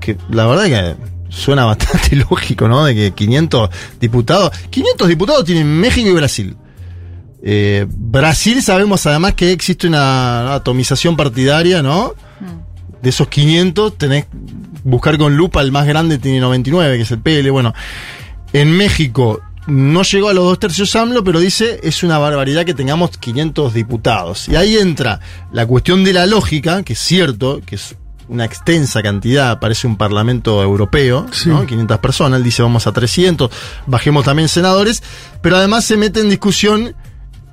Que la verdad que suena bastante lógico, ¿no? De que 500 diputados. 500 diputados tienen México y Brasil. Eh, Brasil sabemos además que existe una atomización partidaria, ¿no? De esos 500 tenés buscar con lupa, el más grande tiene 99, que es el PL. Bueno, en México no llegó a los dos tercios AMLO, pero dice es una barbaridad que tengamos 500 diputados. Y ahí entra la cuestión de la lógica, que es cierto, que es una extensa cantidad, parece un parlamento europeo, ¿no? 500 personas, él dice vamos a 300, bajemos también senadores, pero además se mete en discusión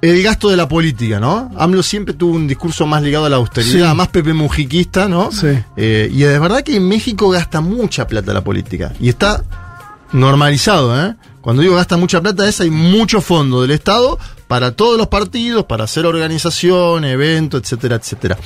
el gasto de la política, ¿no? AMLO siempre tuvo un discurso más ligado a la austeridad, Sí. más Pepe Mujiquista, ¿no? Sí. Eh, y es verdad que en México gasta mucha plata la política. Y está normalizado, ¿eh? Cuando digo gasta mucha plata es hay mucho fondo del Estado para todos los partidos, para hacer organización, eventos, etcétera, etcétera.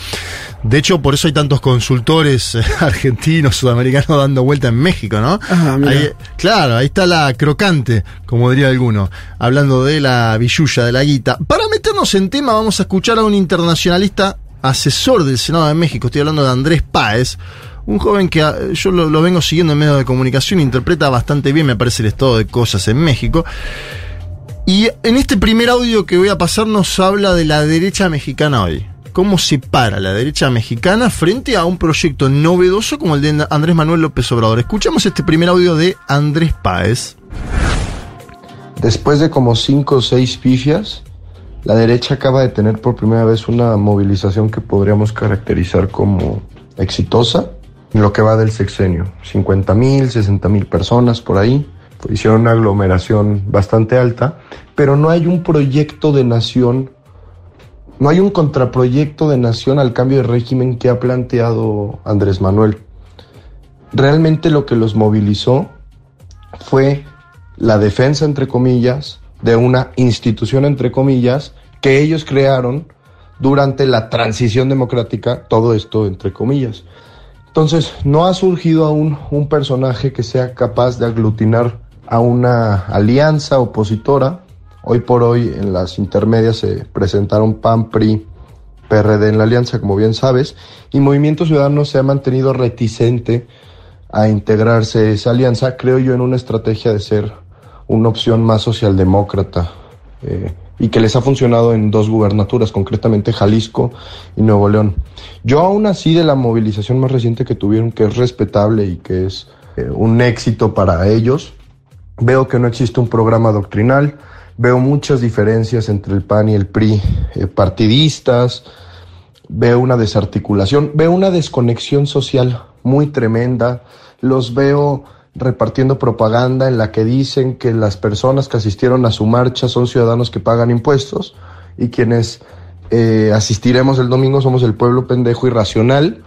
De hecho, por eso hay tantos consultores eh, argentinos, sudamericanos dando vuelta en México, ¿no? Mira. Ahí- claro, ahí está la crocante, como diría alguno, hablando de la billulla, de la guita. Para meternos en tema, vamos a escuchar a un internacionalista asesor del Senado de México, estoy hablando de Andrés Páez, un joven que ah, yo lo, vengo siguiendo en medios de comunicación, interpreta bastante bien, me parece, el estado de cosas en México. Y en este primer audio que voy a pasar nos habla de la derecha mexicana hoy. ¿Cómo se para la derecha mexicana frente a un proyecto novedoso como el de Andrés Manuel López Obrador? Escuchamos este primer audio de Andrés Páez. Después de como cinco o seis pifias, la derecha acaba de tener por primera vez una movilización que podríamos caracterizar como exitosa lo que va del sexenio. 50 mil, 60 mil personas por ahí. Hicieron una aglomeración bastante alta, pero no hay un proyecto de nación, no hay un contraproyecto de nación al cambio de régimen que ha planteado Andrés Manuel. Realmente lo que los movilizó fue la defensa, entre comillas, de una institución, entre comillas, que ellos crearon durante la transición democrática, todo esto entre comillas. Entonces, no ha surgido aún un personaje que sea capaz de aglutinar a una alianza opositora. Hoy por hoy en las intermedias se presentaron PAN, PRI, PRD en la alianza, como bien sabes, y Movimiento Ciudadano se ha mantenido reticente a integrarse a esa alianza, creo yo, en una estrategia de ser una opción más socialdemócrata eh, y que les ha funcionado en dos gubernaturas, concretamente Jalisco y Nuevo León. Yo aún así de la movilización más reciente que tuvieron, que es respetable y que es eh, un éxito para ellos, veo que no existe un programa doctrinal, veo muchas diferencias entre el PAN y el PRI eh, partidistas, veo una desarticulación, veo una desconexión social muy tremenda, los veo repartiendo propaganda en la que dicen que las personas que asistieron a su marcha son ciudadanos que pagan impuestos y quienes eh, asistiremos el domingo somos el pueblo pendejo irracional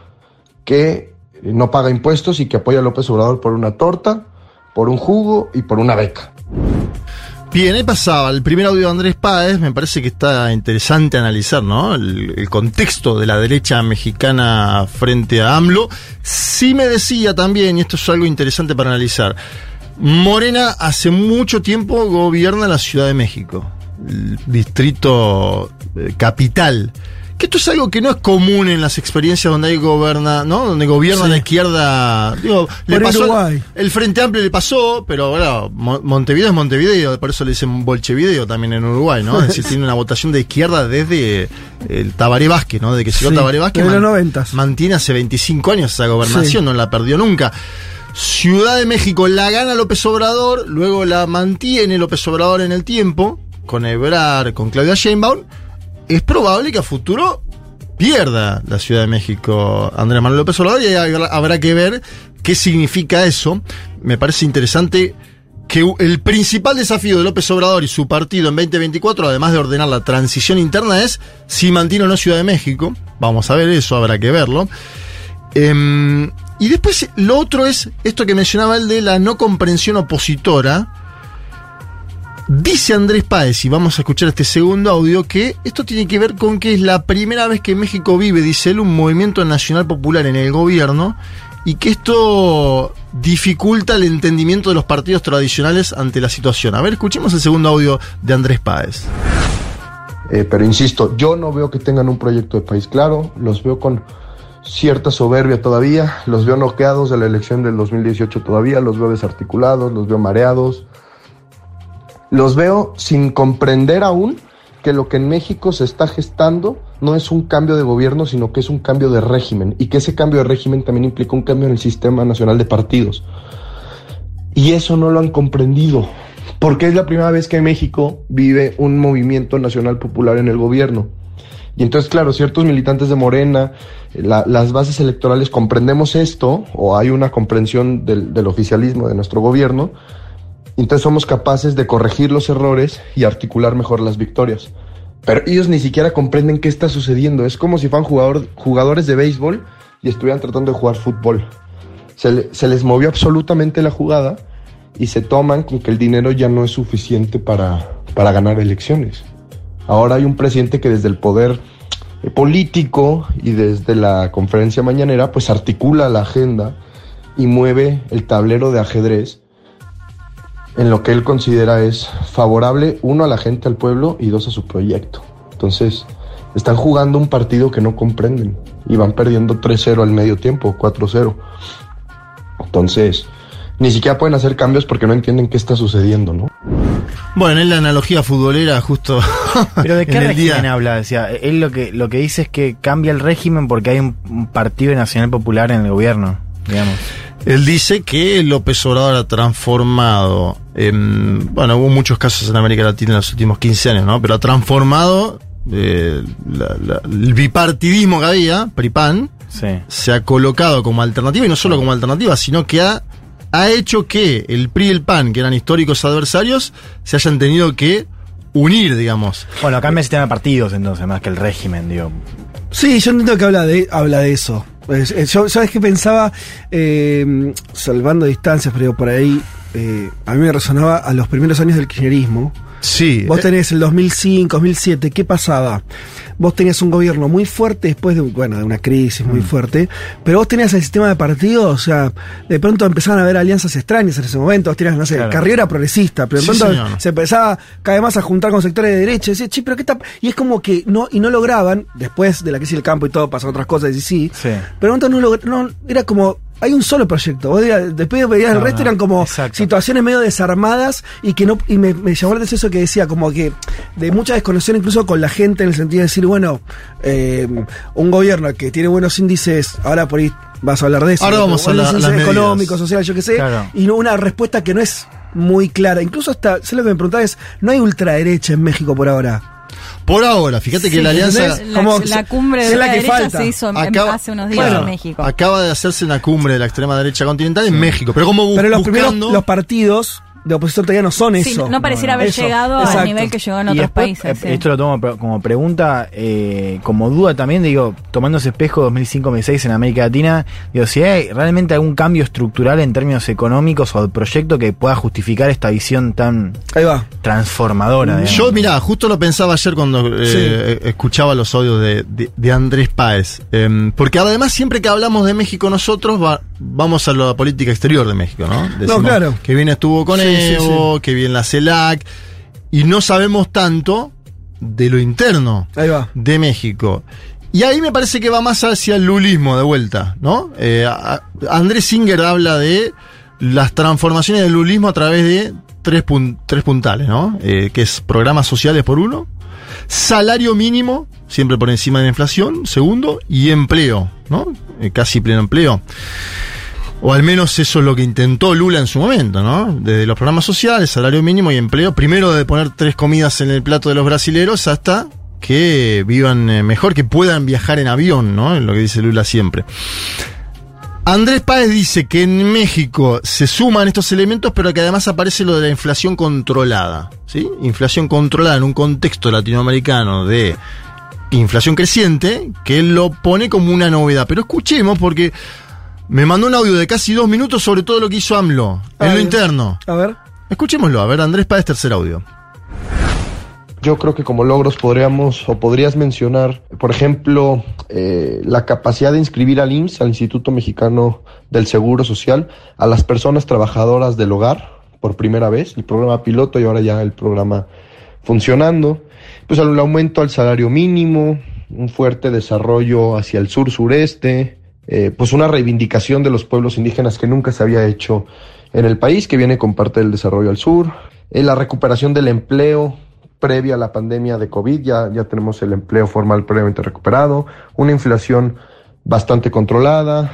que no paga impuestos y que apoya a López Obrador por una torta, por un jugo y por una beca. Bien, ahí pasaba el primer audio de Andrés Páez, me parece que está interesante analizar, ¿no? El, contexto de la derecha mexicana frente a AMLO. Sí me decía también, y esto es algo interesante para analizar, Morena hace mucho tiempo gobierna la Ciudad de México, el distrito eh, capital, que esto es algo que no es común en las experiencias donde hay goberna, ¿no? Donde gobierna Sí. la izquierda. Digo, le pasó el Frente Amplio le pasó, pero bueno, Mo- Montevideo es Montevideo, por eso le dicen Bolchevideo también en Uruguay, ¿no? Es decir, tiene una votación de izquierda desde el Tabaré Vázquez, ¿no? Desde que llegó Sí, Tabaré Vázquez. man- los noventas. mantiene hace 25 años esa gobernación, Sí. no la perdió nunca. Ciudad de México la gana López Obrador, luego la mantiene López Obrador en el tiempo, con Ebrard, con Claudia Sheinbaum. Es probable que a futuro pierda la Ciudad de México Andrés Manuel López Obrador y habrá, que ver qué significa eso. Me parece interesante que el principal desafío de López Obrador y su partido en 2024, además de ordenar la transición interna, es si mantiene o no Ciudad de México. Vamos a ver eso, habrá que verlo. Em, y después lo otro es esto que mencionaba el de la no comprensión opositora. Dice Andrés Páez, y vamos a escuchar este segundo audio, que esto tiene que ver con que es la primera vez que México vive, dice él, un movimiento nacional popular en el gobierno y que esto dificulta el entendimiento de los partidos tradicionales ante la situación. A ver, escuchemos el segundo audio de Andrés Páez. Eh, pero insisto, yo no veo que tengan un proyecto de país claro, los veo con cierta soberbia todavía, los veo noqueados de la elección del 2018 todavía, los veo desarticulados, los veo mareados, los veo sin comprender aún que lo que en México se está gestando no es un cambio de gobierno, sino que es un cambio de régimen, y que ese cambio de régimen también implica un cambio en el sistema nacional de partidos. Y eso no lo han comprendido, porque es la primera vez que México vive un movimiento nacional popular en el gobierno. Y entonces, claro, ciertos militantes de Morena, la- las bases electorales comprendemos esto, o hay una comprensión del, oficialismo de nuestro gobierno, entonces somos capaces de corregir los errores y articular mejor las victorias. Pero ellos ni siquiera comprenden qué está sucediendo. Es como si fueran jugador- jugadores de béisbol y estuvieran tratando de jugar fútbol. Se, se les movió absolutamente la jugada y se toman con que el dinero ya no es suficiente para, para ganar elecciones. Ahora hay un presidente que desde el poder eh, político y desde la conferencia mañanera pues articula la agenda y mueve el tablero de ajedrez en lo que él considera es favorable, uno, a la gente, al pueblo y dos, a su proyecto. Entonces, están jugando un partido que no comprenden y van perdiendo 3-0 al medio tiempo, 4-0. Entonces, ni siquiera pueden hacer cambios porque no entienden qué está sucediendo, ¿no? Bueno, en la analogía futbolera, justo. Pero de qué régimen día. habla, decía, él lo que lo que dice es que cambia el régimen porque hay un, un partido nacional popular en el gobierno, digamos. Él dice que López Obrador ha transformado, em, bueno, hubo muchos casos en América Latina en los últimos 15 años, ¿no? Pero ha transformado eh, la- la- el bipartidismo que había, PRIPAN, se ha colocado como alternativa, y no solo como alternativa, sino que ha, ha hecho que el PRI y el PAN, que eran históricos adversarios, se hayan tenido que unir, digamos. Bueno, cambia el sistema de partidos entonces, más que el régimen, digo. Sí, yo entiendo que habla de, habla de eso. Es- es- yo, ¿sabes qué pensaba? Eh, salvando distancias, pero por ahí eh, a mí me resonaba a los primeros años del kirchnerismo. Sí. Vos eh, tenés el 2005, 2007, ¿qué pasaba? Vos tenías un gobierno muy fuerte después de, bueno, de una crisis Mm. muy fuerte, pero vos tenías el sistema de partidos, o sea, de pronto empezaban a haber alianzas extrañas en ese momento, vos tenías, no sé, Claro. carrera progresista, pero de pronto se empezaba cada vez más a juntar con sectores de derecha, y decía, "Che, pero qué está...", Y es como que no, y no lograban, después de la crisis del campo y todo, pasaron otras cosas, y sí, Sí. pero de pronto no, no era como hay un solo proyecto. Vos digas- después veías el No, resto no, eran como exacto. situaciones medio desarmadas y que no y me, me llamó la atención eso que decía como que de mucha desconexión incluso con la gente en el sentido de decir bueno eh, un gobierno que tiene buenos índices ahora por ahí vas a hablar de eso Ahora vamos a índices medidas. económicos sociales yo qué sé Claro. y no una respuesta que no es muy clara incluso hasta sé lo que me preguntaba es no hay ultraderecha en México por ahora Por ahora, fíjate que Sí, la alianza. La, Como- la cumbre de la la que derecha falta. se hizo Acaba- hace unos días Bueno, en México. Acaba de hacerse una cumbre de la extrema derecha continental en México, pero como bu- pero los buscando. primeros los partidos de oposición todavía no son Sí, eso no pareciera haber Eso, llegado exacto. al nivel que llegó en Y otros después, países. eh, sí. Esto lo tomo como pregunta, eh, como duda también, digo, tomando ese espejo 2005-2006 en América Latina, digo, si hay realmente algún cambio estructural en términos económicos o de proyecto que pueda justificar esta visión tan ahí va transformadora. digamos. Yo, mirá, justo lo pensaba ayer cuando eh, escuchaba los audios de, de- de Andrés Páez. Em, porque además, siempre que hablamos de México, nosotros va- vamos a la política exterior de México, ¿no? Decimos claro. Que bien estuvo con Sí, sí, que bien la CELAC. Y no sabemos tanto de lo interno Ahí va. de México. Y ahí me parece que va más hacia el lulismo de vuelta, ¿no? Eh, a- Andrés Singer habla de las transformaciones del lulismo a través de tres, pun- tres puntales, ¿no? Eh, que es programas sociales por uno, salario mínimo, siempre por encima de la inflación, segundo, y empleo, ¿no? Eh, casi pleno empleo. O al menos eso es lo que intentó Lula en su momento, ¿no? Desde los programas sociales, salario mínimo y empleo. Primero de poner tres comidas en el plato de los brasileros hasta que vivan eh, mejor, que puedan viajar en avión, ¿no? Es lo que dice Lula siempre. Andrés Páez dice que en México se suman estos elementos, pero que además aparece lo de la inflación controlada, ¿sí? Inflación controlada en un contexto latinoamericano de inflación creciente, que él lo pone como una novedad. Pero escuchemos porque me mandó un audio de casi dos minutos sobre todo lo que hizo AMLO en lo interno. A ver. Escuchémoslo, a ver, Andrés Páez, tercer audio. Yo creo que como logros podríamos o podrías mencionar, por ejemplo, eh, la capacidad de inscribir al IMSS, al Instituto Mexicano del Seguro Social, a las personas trabajadoras del hogar por primera vez, el programa piloto y ahora ya el programa funcionando, pues el aumento al salario mínimo, un fuerte desarrollo hacia el sur-sureste, eh, pues una reivindicación de los pueblos indígenas que nunca se había hecho en el país, que viene con parte del desarrollo al sur, eh, la recuperación del empleo previa a la pandemia de COVID, ya, ya tenemos el empleo formal previamente recuperado, una inflación bastante controlada,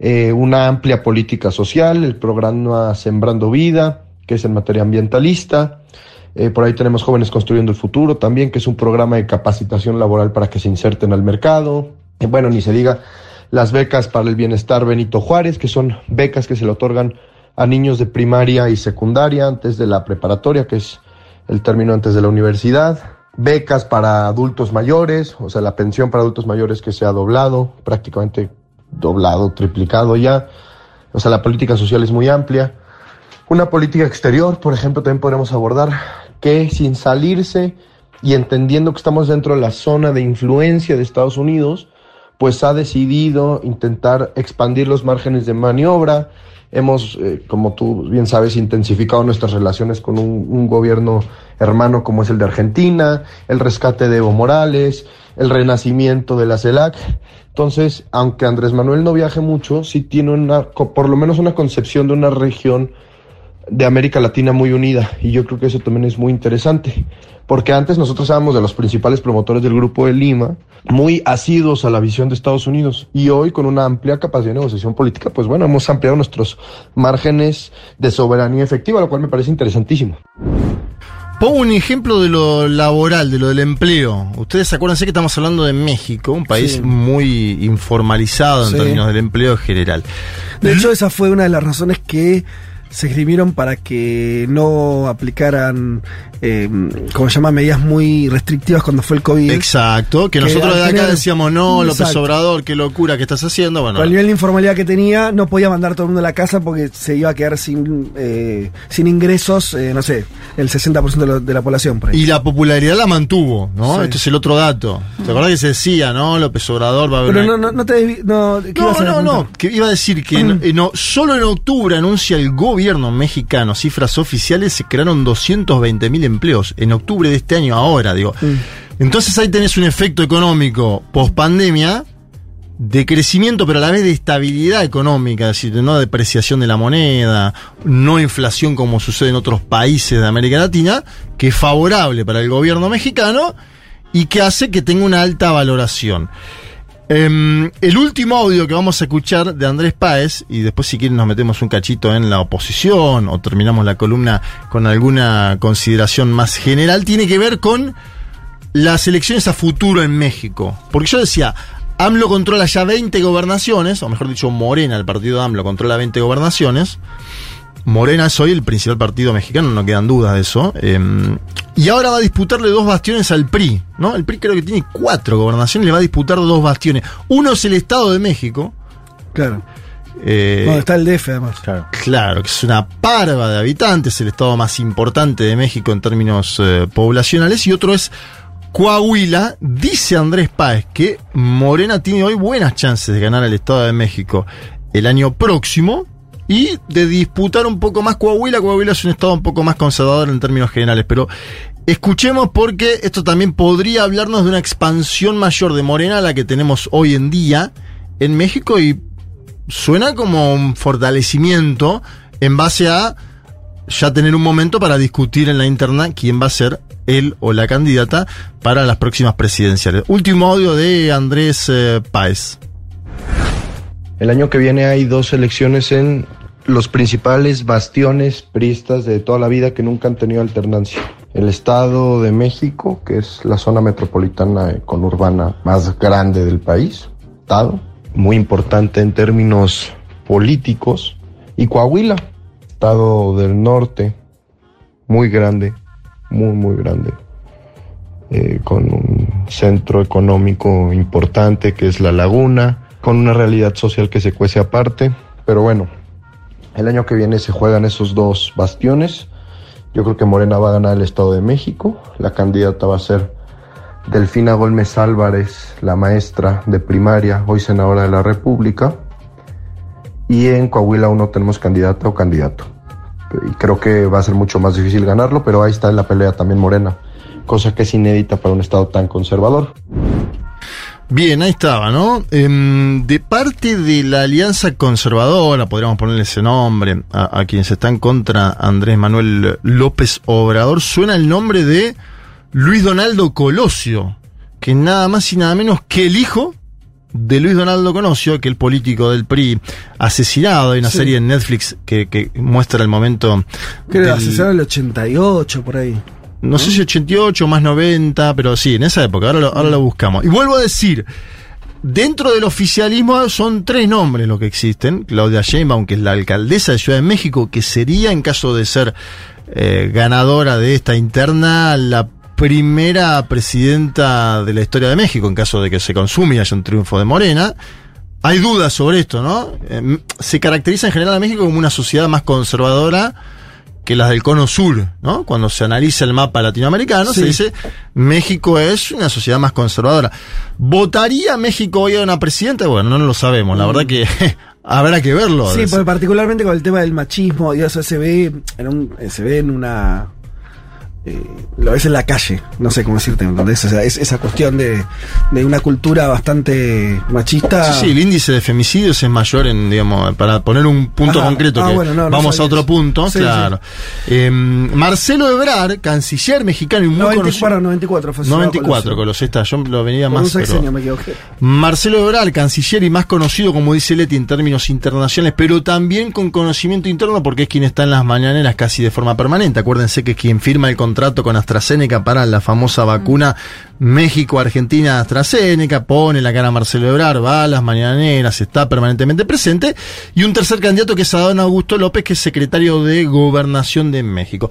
eh, una amplia política social, el programa Sembrando Vida, que es en materia ambientalista, eh, por ahí tenemos Jóvenes Construyendo el Futuro también, que es un programa de capacitación laboral para que se inserten al mercado. Bueno, ni se diga las becas para el bienestar Benito Juárez, que son becas que se le otorgan a niños de primaria y secundaria antes de la preparatoria, que es el término antes de la universidad. Becas para adultos mayores, o sea, la pensión para adultos mayores que se ha doblado, prácticamente doblado, triplicado ya. O sea, la política social es muy amplia. Una política exterior, por ejemplo, también podremos abordar que sin salirse y entendiendo que estamos dentro de la zona de influencia de Estados Unidos, pues ha decidido intentar expandir los márgenes de maniobra. Hemos, eh, como tú bien sabes, intensificado nuestras relaciones con un, un gobierno hermano como es el de Argentina, el rescate de Evo Morales, el renacimiento de la CELAC. Entonces, aunque Andrés Manuel no viaje mucho, sí tiene una, por lo menos una concepción de una región de América Latina muy unida y yo creo que eso también es muy interesante porque antes nosotros éramos de los principales promotores del Grupo de Lima, muy asidos a la visión de Estados Unidos y hoy con una amplia capacidad de negociación política, pues bueno, hemos ampliado nuestros márgenes de soberanía efectiva, lo cual me parece interesantísimo. Pongo un ejemplo de lo laboral, de lo del empleo. Ustedes acuérdense que estamos hablando de México, un país Sí. muy informalizado en Sí. términos del empleo en general. De hecho, esa fue una de las razones que se escribieron para que no aplicaran, eh, como se llama, medidas muy restrictivas cuando fue el COVID. Exacto, que Que nosotros de acá decíamos, no, López Exacto. Obrador, qué locura que estás haciendo. Bueno, Con el nivel de informalidad que tenía, no podía mandar a todo el mundo a la casa porque se iba a quedar sin, eh, sin ingresos, eh, no sé, el 60% de, la- de la población. Por y la popularidad la mantuvo, ¿no? Sí. Este es el otro dato. ¿Te acordás que se decía, no? López Obrador va a haber Pero no, no, no te no, ¿qué No, no, no, que iba a decir que en- en- solo en octubre anuncia el gobierno mexicano, cifras oficiales, se crearon 220 mil empleos. En octubre de este año, ahora, digo. Entonces ahí tenés un efecto económico post pandemia de crecimiento, pero a la vez de estabilidad económica, es decir, no depreciación de la moneda, no inflación como sucede en otros países de América Latina, que es favorable para el gobierno mexicano y que hace que tenga una alta valoración. Em, el último audio que vamos a escuchar de Andrés Páez, y después si quieren nos metemos un cachito en la oposición o terminamos la columna con alguna consideración más general, tiene que ver con las elecciones a futuro en México. Porque yo decía, AMLO controla ya 20 gobernaciones, o mejor dicho, Morena, el partido de AMLO, controla 20 gobernaciones. Morena es hoy el principal partido mexicano, no quedan dudas de eso. Eh, y ahora va a disputarle dos bastiones al PRI, ¿no? El PRI creo que tiene cuatro gobernaciones, le va a disputar dos bastiones. Uno es el Estado de México. Claro. Eh, Donde está el DF, además. Claro, que es una parva de habitantes, el estado más importante de México en términos eh, poblacionales, y otro es Coahuila. Dice Andrés Páez que Morena tiene hoy buenas chances de ganar el Estado de México el año próximo y de disputar un poco más Coahuila. Coahuila es un estado un poco más conservador en términos generales, pero Escuchemos porque esto también podría hablarnos de una expansión mayor de Morena a la que tenemos hoy en día en México y suena como un fortalecimiento en base a ya tener un momento para discutir en la interna quién va a ser él o la candidata para las próximas presidenciales. Último audio de Andrés eh, Páez. El año que viene hay dos elecciones en los principales bastiones priistas de toda la vida que nunca han tenido alternancia. El Estado de México, que es la zona metropolitana conurbana más grande del país, Estado, muy importante en términos políticos, y Coahuila, Estado del Norte, muy grande, muy, muy grande, eh, con un centro económico importante que es la laguna, con una realidad social que se cuece aparte, pero bueno, el año que viene se juegan esos dos bastiones. Yo creo que Morena va a ganar el Estado de México. La candidata va a ser Delfina Gómez Álvarez, la maestra de primaria, hoy senadora de la República. Y en Coahuila aún no tenemos candidata o candidato. Y creo que va a ser mucho más difícil ganarlo, pero ahí está en la pelea también Morena, cosa que es inédita para un Estado tan conservador. Bien, ahí estaba, ¿no? Em, de parte de la Alianza Conservadora, podríamos ponerle ese nombre, a, a quienes están contra Andrés Manuel López Obrador, suena el nombre de Luis Donaldo Colosio, que nada más y nada menos que el hijo de Luis Donaldo Colosio, que el político del PRI asesinado. Hay una Sí. serie en Netflix que, que muestra el momento. Que era del- asesinado en el 88, por ahí. No sé si 88 más 90, pero sí, en esa época, ahora lo, ahora lo buscamos. Y vuelvo a decir, dentro del oficialismo son tres nombres los que existen. Claudia Sheinbaum, que es la alcaldesa de Ciudad de México, que sería, en caso de ser eh, ganadora de esta interna, la primera presidenta de la historia de México, en caso de que se consume y haya un triunfo de Morena. Hay dudas sobre esto, ¿no? Eh, se caracteriza en general a México como una sociedad más conservadora que las del cono sur, ¿no? Cuando se analiza el mapa latinoamericano, se dice México es una sociedad más conservadora. ¿Votaría México hoy a una presidenta? Bueno, no lo sabemos, la verdad que habrá que verlo. Sí, porque particularmente con el tema del machismo, y eso se ve en, un, se ve en una... eh, lo ves en la calle, no sé cómo decirte, ¿entendés? O sea, es esa cuestión de, de una cultura bastante machista. Sí, sí, el índice de femicidios es mayor en, digamos, para poner un punto Ajá. concreto, Ah, que bueno, no, no vamos a otro punto, Sí, claro. Eh, Marcelo Ebrard, canciller mexicano y muy 90, conocido. para 94 fue asesinado 94, Colosio. Colosesta, yo lo venía Por más. un sexenio pero- me equivoqué. Marcelo Ebrard, canciller y más conocido, como dice Leti, en términos internacionales, pero también con conocimiento interno porque es quien está en las mañaneras casi de forma permanente. Acuérdense que es quien firma el contrato con AstraZeneca para la famosa vacuna México-Argentina-AstraZeneca, pone la cara a Marcelo Ebrard, va a las mañaneras, está permanentemente presente. Y un tercer candidato que es Adán Augusto López, que es secretario de Gobernación de México.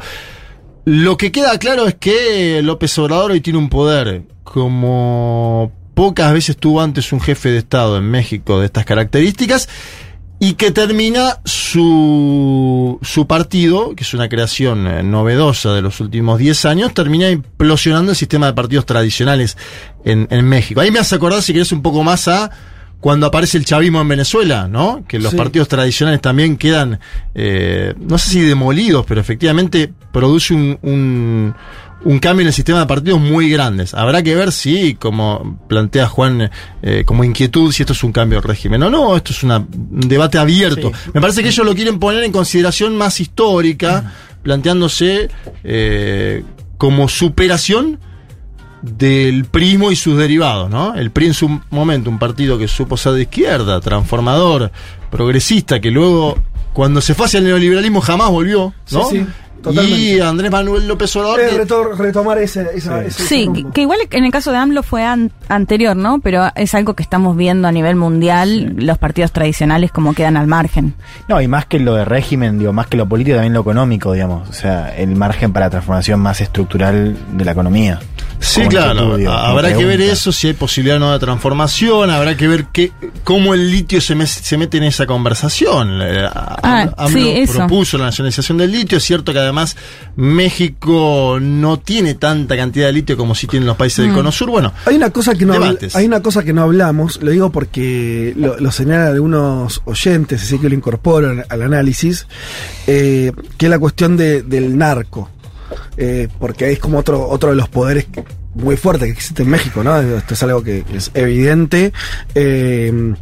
Lo que queda claro es que López Obrador hoy tiene un poder como pocas veces tuvo antes un jefe de Estado en México de estas características y que termina su, su partido, que es una creación eh, novedosa de los últimos 10 años, termina implosionando el sistema de partidos tradicionales en, México. Ahí me hace acordar, si querés, un poco más a cuando aparece el chavismo en Venezuela, ¿no? Que los Sí. partidos tradicionales también quedan, eh, no sé si demolidos, pero efectivamente produce un, un, un cambio en el sistema de partidos muy grandes. Habrá que ver si, como plantea Juan, eh, como inquietud, si esto es un cambio de régimen o no, esto es una- un debate abierto. Me parece que ellos lo quieren poner en consideración más histórica, planteándose eh, como superación del prismo y sus derivados, ¿no? El PRI en su momento, un partido que supo ser de izquierda, transformador, progresista, que luego, cuando se fue hacia el neoliberalismo, jamás volvió, ¿no? Sí, sí, totalmente. y Andrés Manuel López Obrador, Eh, retor- retomar ese, esa, ese Sí, que, igual en el caso de AMLO fue an- anterior, ¿no? Pero es algo que estamos viendo a nivel mundial, los partidos tradicionales como quedan al margen. No, y más que lo de régimen, digo, más que lo político, también lo económico, digamos. O sea, el margen para transformación más estructural de la economía. Sí, claro. habrá que ver eso, si hay posibilidad o no de transformación, habrá que ver qué, cómo el litio se, me- se mete en esa conversación. Eh, a- Ah, AMLO sí, eso. propuso la nacionalización del litio. Es cierto que además México no tiene tanta cantidad de litio como si tienen los países del Mm. Cono Sur. Bueno, Hay una cosa que no Debates. hay una cosa que no hablamos, lo digo porque lo, lo señalan algunos oyentes, así que lo incorporo al, al análisis, eh, que es la cuestión de- del narco. Eh, porque es como otro, otro de los poderes muy fuertes que existe en México, ¿no? Esto es algo que es evidente. Eh,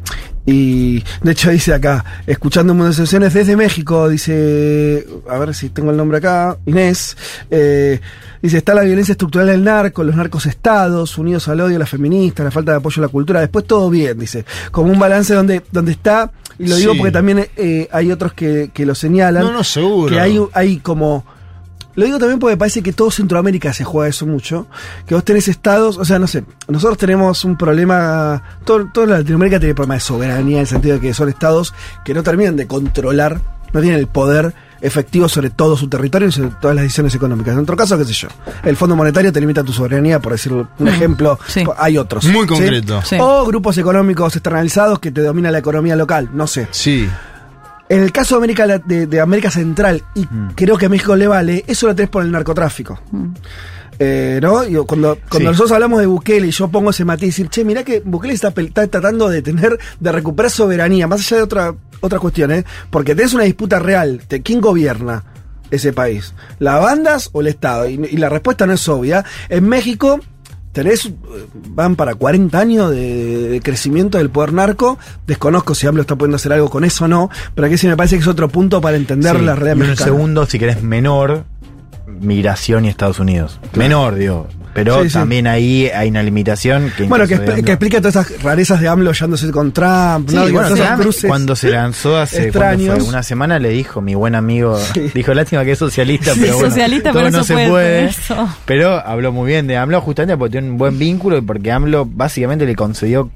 y de hecho dice acá, escuchando muchas sesiones desde México, dice, a ver si tengo el nombre acá, Inés, eh, dice, está la violencia estructural del narco, los narcos estados, unidos al odio, las feministas, la falta de apoyo a la cultura, después todo bien, dice, como un balance donde, donde está, y lo digo Sí. porque también eh, hay otros que, que lo señalan, No, no, seguro. que hay, hay como... Lo digo también porque parece que todo Centroamérica se juega eso mucho. Que vos tenés estados, o sea, no sé, nosotros tenemos un problema, todo, toda Latinoamérica tiene problema de soberanía, en el sentido de que son estados que no terminan de controlar, no tienen el poder efectivo sobre todo su territorio y sobre todas las decisiones económicas. En otro caso, qué sé yo, el Fondo Monetario te limita tu soberanía, por decir un Mm, ejemplo, sí. hay otros. Muy ¿sí? concreto. Sí. O grupos económicos externalizados que te domina la economía local, no sé. Sí. En el caso de América, La- de, de América Central, y creo que a México le vale, eso lo tenés por el narcotráfico. Eh, ¿No? Y cuando cuando Sí. nosotros hablamos de Bukele y yo pongo ese matiz, decir, che, mirá que Bukele está, pel- está tratando de tener, de recuperar soberanía, más allá de otra, otra cuestión, ¿eh? Porque tenés una disputa real de quién gobierna ese país, las bandas o el Estado, y, y la respuesta no es obvia. En México tenés, eh, van para 40 años de, de crecimiento del poder narco, desconozco si AMLO está pudiendo hacer algo con eso o no, pero aquí sí me parece que es otro punto para entender Sí, la realidad y un segundo, si querés, menor, migración y Estados Unidos. Menor, digo. Pero Sí, sí. también ahí hay una limitación que en Bueno, que, de expl- AMLO- que explica todas esas rarezas de AMLO hallándose con Trump, Sí, ¿no? Y bueno, cruces cuando se lanzó hace extraños. ¿cuándo fue? una semana le dijo mi buen amigo, dijo lástima que es socialista, Sí, pero bueno, socialista, todo pero no se puede puede. tener eso. Pero habló muy bien de AMLO justamente porque tiene un buen vínculo y porque AMLO básicamente le concedió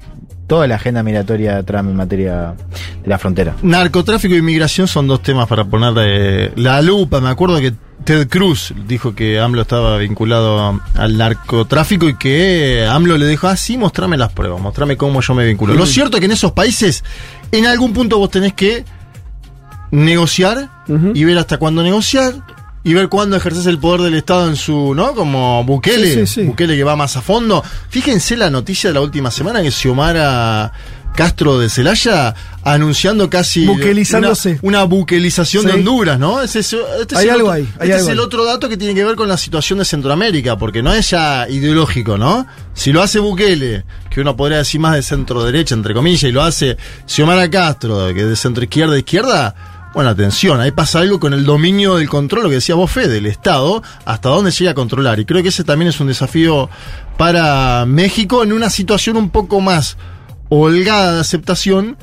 toda la agenda migratoria a Trump en materia de la frontera. Narcotráfico e inmigración son dos temas para ponerle la lupa. Me acuerdo que Ted Cruz dijo que AMLO estaba vinculado al narcotráfico y que AMLO le dijo, ah, sí, mostrame las pruebas, mostrame cómo yo me vinculo. Lo cierto es que en esos países, en algún punto vos tenés que negociar y ver hasta cuándo negociar y ver cuándo ejerces el poder del Estado en su, ¿no? Como Bukele, sí. Bukele que va más a fondo. Fíjense la noticia de la última semana que Xiomara Castro de Celaya anunciando casi una, una buquelización Sí. de Honduras, ¿no? Es eso- este es Hay el algo otro, ahí, hay este es el ahí. otro dato que tiene que ver con la situación de Centroamérica, porque no es ya ideológico, ¿no? Si lo hace Bukele, que uno podría decir más de centro derecha, entre comillas, y lo hace Xiomara Castro, que es de centro izquierda izquierda, bueno, atención, ahí pasa algo con el dominio del control, lo que decía vos, Fede, del Estado, hasta dónde llega a controlar. Y creo que ese también es un desafío para México en una situación un poco más holgada de aceptación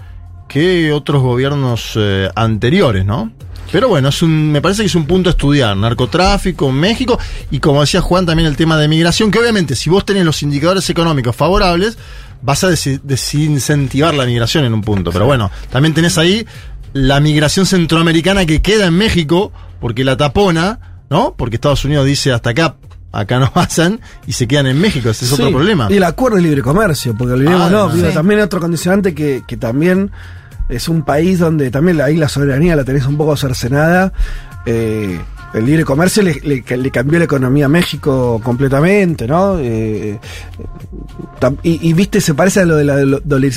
que otros gobiernos eh, anteriores, ¿no? Pero bueno, es un, me parece que es un punto a estudiar. Narcotráfico México y como decía Juan también el tema de migración, que obviamente si vos tenés los indicadores económicos favorables, vas a desi- desincentivar la migración en un punto. Pero bueno, también tenés ahí la migración centroamericana que queda en México porque la tapona, ¿no? Porque Estados Unidos dice hasta acá, acá no pasan y se quedan en México. Ese es otro problema. Y el acuerdo de libre comercio, porque olvidemos, Ah, no, Sí. también otro condicionante que, que también es un país donde también ahí la soberanía la tenés un poco cercenada. Eh, el libre comercio le, le- le cambió la economía a México completamente, ¿no? Eh, y, y, viste, se parece a lo de la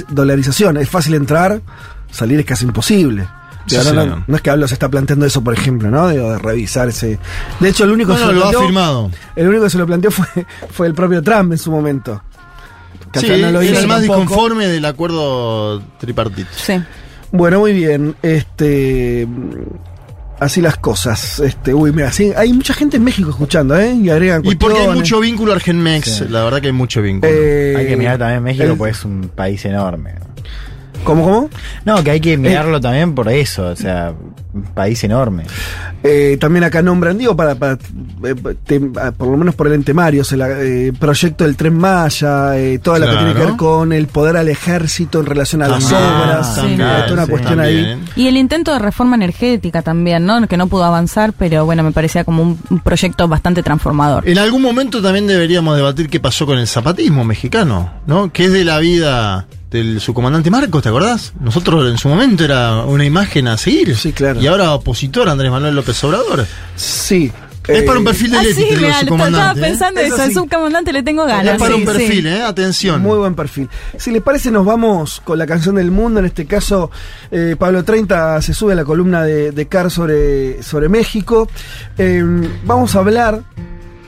dolarización. Es fácil entrar, salir es casi imposible. Sí, no, sí. no- no es que Hablo se está planteando eso, por ejemplo, ¿no? De revisar ese. De hecho, el único que se lo ha planteó- firmado. El único que se lo planteó fue, fue el propio Trump en su momento. Que Sí, no lo era hizo el más disconforme del acuerdo tripartito. Sí. Bueno, muy bien. Este. Así las cosas. Este, uy, mira, sí, hay mucha gente en México escuchando, ¿eh? Y agregan Y porque hay mucho vínculo Argenmex, Sí. la verdad que hay mucho vínculo. Eh, Hay que mirar también México el- porque es un país enorme. ¿Cómo, cómo? No, que hay que mirarlo también por eso, o sea, un país enorme. Eh, también acá nombran, digo, para, para eh, te- ah, por lo menos por el entemario, el eh, proyecto del tren Maya, eh, todo lo que Claro. tiene que ver con el poder al ejército en relación a las obras. también, Hay toda una sí, cuestión también. ahí. Y el intento de reforma energética también, ¿no? Que no pudo avanzar, pero bueno, me parecía como un, un proyecto bastante transformador. En algún momento también deberíamos debatir qué pasó con el zapatismo mexicano, ¿no? ¿Qué es de la vida del su comandante Marcos, ¿te acordás? Nosotros en su momento era una imagen a seguir. Sí, claro. Y ahora opositor Andrés Manuel López Obrador. Sí. Es para un perfil de Ah, Leti, sí, te digo, mirá, su estaba comandante, ¿eh? pensando Eso eso, al sí. subcomandante le tengo ganas. Es para sí, un perfil, sí. ¿eh? Atención. Muy buen perfil. Si les parece, nos vamos con la canción del mundo. En este caso, eh, Pablo 30 se sube a la columna de, de Car sobre, sobre México. Eh, vamos a hablar,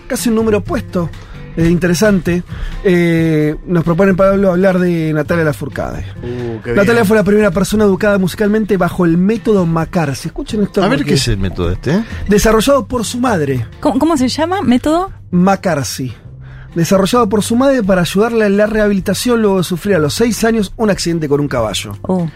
casi un número opuesto, eh, interesante. Eh, nos propone Pablo hablar de Natalia Lafourcade. Uh, qué Natalia bien. fue la primera persona educada musicalmente bajo el método McCarthy. Escuchen esto. A ver qué es el método este, ¿eh? Desarrollado por su madre. ¿Cómo, cómo se llama? ¿Método? McCarthy. Desarrollado por su madre para ayudarle en la rehabilitación luego de sufrir a los 6 años un accidente con un caballo. Uh,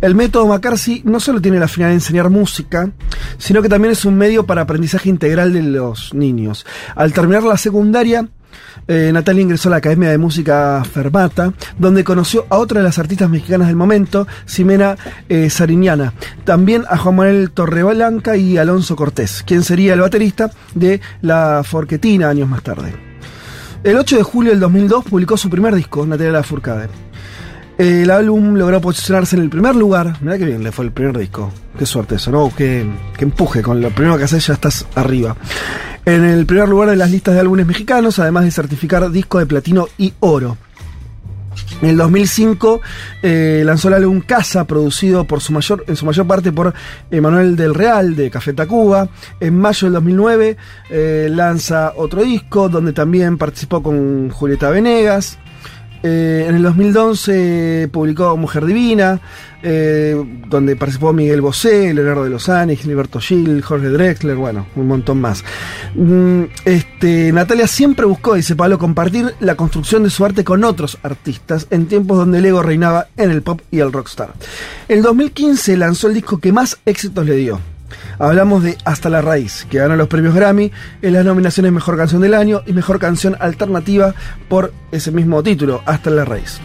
El método McCarthy no solo tiene la finalidad de enseñar música, sino que también es un medio para aprendizaje integral de los niños. Al terminar la secundaria, eh, Natalia ingresó a la Academia de Música Fermata, donde conoció a otra de las artistas mexicanas del momento, Ximena eh. También a Juan Manuel Torreblanca y Alonso Cortés, quien sería el baterista de La Forquetina años más tarde. El 8 de julio del 2002 publicó su primer disco, Natalia Lafourcade. El álbum logró posicionarse en el primer lugar. Mirá que bien le fue el primer disco. Qué suerte eso, ¿no? Qué empuje. Con lo primero que haces ya estás arriba. En el primer lugar de las listas de álbumes mexicanos, además de certificar disco de platino y oro. En el 2005 eh, lanzó el álbum Casa, producido por su mayor, en su mayor parte por Emanuel del Real de Café Tacuba. En mayo del 2009 eh, lanza otro disco donde también participó con Julieta Venegas. Eh, en el 2011 publicó Mujer Divina, eh, donde participó Miguel Bosé, Leonardo de Lozani, Gilberto Gil, Jorge Drexler, bueno, un montón más. Mm, este, Natalia siempre buscó, dice Pablo, compartir la construcción de su arte con otros artistas en tiempos donde el ego reinaba en el pop y el rockstar. En 2015 lanzó el disco que más éxitos le dio. Hablamos de Hasta la Raíz, que ganó los premios Grammy en las nominaciones Mejor Canción del Año y Mejor Canción Alternativa por ese mismo título, Hasta la Raíz.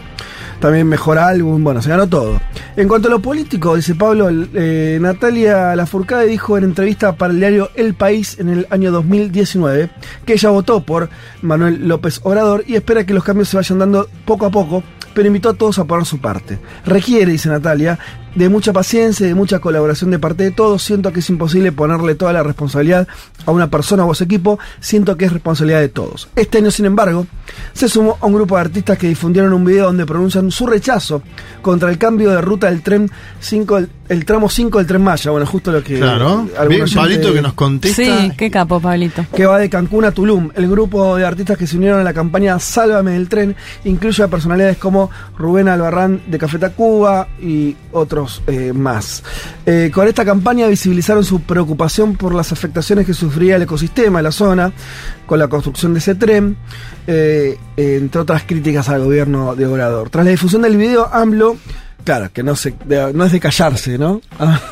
También Mejor Álbum, bueno, se ganó todo. En cuanto a lo político, dice Pablo, eh, Natalia Lafourcade dijo en entrevista para el diario El País en el año 2019 que ella votó por Manuel López Obrador y espera que los cambios se vayan dando poco a poco, pero invitó a todos a poner su parte. Requiere, dice Natalia, de mucha paciencia y de mucha colaboración de parte de todos. Siento que es imposible ponerle toda la responsabilidad a una persona o a su equipo. Siento que es responsabilidad de todos. Este año, sin embargo, se sumó a un grupo de artistas que difundieron un video donde pronuncian su rechazo contra el cambio de ruta del tren 5, el, tramo 5 del tren Maya. Bueno, justo lo que. Claro. Bien, Pablito que nos contesta. sí, qué capo, Pablito. que va de Cancún a Tulum. El grupo de artistas que se unieron a la campaña Sálvame del tren incluye a personalidades como Rubén Albarrán de Café Tacuba y otros eh, más. Eh, con esta campaña visibilizaron su preocupación por las afectaciones que sufría el ecosistema de la zona con la construcción de ese tren, eh, entre otras críticas al gobierno de Obrador. Tras la difusión del video, AMLO, claro, que no, se, de- no es de callarse, ¿no? Ah,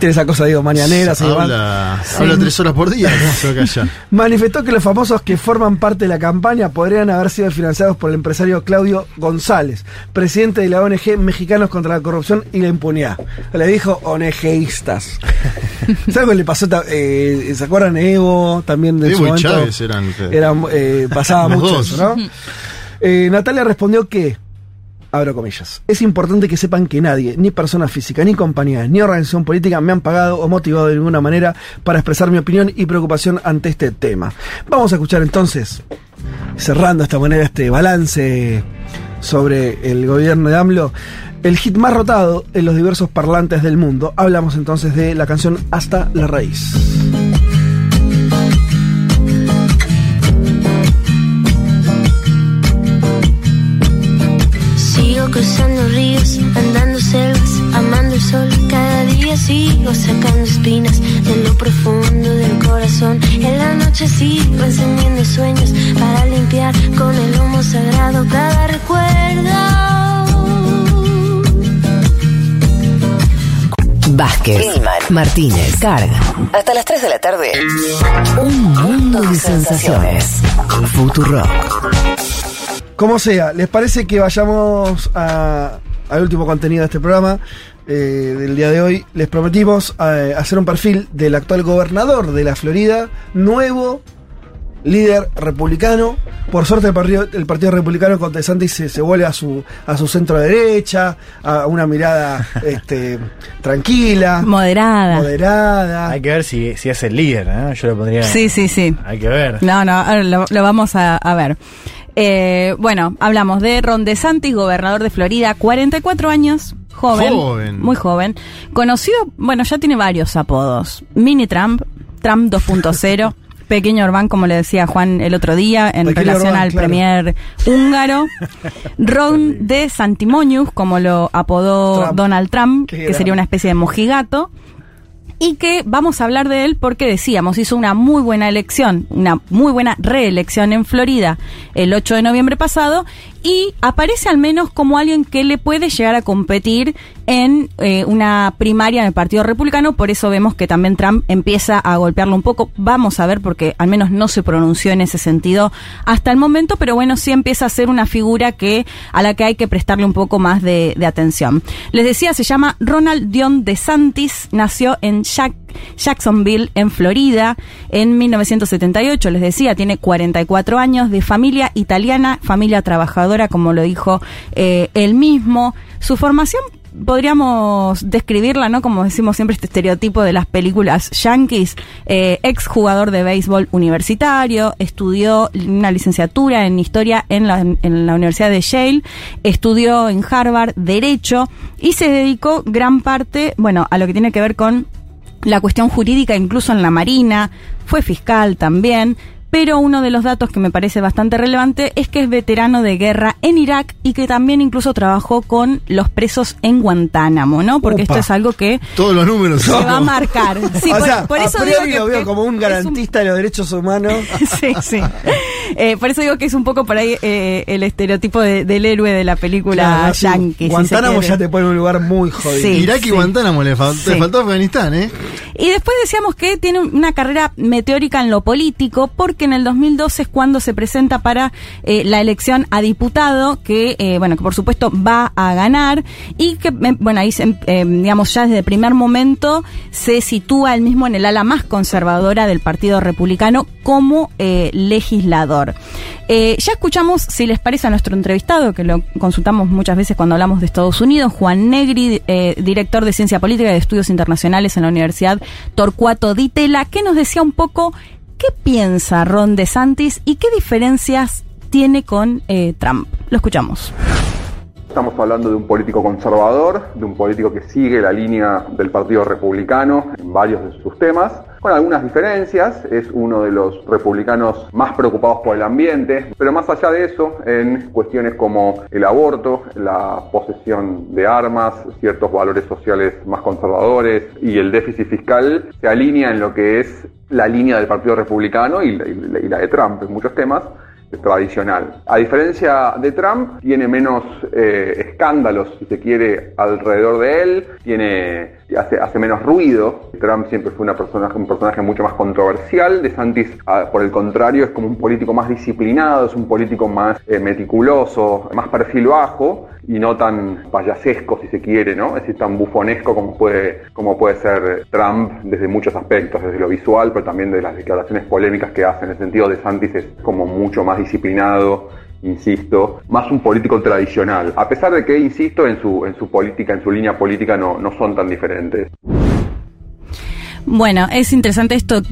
Tiene esa cosa, digo, mañanera, se. Habla, habla tres horas por día, ¿cómo se va a callar? Manifestó que los famosos que forman parte de la campaña podrían haber sido financiados por el empresario Claudio González, presidente de la ONG Mexicanos contra la Corrupción y la Impunidad. Le dijo ONGistas. ¿Sabes lo que le pasó? eh, ¿Se acuerdan Evo? También de Evo y? Chávez eran- eran, eh, pasaba mucho ¿no? Eh, Natalia respondió que, abro comillas, es importante que sepan que nadie, ni persona física, ni compañía, ni organización política me han pagado o motivado de ninguna manera para expresar mi opinión y preocupación ante este tema. Vamos a escuchar entonces, cerrando de esta manera este balance sobre el gobierno de AMLO, el hit más rotado en los diversos parlantes del mundo. Hablamos entonces de la canción Hasta la Raíz. Cruzando ríos, andando selvas, amando el sol. Cada día sigo sacando espinas de lo profundo del corazón. En la noche sigo encendiendo sueños para limpiar con el humo sagrado cada recuerdo. Vázquez, Martínez, Carga. Hasta las 3 de la tarde. Un mundo de sensaciones. Futurock. Como sea, ¿les parece que vayamos a- al último contenido de este programa? eh, del día de hoy, les prometimos eh, hacer un perfil del actual gobernador de la Florida, nuevo líder republicano, Por suerte el partido, el partido republicano con DeSantis se, se vuelve a su, a su centro derecha, a una mirada este, tranquila, Moderada. moderada. Hay que ver si, si es el líder, ¿no? Yo lo pondría. Sí, sí, sí. Hay que ver. No, no, ahora lo, lo vamos a, a ver. Eh, bueno, hablamos de Ron DeSantis, gobernador de Florida, 44 años, joven, Joven. muy joven, conocido, bueno, ya tiene varios apodos. Mini Trump, Trump 2.0, Pequeño Orbán, como le decía Juan el otro día, en Pequeño relación Orbán, al claro. premier húngaro. Ron de Santimonius, como lo apodó Trump. Donald Trump, Qué que sería una especie de mojigato y que vamos a hablar de él porque decíamos, hizo una muy buena elección, una muy buena reelección en Florida el 8 de noviembre pasado y aparece al menos como alguien que le puede llegar a competir en eh, una primaria en el Partido Republicano, por eso vemos que también Trump empieza a golpearlo un poco, vamos a ver porque al menos no se pronunció en ese sentido hasta el momento, pero bueno, sí empieza a ser una figura que a la que hay que prestarle un poco más de, atención. Les decía, se llama Ronald Dion DeSantis, nació en Jack- Jacksonville, en Florida, en 1978, les decía, tiene 44 años, de familia italiana, familia trabajadora, como lo dijo eh, él mismo. Su formación podríamos describirla, ¿no? Como decimos siempre, este estereotipo de las películas yankees, eh, ex jugador de béisbol universitario, estudió una licenciatura en historia en la, en la Universidad de Yale, estudió en Harvard Derecho y se dedicó gran parte, bueno, a lo que tiene que ver con la cuestión jurídica, incluso en la Marina, fue fiscal también. Pero uno de los datos que me parece bastante relevante es que es veterano de guerra en Irak y que también incluso trabajó con los presos en Guantánamo, ¿no? Porque Opa. esto es algo que Todos los números. se va a marcar. Sí, o por, sea, por eso a digo que, lo veo como un garantista de los derechos humanos. sí, sí. Eh, por eso digo que es un poco por ahí eh, el estereotipo de- del héroe de la película Claro, yankee. Guantánamo ya te pone en un lugar muy jodido. Sí. Irak y sí. Guantánamo le, fal- Sí. le faltó Afganistán, ¿eh? Y después decíamos que tiene una carrera meteórica en lo político, porque en el 2012 es cuando se presenta para eh, la elección a diputado, que, eh, bueno, que por supuesto va a ganar, y que, eh, bueno, ahí, eh, digamos, ya desde el primer momento se sitúa él mismo en el ala más conservadora del Partido Republicano como legislador. Ya escuchamos, si les parece, a nuestro entrevistado, que lo consultamos muchas veces cuando hablamos de Estados Unidos, Juan Negri, director de Ciencia Política y de Estudios Internacionales en la Universidad Torcuato Di Tella, que nos decía un poco qué piensa Ron DeSantis y qué diferencias tiene con eh, Trump. Lo escuchamos. Estamos hablando de un político conservador, de un político que sigue la línea del Partido Republicano en varios de sus temas, con algunas diferencias. Es uno de los republicanos más preocupados por el ambiente, pero más allá de eso, en cuestiones como el aborto, la posesión de armas, ciertos valores sociales más conservadores y el déficit fiscal, se alinea en lo que es la línea del Partido Republicano y la, de Trump en muchos temas tradicional. A diferencia de Trump, tiene menos eh, escándalos, si se quiere, alrededor de él, tiene, hace, menos ruido. Trump siempre fue una persona, un personaje mucho más controversial. De Santis, por el contrario, es como un político más disciplinado, es un político más eh, meticuloso, más perfil bajo y no tan payasesco, si se quiere, ¿no? Es decir, tan bufonesco como puede, como puede ser Trump desde muchos aspectos, desde lo visual, pero también de las declaraciones polémicas que hace. En el sentido de Santis es como mucho más disciplinado, insisto, más un político tradicional. A pesar de que, insisto, en su, en su política, en su línea política no, no son tan diferentes. Bueno, es interesante esto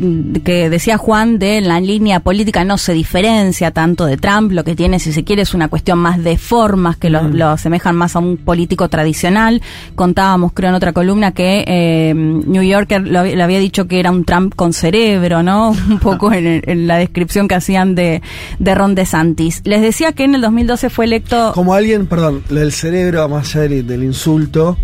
que decía Juan de la línea política no se diferencia tanto de Trump, lo que tiene, si se quiere, es una cuestión más de formas que lo, lo asemejan más a un político tradicional. Contábamos, creo, en otra columna que eh, New Yorker lo, le había dicho que era un Trump con cerebro, ¿no? Un poco en, en la descripción que hacían de, de Ron DeSantis. Les decía que en el 2012 fue electo... Como alguien, perdón, lo del cerebro, más allá del, del insulto,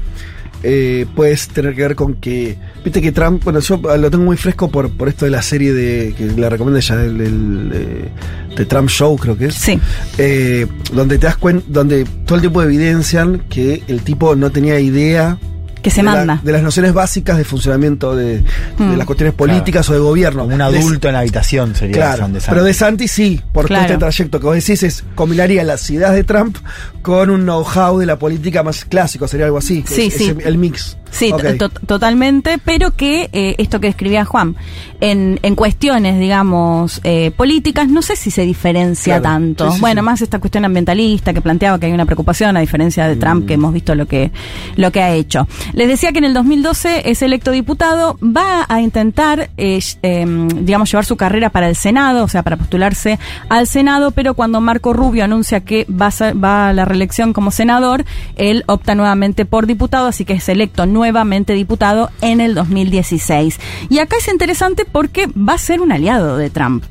eh, puedes tener que ver con que. Viste que Trump, bueno, yo lo tengo muy fresco por, por esto de la serie de. que la recomiendo ya, el, el, eh, de Trump Show, creo que es. Sí. Eh, donde te das cuenta, donde todo el tiempo evidencian que el tipo no tenía idea Que se de la- manda. de las nociones básicas de funcionamiento de, de Mm. las cuestiones políticas o de gobierno. Un De- adulto en la habitación sería Claro, San de Santis. pero de Santi sí, por todo Claro. este trayecto que vos decís, es combinaría las ideas de Trump con un know-how de la política más clásico, sería algo así. Sí, es- sí. es el mix. Sí, to- totalmente, pero que eh, esto que escribía Juan, en, en cuestiones, digamos, eh, políticas, no sé si se diferencia Claro. tanto. Sí, sí, bueno, sí. más esta cuestión ambientalista que planteaba que hay una preocupación, a diferencia de Mm. Trump, que hemos visto lo que, lo que ha hecho. Les decía que en el 2012 es electo diputado, va a intentar, eh, em, digamos, llevar su carrera para el Senado, o sea, para postularse al Senado, pero cuando Marco Rubio anuncia que va a, va a la reelección como senador, él opta nuevamente por diputado, así que es electo nuevamente diputado en el 2016. Y acá es interesante porque va a ser un aliado de Trump.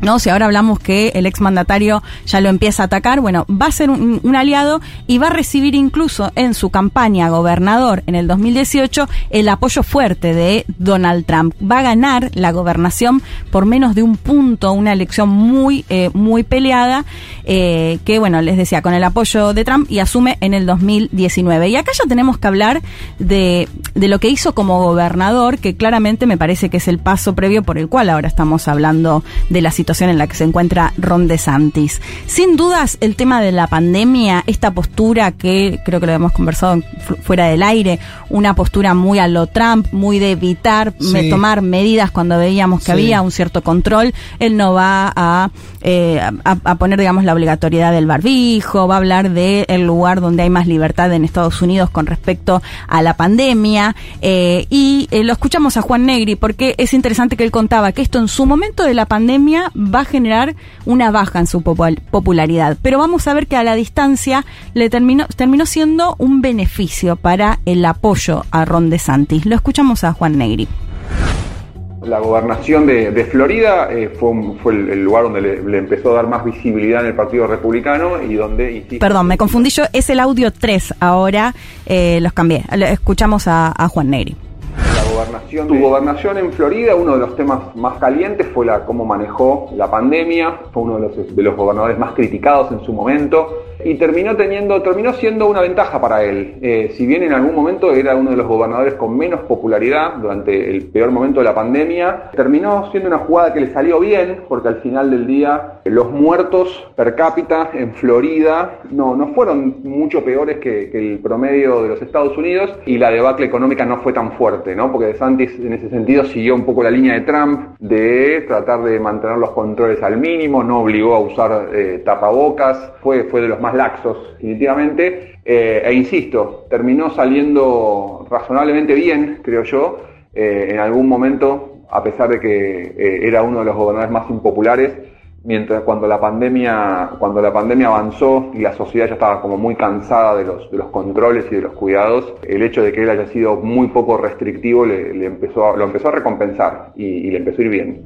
¿No? Si ahora hablamos que el exmandatario ya lo empieza a atacar, bueno, va a ser un, aliado y va a recibir incluso en su campaña gobernador en el 2018 el apoyo fuerte de Donald Trump. Va a ganar la gobernación por menos de un punto, una elección muy, eh, muy peleada, eh, que bueno, les decía, con el apoyo de Trump y asume en el 2019. Y acá ya tenemos que hablar de, de lo que hizo como gobernador, que claramente me parece que es el paso previo por el cual ahora estamos hablando de la situación en la que se encuentra Ron DeSantis. Sin dudas, el tema de la pandemia, esta postura que creo que lo hemos conversado fuera del aire, una postura muy a lo Trump, muy de evitar Sí. me- tomar medidas cuando veíamos que Sí. había un cierto control, él no va a, eh, a, a poner, digamos, la obligatoriedad del barbijo, va a hablar del el lugar donde hay más libertad en Estados Unidos con respecto a la pandemia. eh, y eh, lo escuchamos a Juan Negri porque es interesante que él contaba que esto en su momento de la pandemia va a generar una baja en su popul- popularidad. Pero vamos a ver que a la distancia le terminó, terminó siendo un beneficio para el apoyo a Ron DeSantis. Lo escuchamos a Juan Negri. La gobernación de, de Florida eh, fue, el, el lugar donde le, le empezó a dar más visibilidad en el Partido Republicano y donde, insisto, Perdón, me confundí yo, es el audio 3 ahora, eh, los cambié. Escuchamos a, a Juan Negri. Gobernación, tu gobernación en Florida, uno de los temas más calientes fue la cómo manejó la pandemia, fue uno de los, de los gobernadores más criticados en su momento y terminó teniendo, terminó siendo una ventaja para él. Eh, si bien en algún momento era uno de los gobernadores con menos popularidad durante el peor momento de la pandemia, terminó siendo una jugada que le salió bien, porque al final del día eh, los muertos per cápita en Florida no, no fueron mucho peores que, el promedio de los Estados Unidos y la debacle económica no fue tan fuerte, ¿no? Porque DeSantis en ese sentido siguió un poco la línea de Trump de tratar de mantener los controles al mínimo, no obligó a usar eh, tapabocas, fue, fue de los más laxos definitivamente, eh, e insisto, terminó saliendo razonablemente bien, creo yo, eh, en algún momento, a pesar de que eh, era uno de los gobernadores más impopulares, mientras cuando la pandemia cuando la pandemia avanzó y la sociedad ya estaba como muy cansada de los controles y de los cuidados el hecho de que él haya sido muy poco restrictivo le, le empezó a- lo empezó a recompensar y, y le empezó a ir bien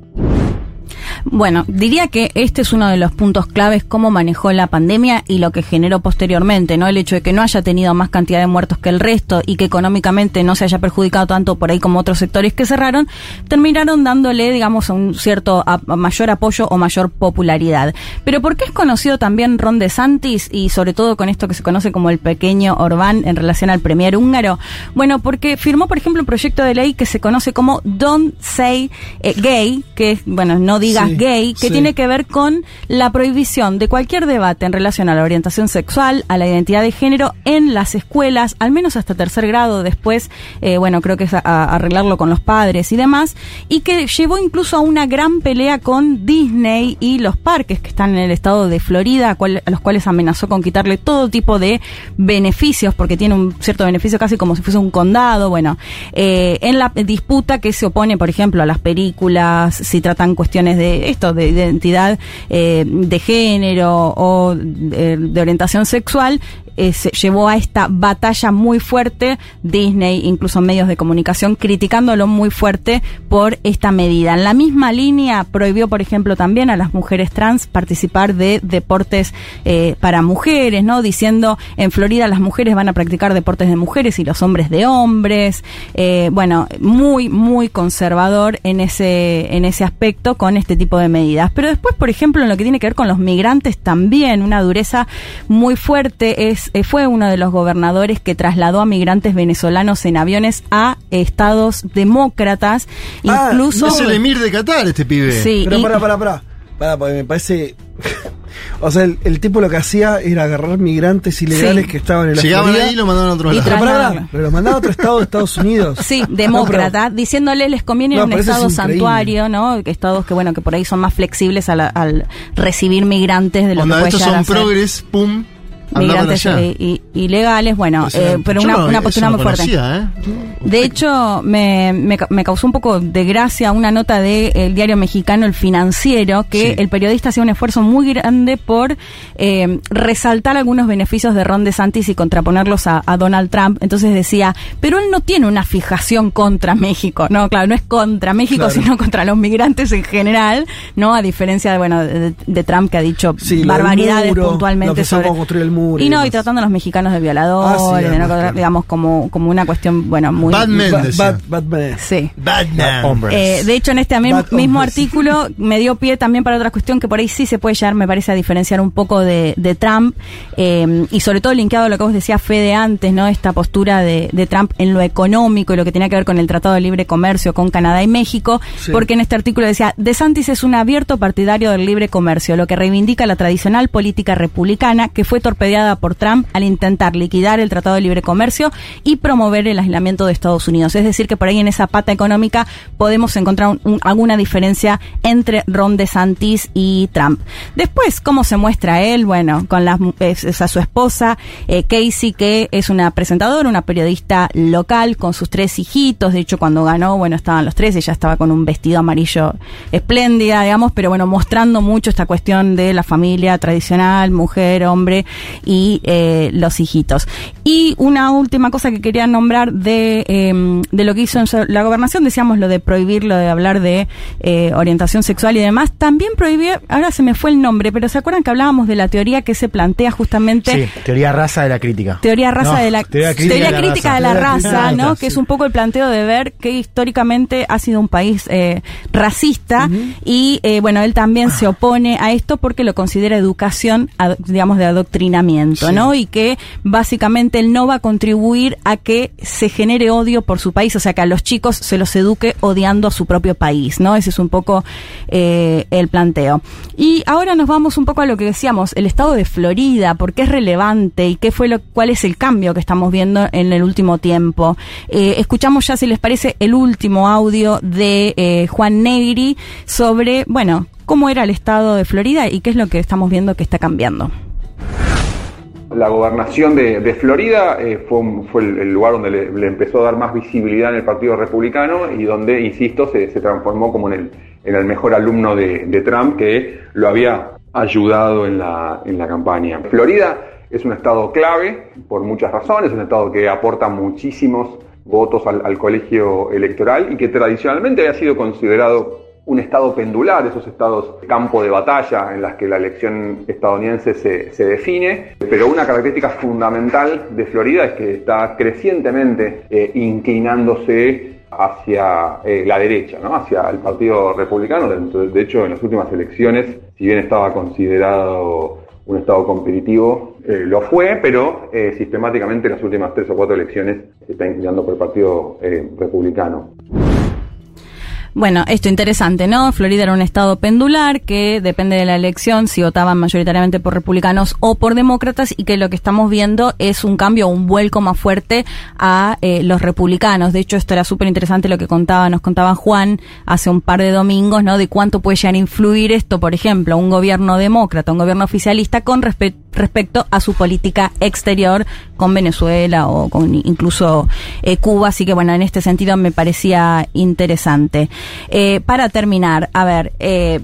Bueno, diría que este es uno de los puntos claves, cómo manejó la pandemia y lo que generó posteriormente, ¿no? El hecho de que no haya tenido más cantidad de muertos que el resto y que económicamente no se haya perjudicado tanto por ahí como otros sectores que cerraron, terminaron dándole, digamos, un cierto mayor apoyo o mayor popularidad. Pero ¿por qué es conocido también Ron DeSantis y sobre todo con esto que se conoce como el pequeño Orbán en relación al premier húngaro? Bueno, porque firmó, por ejemplo, un proyecto de ley que se conoce como Don't Say eh, Gay, que es, bueno, no digas gay, que sí. tiene que ver con la prohibición de cualquier debate en relación a la orientación sexual, a la identidad de género en las escuelas, al menos hasta tercer grado, después, eh, bueno, creo que es a- a arreglarlo con los padres y demás, y que llevó incluso a una gran pelea con Disney y los parques que están en el estado de Florida, a, cual- a los cuales amenazó con quitarle todo tipo de beneficios, porque tiene un cierto beneficio casi como si fuese un condado, bueno, eh, en la disputa que se opone, por ejemplo, a las películas, si tratan cuestiones de esto, de identidad eh, de género o de, de orientación sexual, eh, se llevó a esta batalla muy fuerte, Disney, incluso medios de comunicación, criticándolo muy fuerte por esta medida. En la misma línea prohibió, por ejemplo, también a las mujeres trans participar de deportes eh, para mujeres, ¿no? Diciendo, en Florida las mujeres van a practicar deportes de mujeres y los hombres de hombres. Eh, bueno, muy, muy conservador en ese, en ese aspecto con este tipo de medidas. Pero después, por ejemplo, en lo que tiene que ver con los migrantes también, una dureza muy fuerte es es, eh, fue uno de los gobernadores que trasladó a migrantes venezolanos en aviones a estados demócratas, Ah, incluso... Es el emir de Qatar, este pibe. Sí, Pero y- pará, pará, pará. Pará, porque me parece. o sea, el, el tipo lo que hacía era agarrar migrantes ilegales Sí. que estaban en la Llegaban Florida. ahí y lo mandaban a otro lado. Pero, lo mandaba a otro estado de Estados Unidos. Sí, demócrata, diciéndole les conviene ir No, a un es estado santuario, ¿no? Que estados que bueno que por ahí son más flexibles a la- al recibir migrantes de lo Onda, que puede estos son progres, pum, migrantes eh, ilegales, bueno, O sea, eh, pero una, no- una postura no muy fuerte. ¿eh? De hecho, me, me, ca- me causó un poco de gracia una nota del diario mexicano El Financiero, que Sí. el periodista hacía un esfuerzo muy grande por eh, resaltar algunos beneficios de Ron DeSantis y contraponerlos a, a Donald Trump. Entonces decía, pero él no tiene una fijación contra México. No, claro, no es contra México, Claro. sino contra los migrantes en general, ¿no? A diferencia de, bueno, de, de Trump que ha dicho Sí, barbaridades muro, puntualmente lo que sobre... construir el muro Y y no, y tratando a los mexicanos de violadores, Ah, sí, de no- además, claro. digamos, como, como una cuestión, bueno, muy... Bad men, Bad, decía. bad, bad man. Sí. Batman. Eh, de hecho, en este mismo hombres. artículo me dio pie también para otra cuestión que por ahí sí se puede llegar, me parece, a diferenciar un poco de, de Trump eh, y sobre todo linkeado a lo que vos decías, Fede, antes, ¿no? Esta postura de, de Trump en lo económico y lo que tenía que ver con el Tratado de Libre Comercio con Canadá y México, Sí. porque en este artículo decía, DeSantis es un abierto partidario del libre comercio, lo que reivindica la tradicional política republicana que fue torpedeada por Trump al intentar liquidar el Tratado de Libre Comercio y promover el aislamiento de Estados Unidos. Es decir, que por ahí en esa pata económica podemos encontrar un- un- alguna diferencia entre Ron DeSantis y Trump. Después, ¿cómo se muestra él? Bueno, con las, es, es a su esposa, eh, Casey, que es una presentadora, una periodista local, con sus tres hijitos. De hecho, cuando ganó, bueno, estaban los tres, ella estaba con un vestido amarillo espléndida, digamos, pero bueno, mostrando mucho esta cuestión de la familia tradicional, mujer, hombre y eh, los hijitos. Y una última cosa que quería nombrar de, eh, de lo que hizo en la gobernación, decíamos lo de prohibir, lo de hablar de eh, orientación sexual y demás, también prohibió, ahora se me fue el nombre, pero ¿se acuerdan que hablábamos de la teoría que se plantea justamente Sí, teoría raza de la crítica. Teoría raza No, de la teoría teoría crítica crítica, de la de la raza. Teoría ¿no? sí. Que es un poco el planteo de ver que históricamente ha sido un país eh, racista y eh, bueno él también se opone a esto porque lo considera educación, digamos de adoctrinamiento, Sí. ¿no? Y que básicamente él no va a contribuir a que se genere odio por su país, o sea que a los chicos se los eduque odiando a su propio país, ¿no? Ese es un poco eh, el planteo. Y ahora nos vamos un poco a lo que decíamos, el estado de Florida, por qué es relevante y qué fue lo, cuál es el cambio que estamos viendo en el último tiempo. Eh, escuchamos ya, si les parece, el último audio de eh, Juan Negri sobre, bueno, cómo era el estado de Florida y qué es lo que estamos viendo que está cambiando. La gobernación de, Florida eh, fue, el, lugar donde le, empezó a dar más visibilidad en el Partido Republicano y donde, insisto, se, transformó como en el, en el mejor alumno de, Trump que lo había ayudado en la, campaña. Florida es un estado clave por muchas razones, es un estado que aporta muchísimos votos al colegio electoral y que tradicionalmente había sido considerado un estado pendular, esos estados campo de batalla en las que la elección estadounidense se, se define, pero una característica fundamental de Florida es que está crecientemente eh, inclinándose hacia eh, la derecha, ¿no? hacia el Partido Republicano. De, de hecho, en las últimas elecciones, si bien estaba considerado un estado competitivo, eh, lo fue, pero sistemáticamente en las últimas tres o cuatro elecciones se está inclinando por el Partido Republicano. Bueno, esto interesante, ¿no? Florida era un estado pendular que depende de la elección si votaban mayoritariamente por republicanos o por demócratas y que lo que estamos viendo es un cambio, un vuelco más fuerte a eh, los republicanos. De hecho, esto era súper interesante lo que contaba, nos contaba Juan hace un par de domingos, ¿no? De cuánto puede llegar a influir esto, por ejemplo, un gobierno demócrata, un gobierno oficialista con respe- respecto a su política exterior con Venezuela o con incluso eh, Cuba. Así que bueno, en este sentido me parecía interesante. Eh, para terminar, a ver, eh,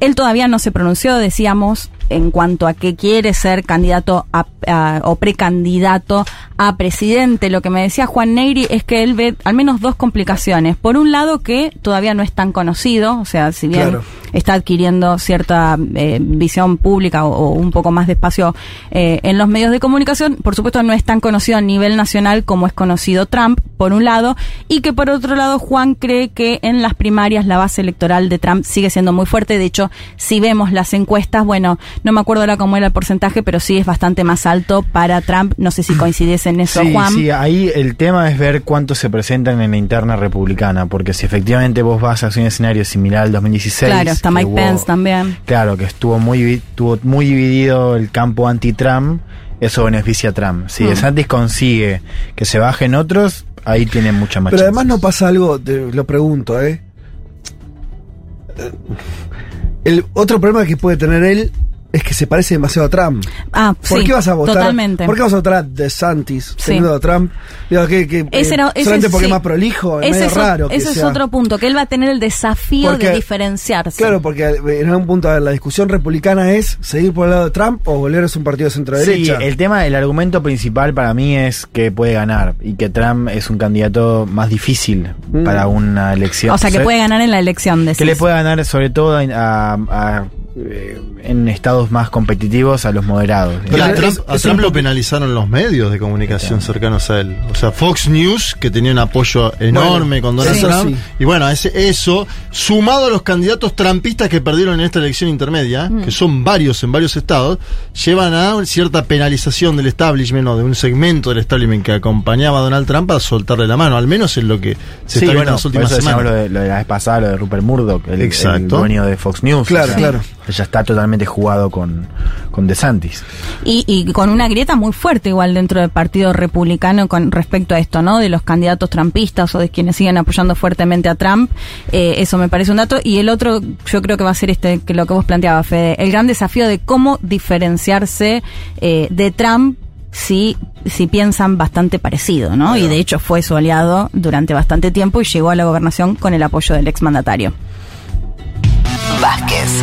él todavía no se pronunció, decíamos, en cuanto a que quiere ser candidato a, a- o precandidato a presidente. Lo que me decía Juan Negri es que él ve al menos dos complicaciones. Por un lado, que todavía no es tan conocido, o sea, si bien Claro. está adquiriendo cierta eh, visión pública o, o un poco más de espacio eh, en los medios de comunicación, por supuesto no es tan conocido a nivel nacional como es conocido Trump, por un lado, y que por otro lado Juan cree que en las primarias la base electoral de Trump sigue siendo muy fuerte. De hecho, si vemos las encuestas, bueno, No me acuerdo ahora cómo era el porcentaje, pero sí es bastante más alto para Trump. No sé si coincides en eso, Sí, Juan. sí, ahí el tema es ver cuántos se presentan en la interna republicana, porque si efectivamente vos vas a un escenario similar al 2016. Claro, está Mike hubo- Pence también. Claro, que estuvo muy, estuvo muy dividido el campo anti-Trump, eso beneficia a Trump. Si Mm. DeSantis consigue que se bajen otros, ahí tiene mucha más Pero además no pasa algo, te lo pregunto, ¿eh? Eh, El otro problema que puede tener él es que se parece demasiado a Trump. Ah, ¿Por sí, qué vas a votar? Totalmente. ¿Por qué vas a votar a DeSantis Sí. teniendo a Trump? Digo, que, que, Ese eh, era- ese solamente es- porque sí. es más prolijo, es Ese medio es, raro. que ese es sea. otro punto, que él va a tener el desafío Porque- de diferenciarse. Claro, porque en algún punto a ver, la discusión republicana es seguir por el lado de Trump o volver a ser un partido de centro Sí, derecha. el tema, el argumento principal para mí es que puede ganar y que Trump es un candidato más difícil Mm. para una elección. o sea, que puede ganar en la elección de que le puede ganar sobre todo a, a- a, eh, en estados más competitivos a los moderados. Pero a Trump, a lo penalizaron los medios de comunicación cercanos a él. O sea, Fox News, que tenía un apoyo enorme Bueno, con Donald Trump. sí. Y bueno, ese, eso, sumado a los candidatos trampistas que perdieron en esta elección intermedia, Mm. que son varios en varios estados, llevan a cierta penalización del establishment o de un segmento del establishment que acompañaba a Donald Trump a soltarle la mano. Al menos es lo que se Sí, está viendo bueno, en las por últimas eso semanas. Lo de, lo de la vez pasada, lo de Rupert Murdoch, el, Exacto. el dueño de Fox News. Claro, claro. Que Ya está totalmente jugado con, con DeSantis. Y, y con una grieta muy fuerte igual dentro del Partido Republicano con respecto a esto, ¿no? De los candidatos trampistas o de quienes siguen apoyando fuertemente a Trump. Eh, eso me parece un dato. Y el otro, yo creo que va a ser este, que lo que vos planteabas, Fede, el gran desafío de cómo diferenciarse eh, de Trump si, si piensan bastante parecido, ¿no? Y de hecho fue su aliado durante bastante tiempo y llegó a la gobernación con el apoyo del exmandatario. Vázquez,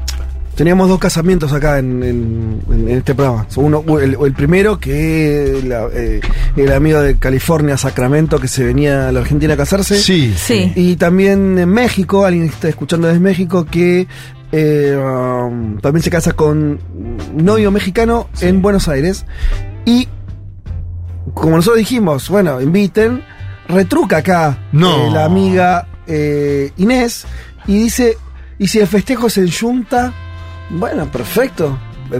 teníamos dos casamientos acá en, en- en este programa. Uno, el, el primero que la- eh, el amigo de California, Sacramento, que se venía a la Argentina a casarse. Sí, Sí. Y también en México, alguien que está escuchando desde México, que eh, um, también se casa con un novio mexicano en Buenos Aires. Y como nosotros dijimos, bueno, inviten, retruca acá No. eh, la amiga eh, Inés y dice, y si el festejo es en Junta, bueno, perfecto.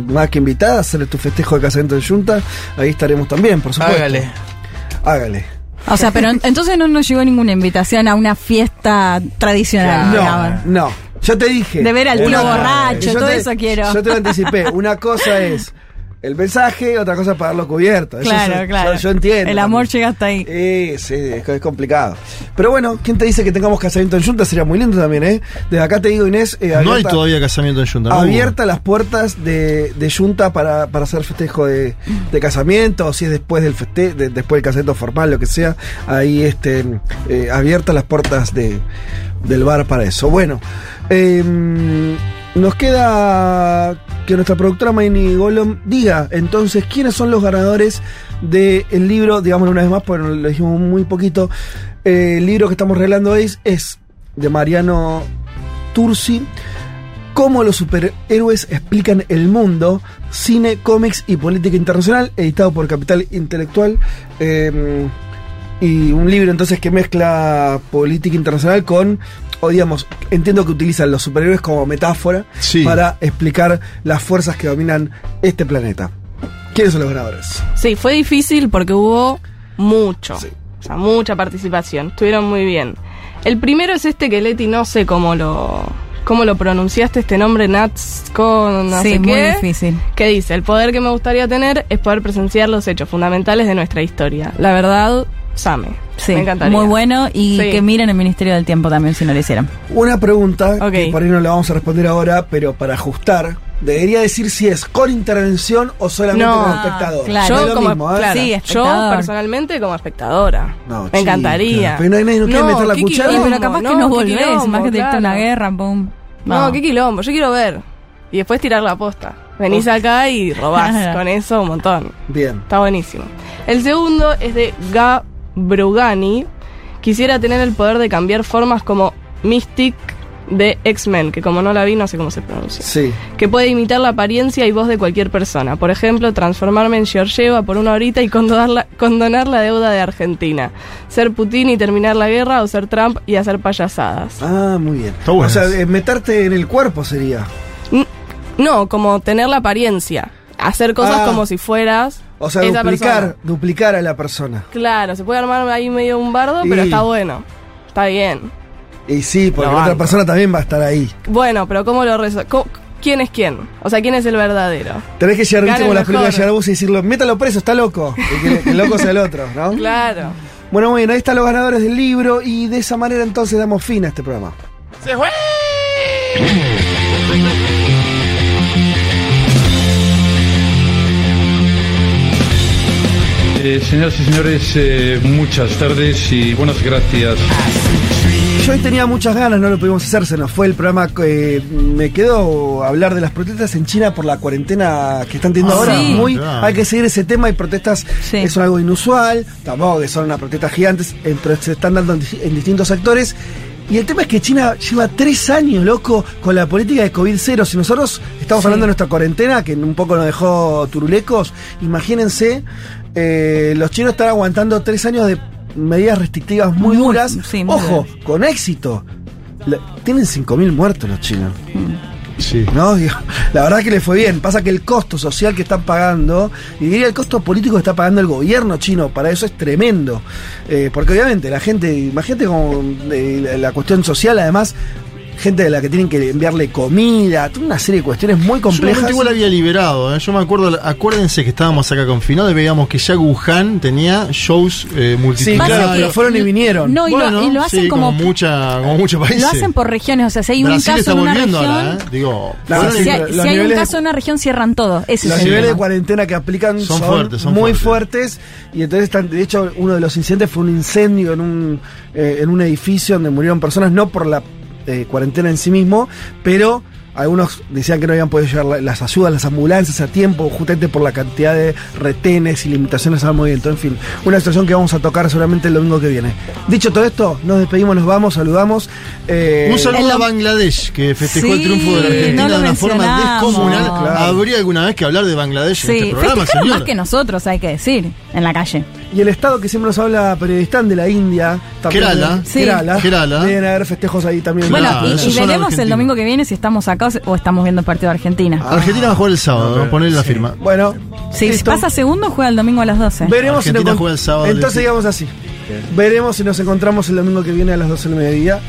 Más que invitada a hacer tu festejo de casamiento en Junta, ahí estaremos también, por supuesto. Hágale. Hágale. O sea, pero en- entonces no nos llegó ninguna invitación a una fiesta tradicional. No, no. Yo te dije. De ver al tío borracho, todo te- eso quiero. Yo te lo anticipé. Una cosa es el mensaje, otra cosa es pagarlo cubierto. Eso Claro, claro. Yo, yo entiendo. El amor también. llega hasta ahí. Sí, sí, es, es complicado. Pero bueno, ¿quién te dice que tengamos casamiento en Junta? Sería muy lindo también, ¿eh? Desde acá te digo, Inés. eh, No hay todavía casamiento en Junta. ¿no? Abierta las puertas de, de Junta para, para hacer festejo de, de casamiento, o si es después del feste de- después del casamiento formal, lo que sea, ahí este eh, abiertas las puertas de, del bar para eso. Bueno, em, nos queda que nuestra productora Maini Golom diga entonces quiénes son los ganadores del libro, digámoslo una vez más, porque lo dijimos muy poquito. Eh, el libro que estamos regalando hoy es, es de Mariano Tursi. Cómo los superhéroes explican el mundo, cine, cómics y política internacional, editado por Capital Intelectual. eh, y un libro entonces que mezcla política internacional con, o digamos, entiendo que utilizan los superhéroes como metáfora Sí. para explicar las fuerzas que dominan este planeta. ¿Quiénes son los ganadores? Sí, fue difícil porque hubo mucho. O sea, mucha participación. Estuvieron muy bien. El primero es este que Leti no sé cómo lo. ¿Cómo lo pronunciaste este nombre? Nats con no Sí, sé muy qué. difícil. Que dice: El poder que me gustaría tener es poder presenciar los hechos fundamentales de nuestra historia. La verdad, Same. Sí, me encantaría. muy bueno y Sí. que miren el Ministerio del Tiempo también si no lo hicieran. Una pregunta Ok. que por ahí no la vamos a responder ahora, pero para ajustar, debería decir si es con intervención o solamente No, como espectador. claro. No es Yo, lo como, mismo, ¿eh? claro, Sí, yo personalmente como espectadora. No, me chica, encantaría. pero no hay nadie quiere meter la cuchara. Quilombo, pero capaz que no, no volvés, quilombo, más que te diste una claro. guerra, pum. No, qué quilombo, yo quiero ver. Y después tirar la posta. Venís acá y robás Claro. con eso un montón. Bien. Está buenísimo. El segundo es de Ga Brugani. Quisiera tener el poder de cambiar formas como Mystic de X-Men, que como no la vi no sé cómo se pronuncia. Sí. Que puede imitar la apariencia y voz de cualquier persona. Por ejemplo, transformarme en Georgieva por una horita y condonar la, condonar la deuda de Argentina. Ser Putin y terminar la guerra o ser Trump y hacer payasadas. Ah, muy bien. Está bueno O sea, eh, meterte en el cuerpo sería. No, como tener la apariencia. Hacer cosas Ah. como si fueras O sea, esa duplicar, persona. duplicar a la persona. Claro, se puede armar ahí medio un bardo, pero está bueno. Está bien. Y sí, porque la otra persona también va a estar ahí. Bueno, pero ¿cómo lo resuelve? ¿Quién es quién? O sea, ¿quién es el verdadero? Tenés que llegar como las películas de y decirlo, métalo preso, está loco. Y que, que el loco sea el otro, ¿no? Claro. Bueno, bueno, ahí están los ganadores del libro y de esa manera entonces damos fin a este programa. ¡Se fue! Eh, señoras y señores, eh, muchas tardes y buenas gracias. Yo hoy tenía muchas ganas, no lo pudimos hacer, se nos fue el programa. eh, me quedó hablar de las protestas en China por la cuarentena que están teniendo Ah, ahora. sí. Muy, Claro. hay que seguir ese tema y protestas es algo inusual, tampoco que son unas protestas gigantes, pero se están dando en, di- en distintos sectores. Y el tema es que China lleva tres años, loco, con la política de COVID-0. Si nosotros estamos Sí. hablando de nuestra cuarentena, que un poco nos dejó turulecos, imagínense, eh, los chinos están aguantando tres años de medidas restrictivas muy, Muy- duras. sí, muy Ojo, con éxito. La- tienen 5.000 muertos los chinos. Sí. ¿No? Digo, La verdad que le fue bien. Pasa que el costo social que están pagando, y diría el costo político que está pagando el gobierno chino, para eso es tremendo. Eh, porque obviamente la gente, imagínate como eh, la cuestión social, además, gente de la que tienen que enviarle comida, toda una serie de cuestiones muy Yo complejas. momento igual había liberado, ¿eh? yo me acuerdo, acuérdense que estábamos acá confinados y veíamos que ya Wuhan tenía shows eh, Sí, multitudinarios. claro, pero fueron y vinieron. No, y, Bueno, lo, y lo hacen sí, como, mucha, como muchos países. lo hacen por regiones, o sea, si hay un caso está en una región, ahora, ¿eh? Digo, Claro, sí, si hay, si hay un caso en una región cierran todo. Ese Los es el niveles de cuarentena que aplican son, Son fuertes, son muy fuertes. fuertes. y entonces están, de hecho uno de los incidentes fue un incendio en un eh, en un edificio donde murieron personas no por la eh, cuarentena en sí mismo, pero algunos decían que no habían podido llevar la- las ayudas, las ambulancias a tiempo, justamente por la cantidad de retenes y limitaciones al movimiento. En fin, una situación que vamos a tocar seguramente el domingo que viene. Dicho todo esto, nos despedimos, nos vamos, saludamos. eh, Un saludo el a Bangladesh, que festejó Sí, el triunfo de la Argentina no de una forma descomunal. Claro. ¿Habría alguna vez que hablar de Bangladesh en este programa, señor? más que nosotros, hay que decir, en la calle. Y el estado que siempre nos habla periodistán de la India. también Kerala. Sí. Kerala. Kerala. Deben haber festejos ahí también. Claro, bueno, y- esos y, son veremos el domingo que viene si estamos acá o estamos viendo el partido de Argentina. Argentina va a jugar el sábado, ¿no? Ponerle la firma. Bueno, si pasa segundo, juega el domingo a las 12. Veremos si Argentina nos juega el sábado, Entonces digamos así. Veremos si nos encontramos el domingo que viene a las 12 del mediodía.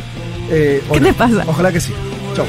Eh, ¿Qué no. te pasa? Ojalá que sí. Chau.